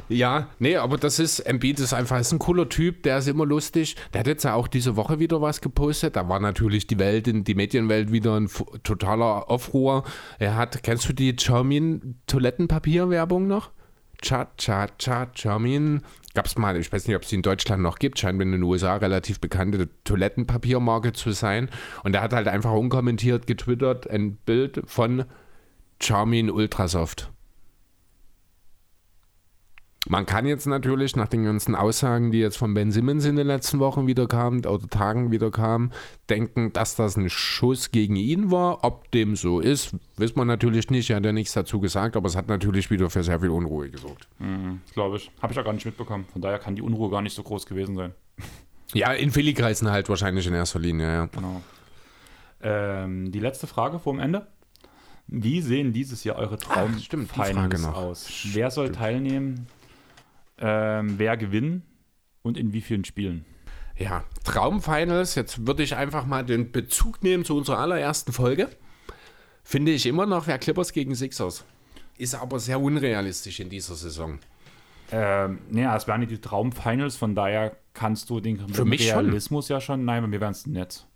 Speaker 2: Ja, nee, aber das ist, Embiid ist einfach ist ein cooler Typ, der ist immer lustig. Der hat jetzt ja auch diese Woche wieder was gepostet. Da war natürlich die Welt, in, die Medienwelt wieder ein totaler Aufruhr. Er hat, kennst du die Charmin Toilettenpapierwerbung noch? Cha, cha, cha, Charmin. Gab es mal, ich weiß nicht, ob es die in Deutschland noch gibt, scheint in den USA relativ bekannte Toilettenpapiermarke zu sein. Und er hat halt einfach unkommentiert getwittert ein Bild von Charmin Ultrasoft. Man kann jetzt natürlich nach den ganzen Aussagen, die jetzt von Ben Simmons in den letzten Wochen wieder kamen oder Tagen wieder kamen, denken, dass das ein Schuss gegen ihn war. Ob dem so ist, weiß man natürlich nicht. Er hat ja nichts dazu gesagt, aber es hat natürlich wieder für sehr viel Unruhe gesorgt.
Speaker 1: Glaube ich. Habe ich auch gar nicht mitbekommen. Von daher kann die Unruhe gar nicht so groß gewesen sein.
Speaker 2: Ja, in Philly-Kreisen halt wahrscheinlich in erster Linie, ja.
Speaker 1: Genau. Ähm, die letzte Frage vor dem Ende. Wie sehen dieses Jahr eure
Speaker 2: stimmt,
Speaker 1: Traumfinals aus? Wer soll teilnehmen? Ähm, wer gewinnen? Und in wie vielen Spielen?
Speaker 2: Ja, Traumfinals, jetzt würde ich einfach mal den Bezug nehmen zu unserer allerersten Folge. Finde ich immer noch, wer Clippers gegen Sixers. Ist aber sehr unrealistisch in dieser Saison.
Speaker 1: Ähm, naja, es wären die Traumfinals, von daher kannst du den
Speaker 2: Für mich schon.
Speaker 1: Realismus ja schon. Nein, bei mir wären es Netz.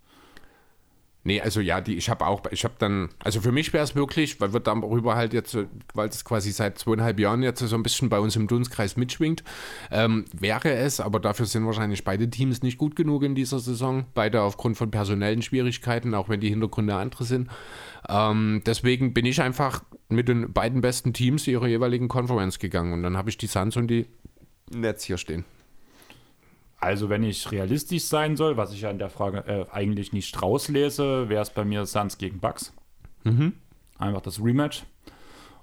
Speaker 2: Nee, also ja, die, ich habe auch, ich habe dann, also für mich wäre es möglich, weil wir darüber halt jetzt, weil es quasi seit zweieinhalb Jahren jetzt so ein bisschen bei uns im Dunstkreis mitschwingt, ähm, wäre es, aber dafür sind wahrscheinlich beide Teams nicht gut genug in dieser Saison, beide aufgrund von personellen Schwierigkeiten, auch wenn die Hintergründe andere sind. Ähm, deswegen bin ich einfach mit den beiden besten Teams ihrer jeweiligen Conference gegangen und dann habe ich die Suns und die Nets hier stehen.
Speaker 1: Also, wenn ich realistisch sein soll, was ich ja in der Frage äh, eigentlich nicht rauslese, wäre es bei mir Suns gegen Bucks. Einfach das Rematch.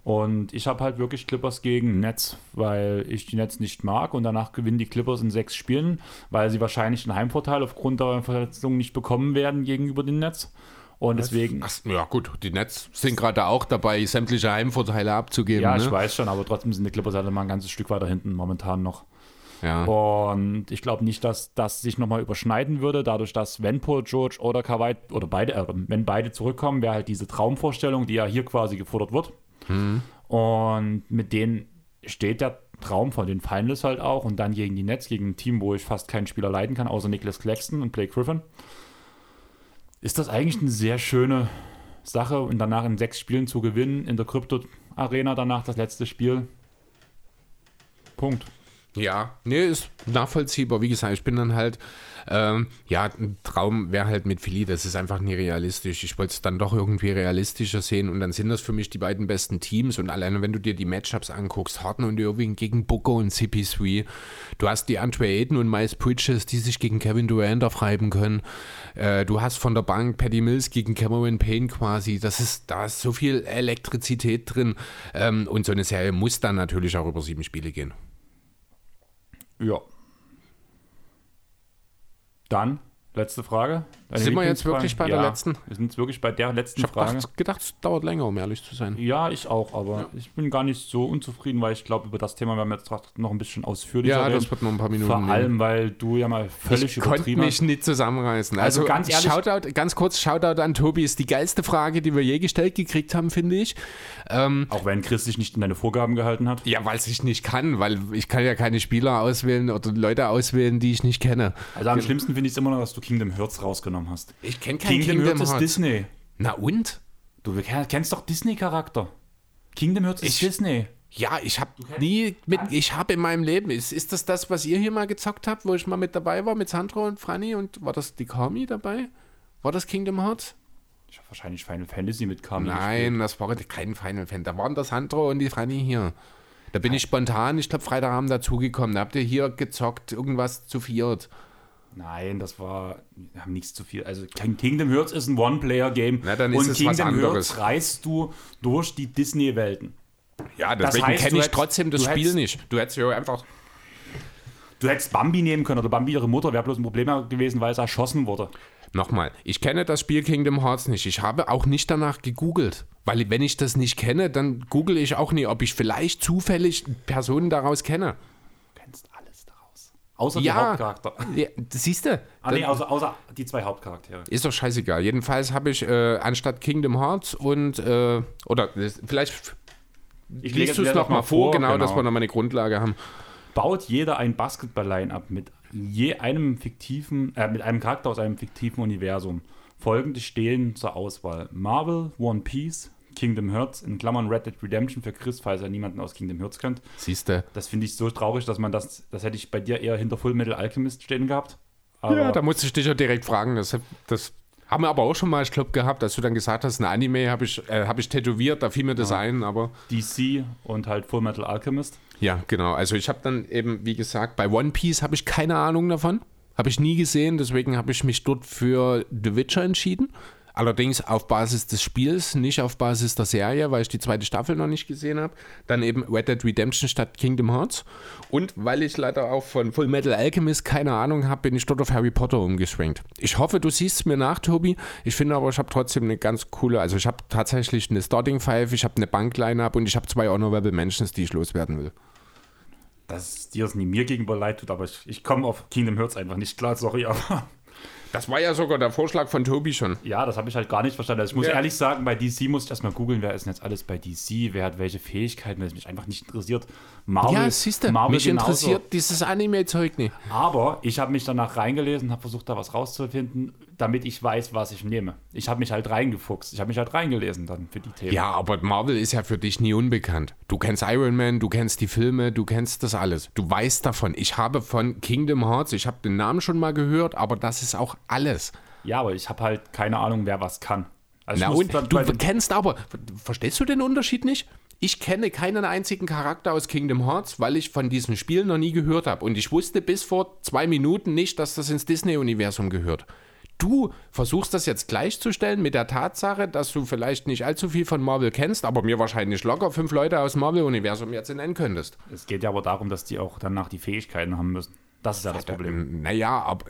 Speaker 1: Und ich habe halt wirklich Clippers gegen Nets, weil ich die Nets nicht mag und danach gewinnen die Clippers in sechs Spielen, weil sie wahrscheinlich einen Heimvorteil aufgrund der Verletzungen nicht bekommen werden gegenüber den Nets. Und deswegen,
Speaker 2: Ach, ja gut, die Nets sind gerade auch dabei, sämtliche Heimvorteile abzugeben.
Speaker 1: ja,
Speaker 2: ne?
Speaker 1: ich weiß schon, aber trotzdem sind die Clippers halt immer ein ganzes Stück weiter hinten momentan noch.
Speaker 2: Ja.
Speaker 1: Und ich glaube nicht, dass das sich nochmal überschneiden würde, dadurch, dass wenn Paul George oder Kawhi oder beide, äh, wenn beide zurückkommen, wäre halt diese Traumvorstellung, die ja hier quasi gefordert wird. Und mit denen steht der Traum von den Finals halt auch und dann gegen die Nets, gegen ein Team, wo ich fast keinen Spieler leiden kann, außer Nicholas Claxton und Blake Griffin. Ist das eigentlich eine sehr schöne Sache und danach in sechs Spielen zu gewinnen, in der Krypto-Arena danach das letzte Spiel. Punkt.
Speaker 2: Ja, nee, ist nachvollziehbar. Wie gesagt, ich bin dann halt, ähm, ja, ein Traum wäre halt mit Philly, das ist einfach nie realistisch. Ich wollte es dann doch irgendwie realistischer sehen und dann sind das für mich die beiden besten Teams und alleine wenn du dir die Matchups anguckst, Harden und Irving gegen Booker und CP3, du hast die Andre Ayton und Miles Bridges, die sich gegen Kevin Durant aufreiben können. Äh, du hast von der Bank Patty Mills gegen Cameron Payne quasi. Das ist, da ist so viel Elektrizität drin ähm, und so eine Serie muss dann natürlich auch über sieben Spiele gehen.
Speaker 1: Ja. Dann, letzte Frage. Deine
Speaker 2: Sind wir jetzt wirklich bei der
Speaker 1: ja,
Speaker 2: letzten?
Speaker 1: Wir sind jetzt wirklich bei der letzten
Speaker 2: Ich habe
Speaker 1: Frage.
Speaker 2: gedacht, gedacht, es dauert länger, um ehrlich zu sein.
Speaker 1: Ja, ich auch, aber ich bin gar nicht so unzufrieden, weil ich glaube, über das Thema werden wir jetzt noch ein bisschen ausführlicher
Speaker 2: Ja,
Speaker 1: reden.
Speaker 2: das wird noch ein paar Minuten
Speaker 1: Vor
Speaker 2: nehmen.
Speaker 1: allem, weil du ja mal völlig
Speaker 2: ich konnte
Speaker 1: übertrieben
Speaker 2: mich
Speaker 1: hast.
Speaker 2: nicht zusammenreißen. Also,
Speaker 1: Also ganz ehrlich-
Speaker 2: Shoutout, ganz kurz, Shoutout an Tobi, ist die geilste Frage, die wir je gestellt gekriegt haben, finde ich. Ähm,
Speaker 1: Auch wenn Chris sich nicht in deine Vorgaben gehalten hat.
Speaker 2: ja, weil ich nicht kann, weil ich kann ja keine Spieler auswählen oder Leute auswählen, die ich nicht kenne.
Speaker 1: Also am schlimmsten finde ich es immer noch, dass du Kingdom Hearts rausgenommen hast.
Speaker 2: Ich kenne kein
Speaker 1: Kingdom,
Speaker 2: Kingdom,
Speaker 1: Hearts ist
Speaker 2: Hearts.
Speaker 1: Disney.
Speaker 2: Na und?
Speaker 1: Du kennst doch Disney-Charakter. Kingdom Hearts ist
Speaker 2: Ich-
Speaker 1: Disney.
Speaker 2: Ja, ich habe nie mit, ich habe in meinem Leben, ist, ist das das, was ihr hier mal gezockt habt, wo ich mal mit dabei war, mit Sandro und Franny und war das die Kami dabei? War das Kingdom Hearts?
Speaker 1: Ich habe wahrscheinlich Final Fantasy mit Kami
Speaker 2: Nein, das war kein Final Fan. Da waren das Sandro und die Franny hier. Da bin ich spontan, ich glaube, Freitagabend dazugekommen. Da habt ihr hier gezockt, irgendwas zu viert.
Speaker 1: Nein, das war. Wir haben nichts zu viel. Also King- Kingdom Hearts ist ein One-Player-Game. Und Kingdom. Hearts reist du durch die Disney-Welten.
Speaker 2: Ja,
Speaker 1: Das
Speaker 2: deswegen
Speaker 1: heißt,
Speaker 2: kenne ich
Speaker 1: hättest-
Speaker 2: trotzdem das Spiel
Speaker 1: hättest-
Speaker 2: nicht. Du hättest ja einfach.
Speaker 1: Du hättest Bambi nehmen können oder Bambi ihre Mutter, wäre bloß ein Problem gewesen, weil es erschossen wurde.
Speaker 2: Nochmal, ich kenne das Spiel Kingdom Hearts nicht. Ich habe auch nicht danach gegoogelt. Weil wenn ich das nicht kenne, dann google ich auch nie, ob ich vielleicht zufällig Personen daraus kenne.
Speaker 1: Du kennst alles daraus. Außer
Speaker 2: Ja.
Speaker 1: die Hauptcharakter.
Speaker 2: Ja, siehst du.
Speaker 1: Ah, nee, außer, außer die zwei Hauptcharaktere.
Speaker 2: Ist doch scheißegal. Jedenfalls habe ich äh, anstatt Kingdom Hearts und äh, oder vielleicht
Speaker 1: Ich
Speaker 2: liest du es nochmal vor, genau, dass wir nochmal eine Grundlage haben.
Speaker 1: baut jeder ein Basketball-Line-Up mit je einem fiktiven, äh, mit einem Charakter aus einem fiktiven Universum. Folgende stehen zur Auswahl: Marvel, One Piece, Kingdom Hearts, in Klammern Red Dead Redemption für Chris, falls er niemanden aus Kingdom Hearts kennt.
Speaker 2: Siehst du.
Speaker 1: Das finde ich so traurig, dass man das, das hätte ich bei dir eher hinter Full Metal Alchemist stehen gehabt. Aber
Speaker 2: Ja, da musste ich dich ja direkt fragen. Das, das haben wir aber auch schon mal, ich glaube, gehabt, dass du dann gesagt hast, ein Anime habe ich, äh, hab ich tätowiert, da fiel mir das ein, aber.
Speaker 1: DC und halt Full Metal Alchemist.
Speaker 2: Ja, genau. Also ich habe dann eben, wie gesagt, bei One Piece habe ich keine Ahnung davon. Habe ich nie gesehen, deswegen habe ich mich dort für The Witcher entschieden. Allerdings auf Basis des Spiels, nicht auf Basis der Serie, weil ich die zweite Staffel noch nicht gesehen habe. Dann eben Red Dead Redemption statt Kingdom Hearts. Und weil ich leider auch von Full Metal Alchemist keine Ahnung habe, bin ich dort auf Harry Potter umgeschwenkt. Ich hoffe, du siehst es mir nach, Tobi. Ich finde aber, ich habe trotzdem eine ganz coole, also ich habe tatsächlich eine Starting Five, ich habe eine Bank-Line-Up und ich habe zwei Honorable Mentions, die ich loswerden will.
Speaker 1: Dass dir es nie mir gegenüber leid tut, aber ich, ich komme auf Kingdom Hearts einfach nicht klar, sorry, aber
Speaker 2: Das war ja sogar der Vorschlag von Tobi schon.
Speaker 1: ja, das habe ich halt gar nicht verstanden. Also ich muss
Speaker 2: Ja.
Speaker 1: ehrlich sagen, bei DC muss ich erstmal googeln, wer ist denn jetzt alles bei DC, wer hat welche Fähigkeiten, weil es mich einfach nicht interessiert. Marvel,
Speaker 2: Ja, siehst du,
Speaker 1: Marvel
Speaker 2: mich
Speaker 1: genauso.
Speaker 2: interessiert dieses Anime-Zeug nicht.
Speaker 1: Aber ich habe mich danach reingelesen, habe versucht, da was rauszufinden, damit ich weiß, was ich nehme. Ich habe mich halt reingefuchst. Ich habe mich halt reingelesen dann für die Themen.
Speaker 2: Ja, aber Marvel ist ja für dich nie unbekannt. Du kennst Iron Man, du kennst die Filme, du kennst das alles. Du weißt davon. Ich habe von Kingdom Hearts, ich habe den Namen schon mal gehört, aber das ist auch alles.
Speaker 1: Ja, aber ich habe halt keine Ahnung, wer was kann. Also
Speaker 2: Na und
Speaker 1: dann
Speaker 2: du kennst aber, verstehst du den Unterschied nicht? Ich kenne keinen einzigen Charakter aus Kingdom Hearts, weil ich von diesem Spiel noch nie gehört habe. Und ich wusste bis vor zwei Minuten nicht, dass das ins Disney-Universum gehört. Du versuchst das jetzt gleichzustellen mit der Tatsache, dass du vielleicht nicht allzu viel von Marvel kennst, aber mir wahrscheinlich locker fünf Leute aus Marvel-Universum jetzt nennen könntest.
Speaker 1: es geht ja aber darum, dass die auch danach die Fähigkeiten haben müssen. Das ist ja das Problem.
Speaker 2: Naja, aber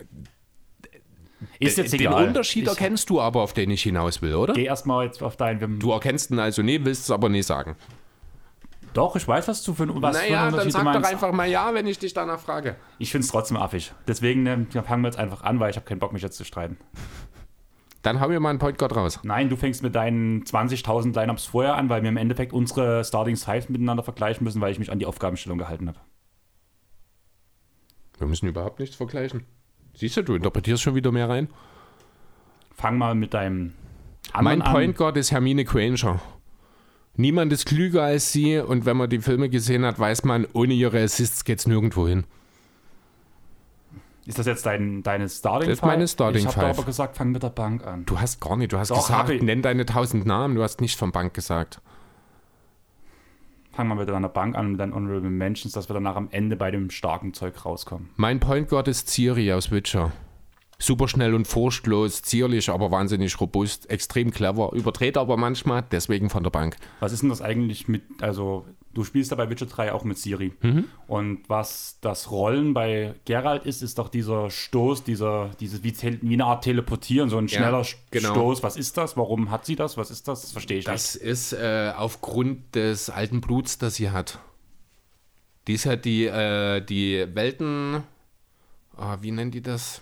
Speaker 1: Ist jetzt
Speaker 2: den
Speaker 1: egal.
Speaker 2: Unterschied
Speaker 1: ich,
Speaker 2: erkennst du aber, auf den ich hinaus will, oder?
Speaker 1: Geh erstmal jetzt auf deinen.
Speaker 2: Du erkennst ihn also nie, willst es aber nie sagen.
Speaker 1: Doch, ich weiß, was du für ein was für
Speaker 2: naja,
Speaker 1: einen
Speaker 2: dann
Speaker 1: Unterschied
Speaker 2: sag
Speaker 1: du
Speaker 2: doch einfach mal ja, wenn ich dich danach frage.
Speaker 1: Ich finde es trotzdem affig. Deswegen ne, fangen wir jetzt einfach an, weil ich habe keinen Bock, mich jetzt zu streiten.
Speaker 2: Dann hau mir mal einen Point Guard raus.
Speaker 1: Nein, du fängst mit deinen 20.000 Lineups vorher an, weil wir im Endeffekt unsere Starting Fives miteinander vergleichen müssen, weil ich mich an die Aufgabenstellung gehalten habe.
Speaker 2: Wir müssen überhaupt nichts vergleichen. Siehst du, du interpretierst schon wieder mehr rein.
Speaker 1: Fang mal mit deinem
Speaker 2: Mein Point Guard ist Hermine Granger. Niemand ist klüger als sie und wenn man die Filme gesehen hat, weiß man, ohne ihre Assists geht's nirgendwo hin.
Speaker 1: Ist das jetzt dein, deine Starting
Speaker 2: Das ist meine Starting
Speaker 1: Ich habe aber gesagt, fang mit der Bank an.
Speaker 2: Du hast gar nicht, du hast
Speaker 1: Doch,
Speaker 2: gesagt, nenn deine tausend Namen, du hast nicht von Bank gesagt.
Speaker 1: Fang mal mit deiner Bank an, mit deinen Honorable Mentions, dass wir danach am Ende bei dem starken Zeug rauskommen.
Speaker 2: Mein Point Guard ist Ciri aus Witcher. Super schnell und furchtlos, zierlich, aber wahnsinnig robust, extrem clever, überdreht aber manchmal, deswegen von der Bank.
Speaker 1: Was ist denn das eigentlich mit, also du spielst da bei Witcher 3 auch mit Siri.
Speaker 2: Mhm.
Speaker 1: Und was das Rollen bei Geralt ist, ist doch dieser Stoß, dieser, dieses wie, eine Art Teleportieren, so ein
Speaker 2: Ja,
Speaker 1: schneller
Speaker 2: genau.
Speaker 1: Stoß. Was ist das? Warum hat sie das? Was ist das? Das verstehe ich
Speaker 2: Das ist äh, aufgrund des alten Bluts, das sie hat. Die ist ja die, äh, die Welten, ah, wie nennen die das?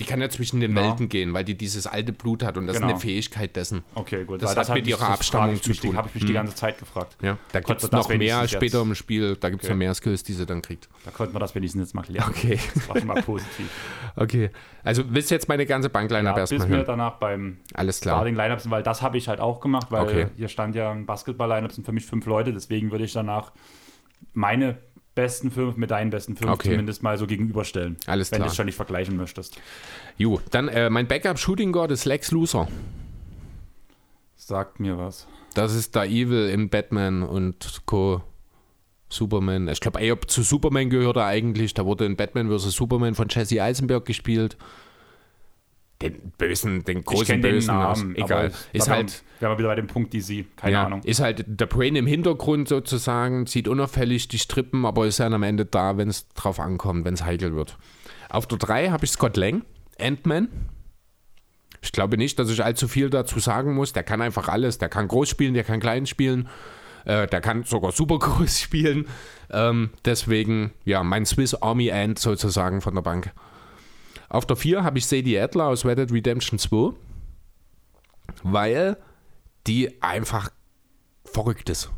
Speaker 2: Die kann ja zwischen den
Speaker 1: Ja.
Speaker 2: Welten gehen, weil die dieses alte Blut hat und das
Speaker 1: Genau.
Speaker 2: ist eine Fähigkeit dessen.
Speaker 1: Okay, gut.
Speaker 2: Das
Speaker 1: Weil
Speaker 2: hat mit ihrer
Speaker 1: das
Speaker 2: Abstammung zu tun.
Speaker 1: Habe ich mich die ganze Zeit gefragt.
Speaker 2: Ja, da gibt es
Speaker 1: das
Speaker 2: noch mehr später
Speaker 1: jetzt-
Speaker 2: im Spiel, da gibt es
Speaker 1: Okay.
Speaker 2: noch mehr Skills, die sie dann kriegt.
Speaker 1: Da konnten wir das wenigstens jetzt mal klären.
Speaker 2: Okay.
Speaker 1: Das war schon mal positiv.
Speaker 2: Okay, also willst du jetzt meine ganze Bankline
Speaker 1: Ja,
Speaker 2: ja,
Speaker 1: bis
Speaker 2: erstmal
Speaker 1: wir
Speaker 2: hören?
Speaker 1: danach beim
Speaker 2: Alles klar.
Speaker 1: Starting Lineups weil das habe ich halt auch gemacht, weil
Speaker 2: Okay.
Speaker 1: hier stand ja ein Basketball-Lineup sind für mich fünf Leute, deswegen würde ich danach meine besten fünf mit deinen besten fünf
Speaker 2: Okay.
Speaker 1: zumindest mal so gegenüberstellen.
Speaker 2: Alles
Speaker 1: wenn
Speaker 2: klar.
Speaker 1: du es schon nicht vergleichen möchtest.
Speaker 2: Jo, dann äh, mein Backup-Shooting Guard ist Lex Luthor.
Speaker 1: Sagt mir was.
Speaker 2: Das ist der Evil in Batman und Co. Superman. Ich glaube, zu Superman gehört er eigentlich. Da wurde in Batman vs. Superman von Jesse Eisenberg gespielt. Den bösen, den großen
Speaker 1: kenne den
Speaker 2: bösen.
Speaker 1: Namen,
Speaker 2: aus- egal.
Speaker 1: aber
Speaker 2: Ist halt,
Speaker 1: wir wieder bei dem Punkt DC, keine
Speaker 2: ja,
Speaker 1: Ahnung.
Speaker 2: ist halt der Brain im Hintergrund sozusagen, zieht unauffällig die Strippen, aber ist dann am Ende da, wenn es drauf ankommt, wenn es heikel wird. Auf der 3 habe ich Scott Lang, Ant-Man. Ich glaube nicht, dass ich allzu viel dazu sagen muss. Der kann einfach alles. Der kann groß spielen, der kann klein spielen. Äh, der kann sogar super groß spielen. Ähm, deswegen, ja, mein Swiss Army Ant sozusagen von der Bank. Auf der 4 habe ich Sadie Adler aus Red Dead Redemption 2. Weil die einfach verrückt ist.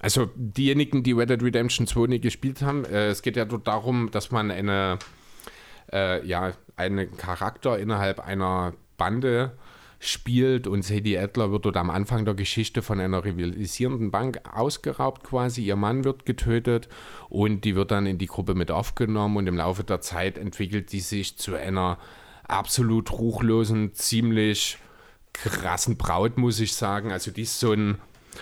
Speaker 2: Also diejenigen, die Red Dead Redemption 2 nie gespielt haben, äh, es geht ja dort darum, dass man eine, äh, ja, einen Charakter innerhalb einer Bande spielt und Sadie Adler wird dort am Anfang der Geschichte von einer rivalisierenden Bank ausgeraubt quasi. Ihr Mann wird getötet und die wird dann in die Gruppe mit aufgenommen und im Laufe der Zeit entwickelt die sich zu einer absolut ruchlosen, ziemlich krassen Braut, muss ich sagen. Also die ist so ein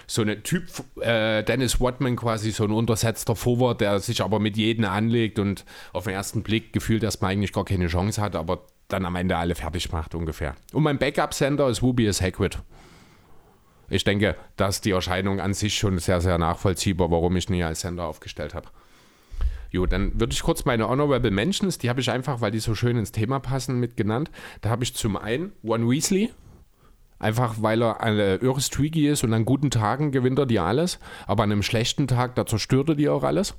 Speaker 2: so eine Typ, äh, Dennis Rodman quasi, so ein untersetzter Forward, der sich aber mit jedem anlegt und auf den ersten Blick gefühlt erstmal eigentlich gar keine Chance hat, aber dann am Ende alle fertig macht ungefähr. Und mein Backup-Center ist Rubius Hagrid. Ich denke, dass die Erscheinung an sich schon sehr, sehr nachvollziehbar, warum ich nie als Center aufgestellt habe. Jo, dann würde ich kurz meine Honorable Mentions, die habe ich einfach, weil die so schön ins Thema passen, mit genannt. Da habe ich zum einen One Weasley, Einfach weil er eine irre Streaky ist und an guten Tagen gewinnt er dir alles, aber an einem schlechten Tag, da zerstört er dir auch alles.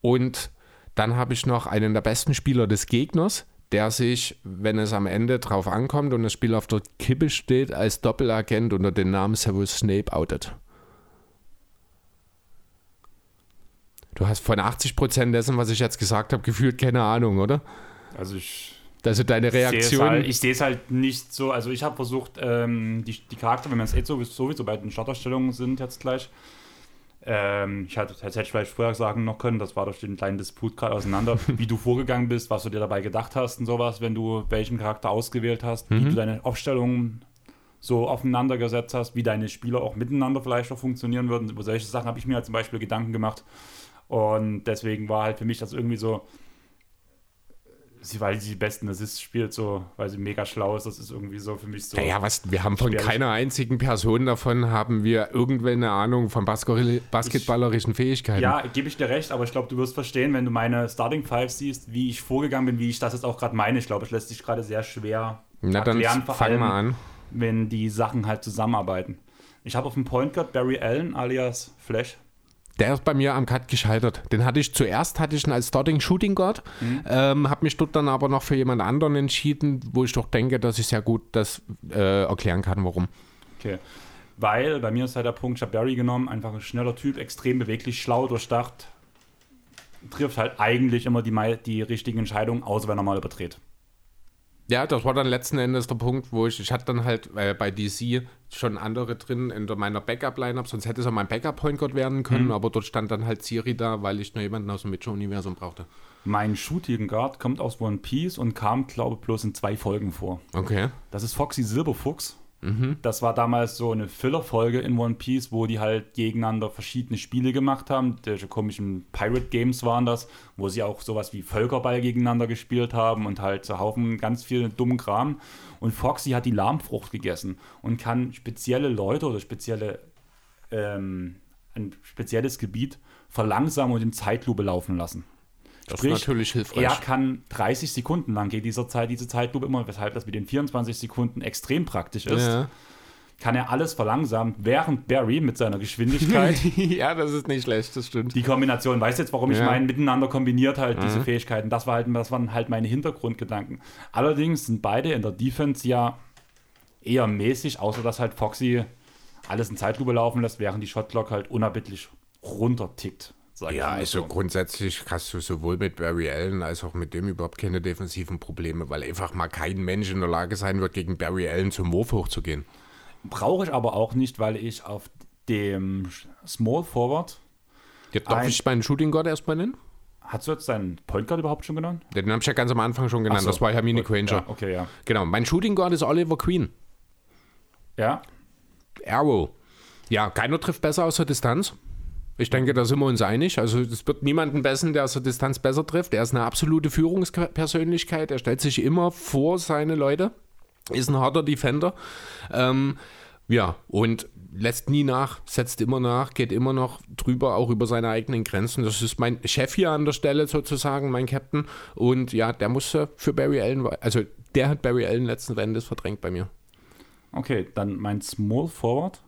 Speaker 2: Und dann habe ich noch einen der besten Spieler des Gegners, der sich, wenn es am Ende drauf ankommt und das Spiel auf der Kippe steht, als Doppelagent unter dem Namen Severus Snape outet. Du hast von 80% dessen, was ich jetzt gesagt habe, gefühlt keine Ahnung, oder?
Speaker 1: Also ich
Speaker 2: Also deine Reaktion.
Speaker 1: halt, ich sehe es halt nicht so, also ich habe versucht, ähm, die, die Charakter, wenn wir jetzt eh sowieso, sowieso bei den Starterstellungen sind jetzt gleich, ähm, ich hätte, das hätte ich vielleicht früher sagen noch können, das war durch den kleinen Disput gerade auseinander, wie du vorgegangen bist, was du dir dabei gedacht hast und sowas, wenn du welchen Charakter ausgewählt hast, wie du deine Aufstellungen so aufeinander gesetzt hast, wie deine Spieler auch miteinander vielleicht auch funktionieren würden. Über solche Sachen habe ich mir halt zum Beispiel Gedanken gemacht. Und deswegen war halt für mich das irgendwie so, sie, weil sie die besten Assists spielt, so, weil sie mega schlau ist, das ist irgendwie so für mich so.
Speaker 2: Naja, was, wir haben von
Speaker 1: Schwierig.
Speaker 2: keiner einzigen Person davon, haben wir irgendwelche Ahnung von basketball- basketballerischen Fähigkeiten.
Speaker 1: Ja, gebe ich dir recht, aber ich glaube, du wirst verstehen, wenn du meine Starting Five siehst, wie ich vorgegangen bin, wie ich das jetzt auch gerade meine. Ich glaube, es lässt sich gerade sehr schwer
Speaker 2: Na dann
Speaker 1: erklären, vor
Speaker 2: fang
Speaker 1: allem,
Speaker 2: mal an.
Speaker 1: wenn die Sachen halt zusammenarbeiten. Ich habe auf dem Point Guard Barry Allen alias Flash.
Speaker 2: Der ist bei mir am Cut gescheitert. Den hatte ich zuerst hatte ich ihn als Starting Shooting Guard, mhm. ähm, habe mich dort dann aber noch für jemand anderen entschieden, wo ich doch denke, dass ich sehr gut das äh, erklären kann, warum.
Speaker 1: Okay. Weil bei mir ist halt der Punkt, ich habe Barry genommen, einfach ein schneller Typ, extrem beweglich, schlau, durchdacht, trifft halt eigentlich immer die, die richtigen Entscheidungen, außer wenn er mal überdreht.
Speaker 2: Ja, das war dann letzten Endes der Punkt, wo ich, ich hatte dann halt äh, bei DC schon andere drin in meiner Backup-Line-Up, sonst hätte es auch mein Backup-Point Guard werden können, mhm. aber dort stand dann halt Siri da, weil ich nur jemanden aus dem Mitchell-Universum brauchte.
Speaker 1: Mein Shooting Guard kommt aus One Piece und kam, glaube ich, bloß in zwei Folgen vor.
Speaker 2: Okay.
Speaker 1: Das ist Foxy Silberfuchs. Mhm. Das war damals so eine Filler-Folge in One Piece, wo die halt gegeneinander verschiedene Spiele gemacht haben. Diese komischen Pirate Games waren das, wo sie auch sowas wie Völkerball gegeneinander gespielt haben und halt so Haufen ganz viel dummen Kram. Und Foxy hat die Lahmfrucht gegessen und kann spezielle Leute oder spezielle ähm, ein spezielles Gebiet verlangsamen und in Zeitlupe laufen lassen.
Speaker 2: Das Sprich, ist natürlich hilfreich.
Speaker 1: Er kann 30 Sekunden lang geht dieser Zeit, diese Zeitlupe immer, weshalb das mit den 24 Sekunden extrem praktisch ist. Ja. Kann er alles verlangsamen, während Barry mit seiner Geschwindigkeit.
Speaker 2: ja, das ist nicht schlecht, das stimmt.
Speaker 1: Die Kombination, weißt du jetzt, warum ja. ich meine, miteinander kombiniert halt mhm. diese Fähigkeiten. Das, war halt, das waren halt meine Hintergrundgedanken. Allerdings sind beide in der Defense ja eher mäßig, außer dass halt Foxy alles in Zeitlupe laufen lässt, während die Shotclock halt unerbittlich runtertickt
Speaker 2: ja, also so. grundsätzlich hast du sowohl mit Barry Allen als auch mit dem überhaupt keine defensiven Probleme, weil einfach mal kein Mensch in der Lage sein wird, gegen Barry Allen zum Wurf hochzugehen.
Speaker 1: Brauche ich aber auch nicht, weil ich auf dem Small Forward.
Speaker 2: Jetzt darf ich meinen Shooting Guard erstmal nennen?
Speaker 1: Hast du jetzt deinen Point Guard überhaupt schon genannt?
Speaker 2: Den habe ich ja ganz am Anfang schon genannt. So, das war Hermine gut, Granger.
Speaker 1: Ja, okay, ja.
Speaker 2: Genau. Mein Shooting Guard ist Oliver Queen.
Speaker 1: Ja.
Speaker 2: Arrow. Ja, keiner trifft besser aus der Distanz. Ich denke, da sind wir uns einig. Also es wird niemanden bessern, der der Distanz besser trifft. Er ist eine absolute Führungspersönlichkeit. Er stellt sich immer vor seine Leute. Ist ein harter Defender. Ähm, ja, und lässt nie nach, setzt immer nach, geht immer noch drüber, auch über seine eigenen Grenzen. Das ist mein Chef hier an der Stelle sozusagen, mein Captain. Und ja, der musste für Barry Allen, also der hat Barry Allen letzten Endes verdrängt bei mir.
Speaker 1: Okay, dann mein Small Forward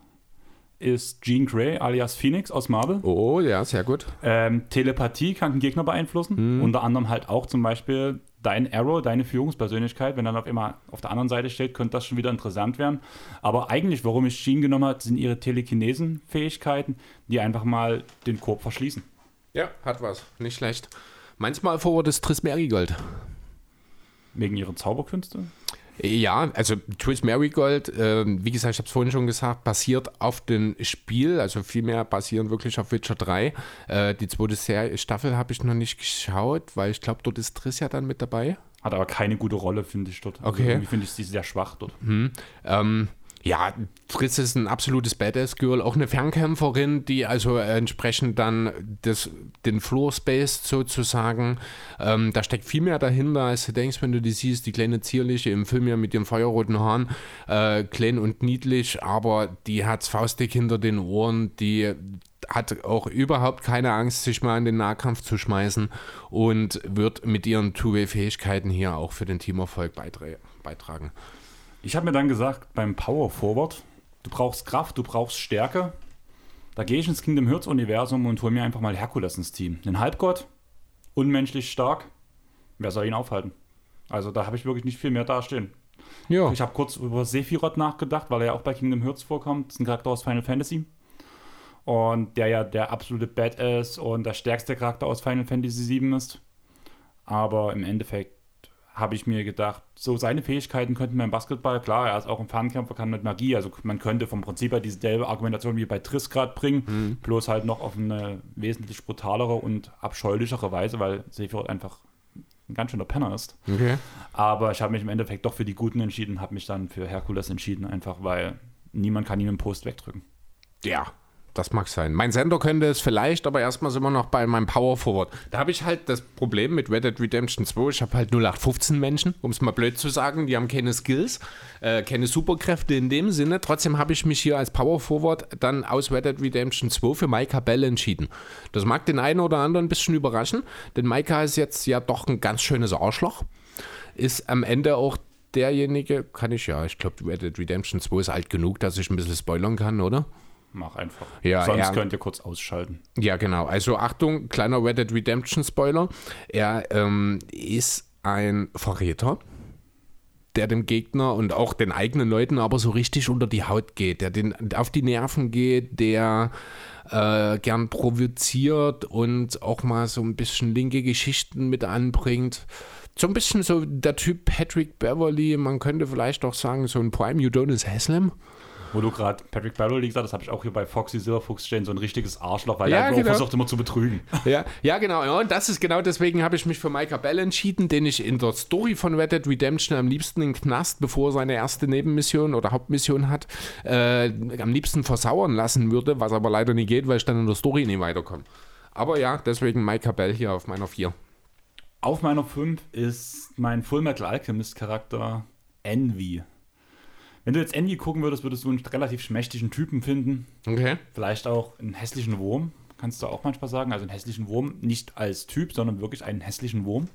Speaker 1: ist Jean Grey alias Phoenix aus Marvel.
Speaker 2: Oh, ja, sehr gut.
Speaker 1: Ähm, Telepathie kann den Gegner beeinflussen. Hm. Unter anderem halt auch zum Beispiel dein Arrow, deine Führungspersönlichkeit. Wenn er dann auf immer auf der anderen Seite steht, könnte das schon wieder interessant werden. Aber eigentlich, warum ich Jean genommen habe, sind ihre Telekinesen-Fähigkeiten, die einfach mal den Korb verschließen.
Speaker 2: Ja, hat was. Nicht schlecht. Manchmal Forward ist Triss Marigold.
Speaker 1: Wegen ihrer Zauberkünste?
Speaker 2: Ja, also Twist Marigold, äh, wie gesagt, ich habe es vorhin schon gesagt, basiert auf dem Spiel, also vielmehr basieren wirklich auf Witcher 3. Äh, die zweite Serie, Staffel habe ich noch nicht geschaut, weil ich glaube, dort ist Triss ja dann mit dabei.
Speaker 1: Hat aber keine gute Rolle, finde ich dort.
Speaker 2: Also okay. Also
Speaker 1: irgendwie finde ich sie sehr schwach dort.
Speaker 2: Hm. Ähm, ja, Fritz ist ein absolutes Badass-Girl, auch eine Fernkämpferin, die also entsprechend dann das, den Floor-Space sozusagen, ähm, da steckt viel mehr dahinter, als du denkst, wenn du die siehst, die kleine Zierliche im Film ja mit ihren feuerroten Haaren, äh, klein und niedlich, aber die hat Faustdick hinter den Ohren, die hat auch überhaupt keine Angst, sich mal in den Nahkampf zu schmeißen und wird mit ihren Two-Way-Fähigkeiten hier auch für den Teamerfolg beitragen.
Speaker 1: Ich habe mir dann gesagt, beim Power Forward, du brauchst Kraft, du brauchst Stärke. Da gehe ich ins Kingdom Hearts Universum und hole mir einfach mal Herkules ins Team. Den Halbgott, unmenschlich stark. Wer soll ihn aufhalten? Also da habe ich wirklich nicht viel mehr dastehen. Ja. Ich habe kurz über Sephiroth nachgedacht, weil er ja auch bei Kingdom Hearts vorkommt. Das ist ein Charakter aus Final Fantasy. Und der ja der absolute Badass und der stärkste Charakter aus Final Fantasy VII ist. Aber im Endeffekt habe ich mir gedacht, so seine Fähigkeiten könnten wir im Basketball, klar, er ist auch ein Fernkämpfer, kann mit Magie, also man könnte vom Prinzip her dieselbe Argumentation wie bei Triss gerade bringen, mhm. bloß halt noch auf eine wesentlich brutalere und abscheulichere Weise, weil Sephiroth einfach ein ganz schöner Penner ist.
Speaker 2: Okay.
Speaker 1: Aber ich habe mich im Endeffekt doch für die Guten entschieden, habe mich dann für Herkules entschieden, einfach weil niemand kann ihn im Post wegdrücken.
Speaker 2: Ja, das mag sein. Mein Sender könnte es vielleicht, aber erstmal sind wir noch bei meinem Power Forward. Da habe ich halt das Problem mit Red Dead Redemption 2. Ich habe halt 0815 Menschen, um es mal blöd zu sagen. Die haben keine Skills, äh, keine Superkräfte in dem Sinne. Trotzdem habe ich mich hier als Power Forward dann aus Red Dead Redemption 2 für Micah Bell entschieden. Das mag den einen oder anderen ein bisschen überraschen, denn Micah ist jetzt ja doch ein ganz schönes Arschloch. Ist am Ende auch derjenige, kann ich ja, ich glaube, Red Dead Redemption 2 ist alt genug, dass ich ein bisschen spoilern kann, oder?
Speaker 1: Mach einfach.
Speaker 2: Ja,
Speaker 1: Sonst
Speaker 2: er-
Speaker 1: könnt ihr kurz ausschalten.
Speaker 2: Ja, genau. Also Achtung, kleiner Red Dead Redemption Spoiler. Er ähm, ist ein Verräter, der dem Gegner und auch den eigenen Leuten aber so richtig unter die Haut geht, der den auf die Nerven geht, der äh, gern provoziert und auch mal so ein bisschen linke Geschichten mit anbringt. So ein bisschen so der Typ Patrick Beverly, man könnte vielleicht auch sagen, so ein Prime Udonis Haslam.
Speaker 1: Wo du gerade Patrick Beverly gesagt hast, habe ich auch hier bei Foxy Silverfuchs stehen, so ein richtiges Arschloch, weil
Speaker 2: Ja,
Speaker 1: er
Speaker 2: genau.
Speaker 1: versucht immer zu betrügen.
Speaker 2: Ja, ja, genau. Ja, und das ist genau deswegen habe ich mich für Micah Bell entschieden, den ich in der Story von Red Dead Redemption am liebsten in den Knast, bevor er seine erste Nebenmission oder Hauptmission hat, äh, am liebsten versauern lassen würde, was aber leider nicht geht, weil ich dann in der Story nicht weiterkomme. Aber ja, deswegen Micah Bell hier auf meiner 4.
Speaker 1: Auf meiner 5 ist mein Fullmetal Alchemist Charakter Envy. Wenn du jetzt Envy gucken würdest, würdest du einen relativ schmächtigen Typen finden.
Speaker 2: Okay.
Speaker 1: Vielleicht auch einen hässlichen Wurm, kannst du auch manchmal sagen. Also einen hässlichen Wurm, nicht als Typ, sondern wirklich einen hässlichen Wurm.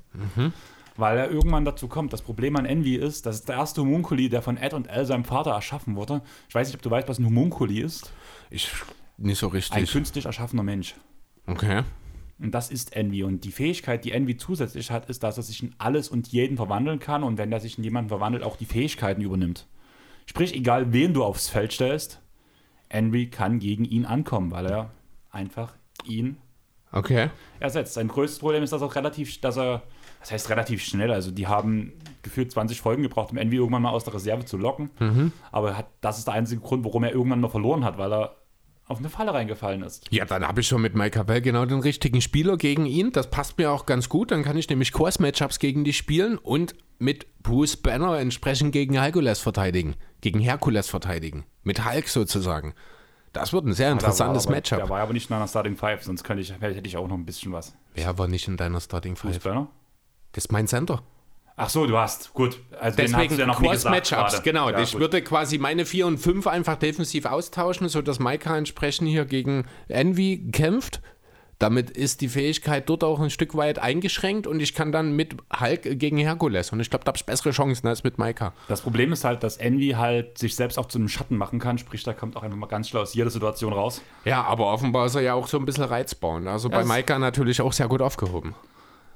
Speaker 1: Weil er irgendwann dazu kommt. Das Problem an Envy ist, das ist der erste Homunculi, der von Ed und Al, seinem Vater, erschaffen wurde. Ich weiß nicht, ob du weißt, was ein Homunculi ist.
Speaker 2: Ich nicht so
Speaker 1: Ein
Speaker 2: richtig.
Speaker 1: künstlich erschaffener Mensch.
Speaker 2: Okay.
Speaker 1: Und das ist Envy. Und die Fähigkeit, die Envy zusätzlich hat, ist, dass er sich in alles und jeden verwandeln kann und wenn er sich in jemanden verwandelt, auch die Fähigkeiten übernimmt. Sprich, egal wen du aufs Feld stellst, Envy kann gegen ihn ankommen, weil er einfach ihn
Speaker 2: Okay.
Speaker 1: ersetzt. Sein größtes Problem ist, dass er relativ, dass er, das heißt relativ schnell, also die haben gefühlt 20 Folgen gebraucht, um Envy irgendwann mal aus der Reserve zu locken. Aber er hat, das ist der einzige Grund, warum er irgendwann mal verloren hat, weil er auf eine Falle reingefallen ist.
Speaker 2: Ja, dann habe ich schon mit Mike Bell genau den richtigen Spieler gegen ihn. Das passt mir auch ganz gut. Dann kann ich nämlich Kurs-Matchups gegen die spielen und mit Bruce Banner entsprechend gegen Herkules verteidigen. Gegen Herkules verteidigen. Mit Hulk sozusagen. Das wird ein sehr interessantes
Speaker 1: war aber-
Speaker 2: Matchup.
Speaker 1: Der war aber nicht in einer Starting Five, sonst könnte ich, hätte ich auch noch ein bisschen was.
Speaker 2: Wer war nicht in deiner Starting
Speaker 1: Bruce
Speaker 2: Five?
Speaker 1: Banner?
Speaker 2: Das ist mein Center.
Speaker 1: Ach so, du hast. Gut. Also
Speaker 2: Deswegen
Speaker 1: ja
Speaker 2: Cross-Matchups, genau.
Speaker 1: Ja,
Speaker 2: ich
Speaker 1: gut.
Speaker 2: würde quasi meine 4 und 5 einfach defensiv austauschen, sodass Maika entsprechend hier gegen Envy kämpft. Damit ist die Fähigkeit dort auch ein Stück weit eingeschränkt und ich kann dann mit Hulk gegen Herkules. Und ich glaube, da habe ich bessere Chancen als mit Maika.
Speaker 1: Das Problem ist halt, dass Envy halt sich selbst auch zu einem Schatten machen kann. Sprich, da kommt auch einfach mal ganz schnell aus jeder Situation raus.
Speaker 2: Ja, aber offenbar ist er ja auch so ein bisschen reizbar. Also bei
Speaker 1: es-
Speaker 2: Maika natürlich auch sehr gut aufgehoben.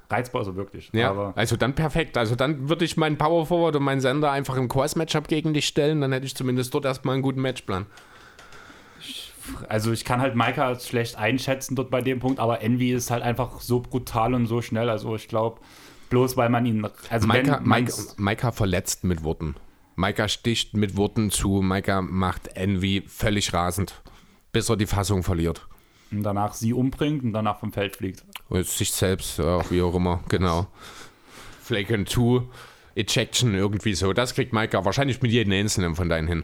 Speaker 1: Reizbar also wirklich.
Speaker 2: Ja,
Speaker 1: Aber
Speaker 2: also dann perfekt. Also dann würde ich meinen Power Forward und meinen Sender einfach im Cross-Matchup gegen dich stellen. Dann hätte ich zumindest dort erstmal einen guten Matchplan.
Speaker 1: also ich kann halt Maika schlecht einschätzen dort bei dem Punkt, aber Envy ist halt einfach so brutal und so schnell. Also ich glaube, bloß weil man ihn. Also
Speaker 2: Maika,
Speaker 1: wenn
Speaker 2: Maika, Maika verletzt mit Worten. Maika sticht mit Worten zu. Maika macht Envy völlig rasend, bis er die Fassung verliert.
Speaker 1: Und danach sie umbringt und danach vom Feld fliegt.
Speaker 2: Und sich selbst, ja, wie auch immer, genau. Flaken 2, Ejection, irgendwie so. Das kriegt Maika wahrscheinlich mit jedem Einzelnen von deinen hin.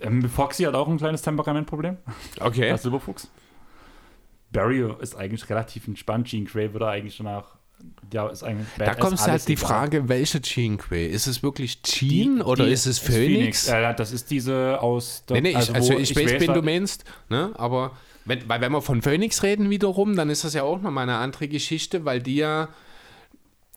Speaker 1: Ähm, Foxy hat auch ein kleines Temperamentproblem.
Speaker 2: Okay.
Speaker 1: Der Silberfuchs. Barry ist eigentlich relativ entspannt. Gene Grey würde eigentlich danach. Ja, ist.
Speaker 2: Da
Speaker 1: badass,
Speaker 2: kommt
Speaker 1: alles
Speaker 2: halt die. Frage, welche Jean Grey? Ist es wirklich Jean
Speaker 1: Die-
Speaker 2: oder
Speaker 1: die
Speaker 2: ist es Phoenix?
Speaker 1: Ja, das ist diese aus. der-
Speaker 2: Nee, nee, ich, also
Speaker 1: wo
Speaker 2: ich, weiß, wen
Speaker 1: halt-
Speaker 2: du meinst, ne? aber wenn, weil wenn wir von Phoenix reden wiederum, dann ist das ja auch nochmal eine andere Geschichte, weil die ja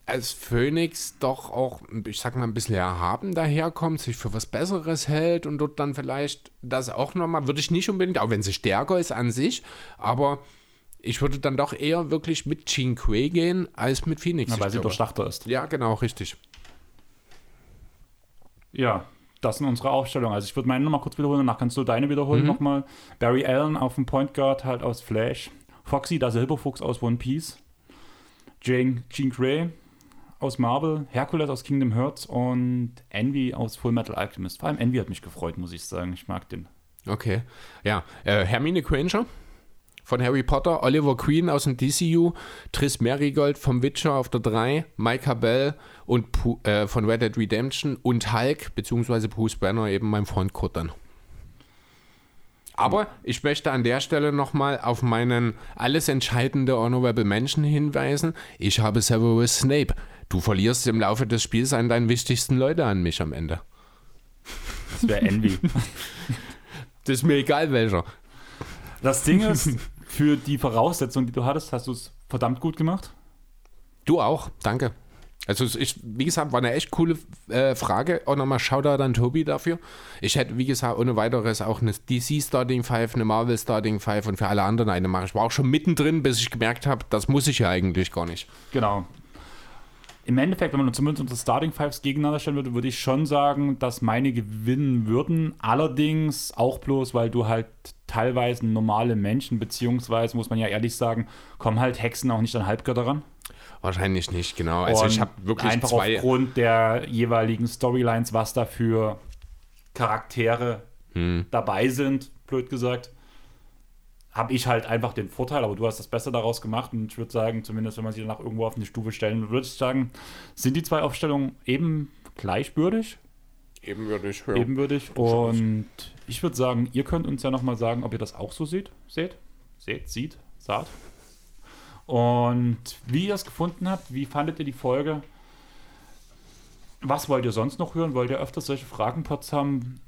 Speaker 2: als Phoenix doch auch, ich sag mal, ein bisschen erhaben daherkommt, sich für was Besseres hält und dort dann vielleicht das auch nochmal, würde ich nicht unbedingt, auch wenn sie stärker ist an sich, aber ich würde dann doch eher wirklich mit Grey gehen als mit Phoenix.
Speaker 1: Ja, weil sie durchdachter ist.
Speaker 2: Ja, genau, richtig.
Speaker 1: Ja, das sind unsere Aufstellungen. Also ich würde meine nochmal kurz wiederholen, danach kannst du deine wiederholen
Speaker 2: Mhm.
Speaker 1: nochmal. Barry Allen auf dem Point Guard halt aus Flash. Foxy, der Silberfuchs aus One Piece. Jane, Jean Grey aus Marvel. Hercules aus Kingdom Hearts und Envy aus Full Metal Alchemist. Vor allem Envy hat mich gefreut, muss ich sagen. Ich mag den.
Speaker 2: Okay. Ja, äh, Hermine Granger von Harry Potter, Oliver Queen aus dem DCU, Triss Merigold vom Witcher auf der 3, Micah Bell und Pu äh, von Red Dead Redemption und Hulk, beziehungsweise Bruce Banner, eben mein Freund Kurt dann. Aber ich möchte an der Stelle nochmal auf meinen alles entscheidende Honorable Menschen hinweisen. Ich habe Severus Snape. Du verlierst im Laufe des Spiels einen deinen wichtigsten Leute an mich am Ende.
Speaker 1: Das wäre Envy.
Speaker 2: Das ist mir egal welcher.
Speaker 1: das Ding ist, für die Voraussetzungen, die du hattest, hast du es verdammt gut gemacht.
Speaker 2: Du auch, danke. Also ich, wie gesagt, war eine echt coole äh, Frage. Auch nochmal Shoutout an Tobi dafür. Ich hätte, wie gesagt, ohne weiteres auch eine DC Starting Five, eine Marvel Starting Five und für alle anderen eine mache. Ich war auch schon mittendrin, bis ich gemerkt habe, das muss ich ja eigentlich gar nicht.
Speaker 1: Genau. Im Endeffekt, wenn man zumindest unsere Starting Fives gegeneinander stellen würde, würde ich schon sagen, dass meine gewinnen würden. Allerdings auch bloß, weil du halt teilweise normale Menschen, beziehungsweise muss man ja ehrlich sagen, kommen halt Hexen auch nicht an Halbgötter ran.
Speaker 2: Wahrscheinlich nicht, genau. Also
Speaker 1: Und
Speaker 2: ich habe wirklich
Speaker 1: einfach
Speaker 2: zwei.
Speaker 1: aufgrund der jeweiligen Storylines, was da für Charaktere
Speaker 2: Hm.
Speaker 1: dabei sind, blöd gesagt, habe ich halt einfach den Vorteil, aber du hast das Beste daraus gemacht und ich würde sagen, zumindest wenn man sie danach irgendwo auf eine Stufe stellen würde, ich sagen, sind die zwei Aufstellungen eben gleichbürtig,
Speaker 2: Ebenwürdig, ja.
Speaker 1: ebenbürtig und ich würde sagen, ihr könnt uns ja nochmal sagen, ob ihr das auch so seht, seht, seht, sieht, saht und wie ihr es gefunden habt, wie fandet ihr die Folge, was wollt ihr sonst noch hören, wollt ihr öfters solche Fragenpots haben,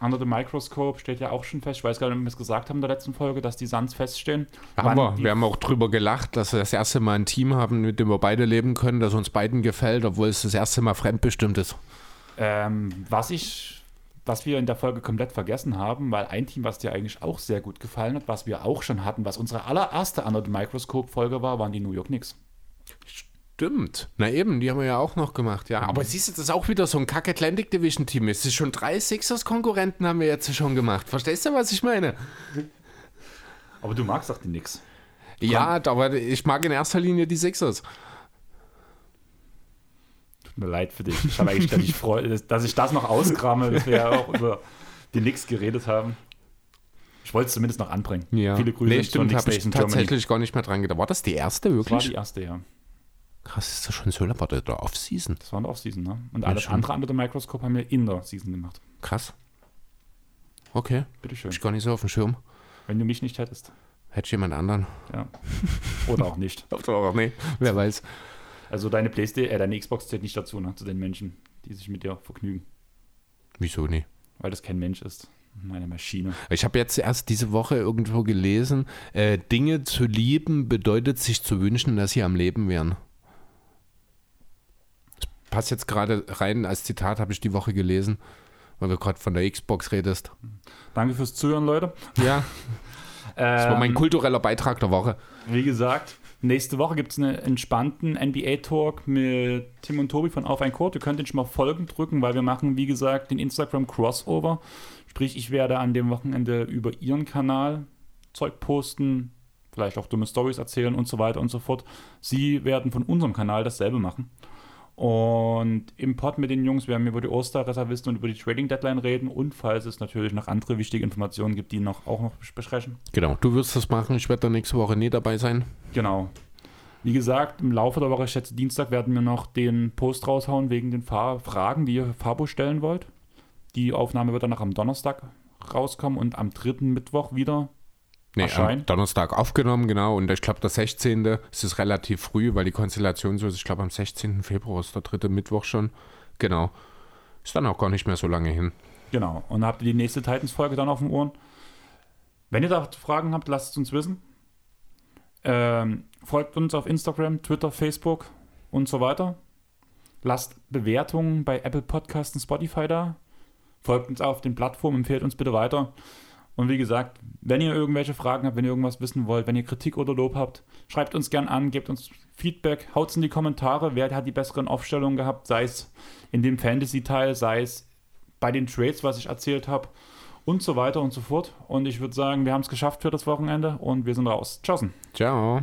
Speaker 1: Under the Microscope steht ja auch schon fest. Ich weiß gar nicht, ob wir es gesagt haben in der letzten Folge, dass die Suns feststehen.
Speaker 2: Haben wir. wir haben auch drüber gelacht, dass wir das erste Mal ein Team haben, mit dem wir beide leben können, das uns beiden gefällt, obwohl es das erste Mal fremdbestimmt ist.
Speaker 1: Ähm, was ich, was wir in der Folge komplett vergessen haben, weil ein Team, was dir eigentlich auch sehr gut gefallen hat, was wir auch schon hatten, was unsere allererste Under the Microscope Folge war, waren die New York Knicks.
Speaker 2: Stimmt. Na eben, die haben wir ja auch noch gemacht, ja. Aber siehst du, das ist auch wieder so ein Kack Atlantic Division Team. Es ist schon drei Sixers-Konkurrenten haben wir jetzt schon gemacht. Verstehst du, was ich meine?
Speaker 1: Aber du magst doch die Knicks.
Speaker 2: Ja, aber ich mag in erster Linie die Sixers.
Speaker 1: Tut mir leid für dich. Ich habe eigentlich nicht Freude, dass- ich das noch auskrame, dass wir ja auch über die Knicks geredet haben. Ich wollte es zumindest noch anbringen.
Speaker 2: Ja.
Speaker 1: Viele Grüße
Speaker 2: Nee, stimmt, habe ich
Speaker 1: Germany.
Speaker 2: tatsächlich gar nicht mehr dran gedacht. War das die erste
Speaker 1: Das war
Speaker 2: wirklich?
Speaker 1: die erste, ja.
Speaker 2: Krass, ist das schon so lange? War das der Off-Season?
Speaker 1: Das war in der Offseason, ne? Und alles
Speaker 2: schon.
Speaker 1: andere Under the Microscope haben wir in der Season gemacht.
Speaker 2: Krass. Okay,
Speaker 1: Bitteschön.
Speaker 2: ich gar nicht so auf dem Schirm.
Speaker 1: Wenn du mich nicht hättest.
Speaker 2: Hätte ich jemand anderen.
Speaker 1: Ja. Oder auch nicht.
Speaker 2: Oder nee, wer weiß.
Speaker 1: Also deine Playstation, äh, deine Xbox zählt nicht dazu, ne? Zu den Menschen, die sich mit dir vergnügen.
Speaker 2: Wieso nie?
Speaker 1: Weil das kein Mensch ist. Eine Maschine.
Speaker 2: Ich habe jetzt erst diese Woche irgendwo gelesen, äh, Dinge zu lieben bedeutet sich zu wünschen, dass sie am Leben wären. Passt jetzt gerade rein, als Zitat habe ich die Woche gelesen, weil du gerade von der Xbox redest.
Speaker 1: Danke fürs Zuhören, Leute.
Speaker 2: Ja, das war mein
Speaker 1: Ähm,
Speaker 2: kultureller Beitrag der Woche.
Speaker 1: Wie gesagt, nächste Woche gibt es einen entspannten NBA-Talk mit Tim und Tobi von Auf ein Court. Ihr könnt den schon mal Folgen drücken, weil wir machen, wie gesagt, den Instagram-Crossover. Sprich, ich werde an dem Wochenende über ihren Kanal Zeug posten, vielleicht auch dumme Stories erzählen und so weiter und so fort. Sie werden von unserem Kanal dasselbe machen. Und im Pod mit den Jungs werden wir über die Oster-Reservisten und über die Trading Deadline reden und falls es natürlich noch andere wichtige Informationen gibt, die noch auch noch besprechen.
Speaker 2: Genau, du wirst das machen, ich werde da nächste Woche nie dabei sein.
Speaker 1: Genau. Wie gesagt, im Laufe der Woche, ich schätze Dienstag, werden wir noch den Post raushauen wegen den Fa Fragen, die ihr Fabo stellen wollt. Die Aufnahme wird dann noch am Donnerstag rauskommen und am dritten Mittwoch wieder.
Speaker 2: Nee,
Speaker 1: Erscheinen.
Speaker 2: am Donnerstag aufgenommen, genau. Und ich glaube, der 16. es ist relativ früh, weil die Konstellation so ist. Ich glaube, am 16. Februar ist der dritte Mittwoch schon. Genau. Ist dann auch gar nicht mehr so lange hin.
Speaker 1: Genau. Und dann habt ihr die nächste Titans-Folge dann auf dem Ohren. Wenn ihr da Fragen habt, lasst es uns wissen. Ähm, folgt uns auf Instagram, Twitter, Facebook und so weiter. Lasst Bewertungen bei Apple Podcasts und Spotify da. Folgt uns auf den Plattformen, empfehlt uns bitte weiter. Und wie gesagt, wenn ihr irgendwelche Fragen habt, wenn ihr irgendwas wissen wollt, wenn ihr Kritik oder Lob habt, schreibt uns gern an, gebt uns Feedback, haut in die Kommentare, wer hat die besseren Aufstellungen gehabt, sei es in dem Fantasy-Teil, sei es bei den Trades, was ich erzählt habe und so weiter und so fort. Und ich würde sagen, wir haben es geschafft für das Wochenende und wir sind raus. Tschaußen.
Speaker 2: Ciao.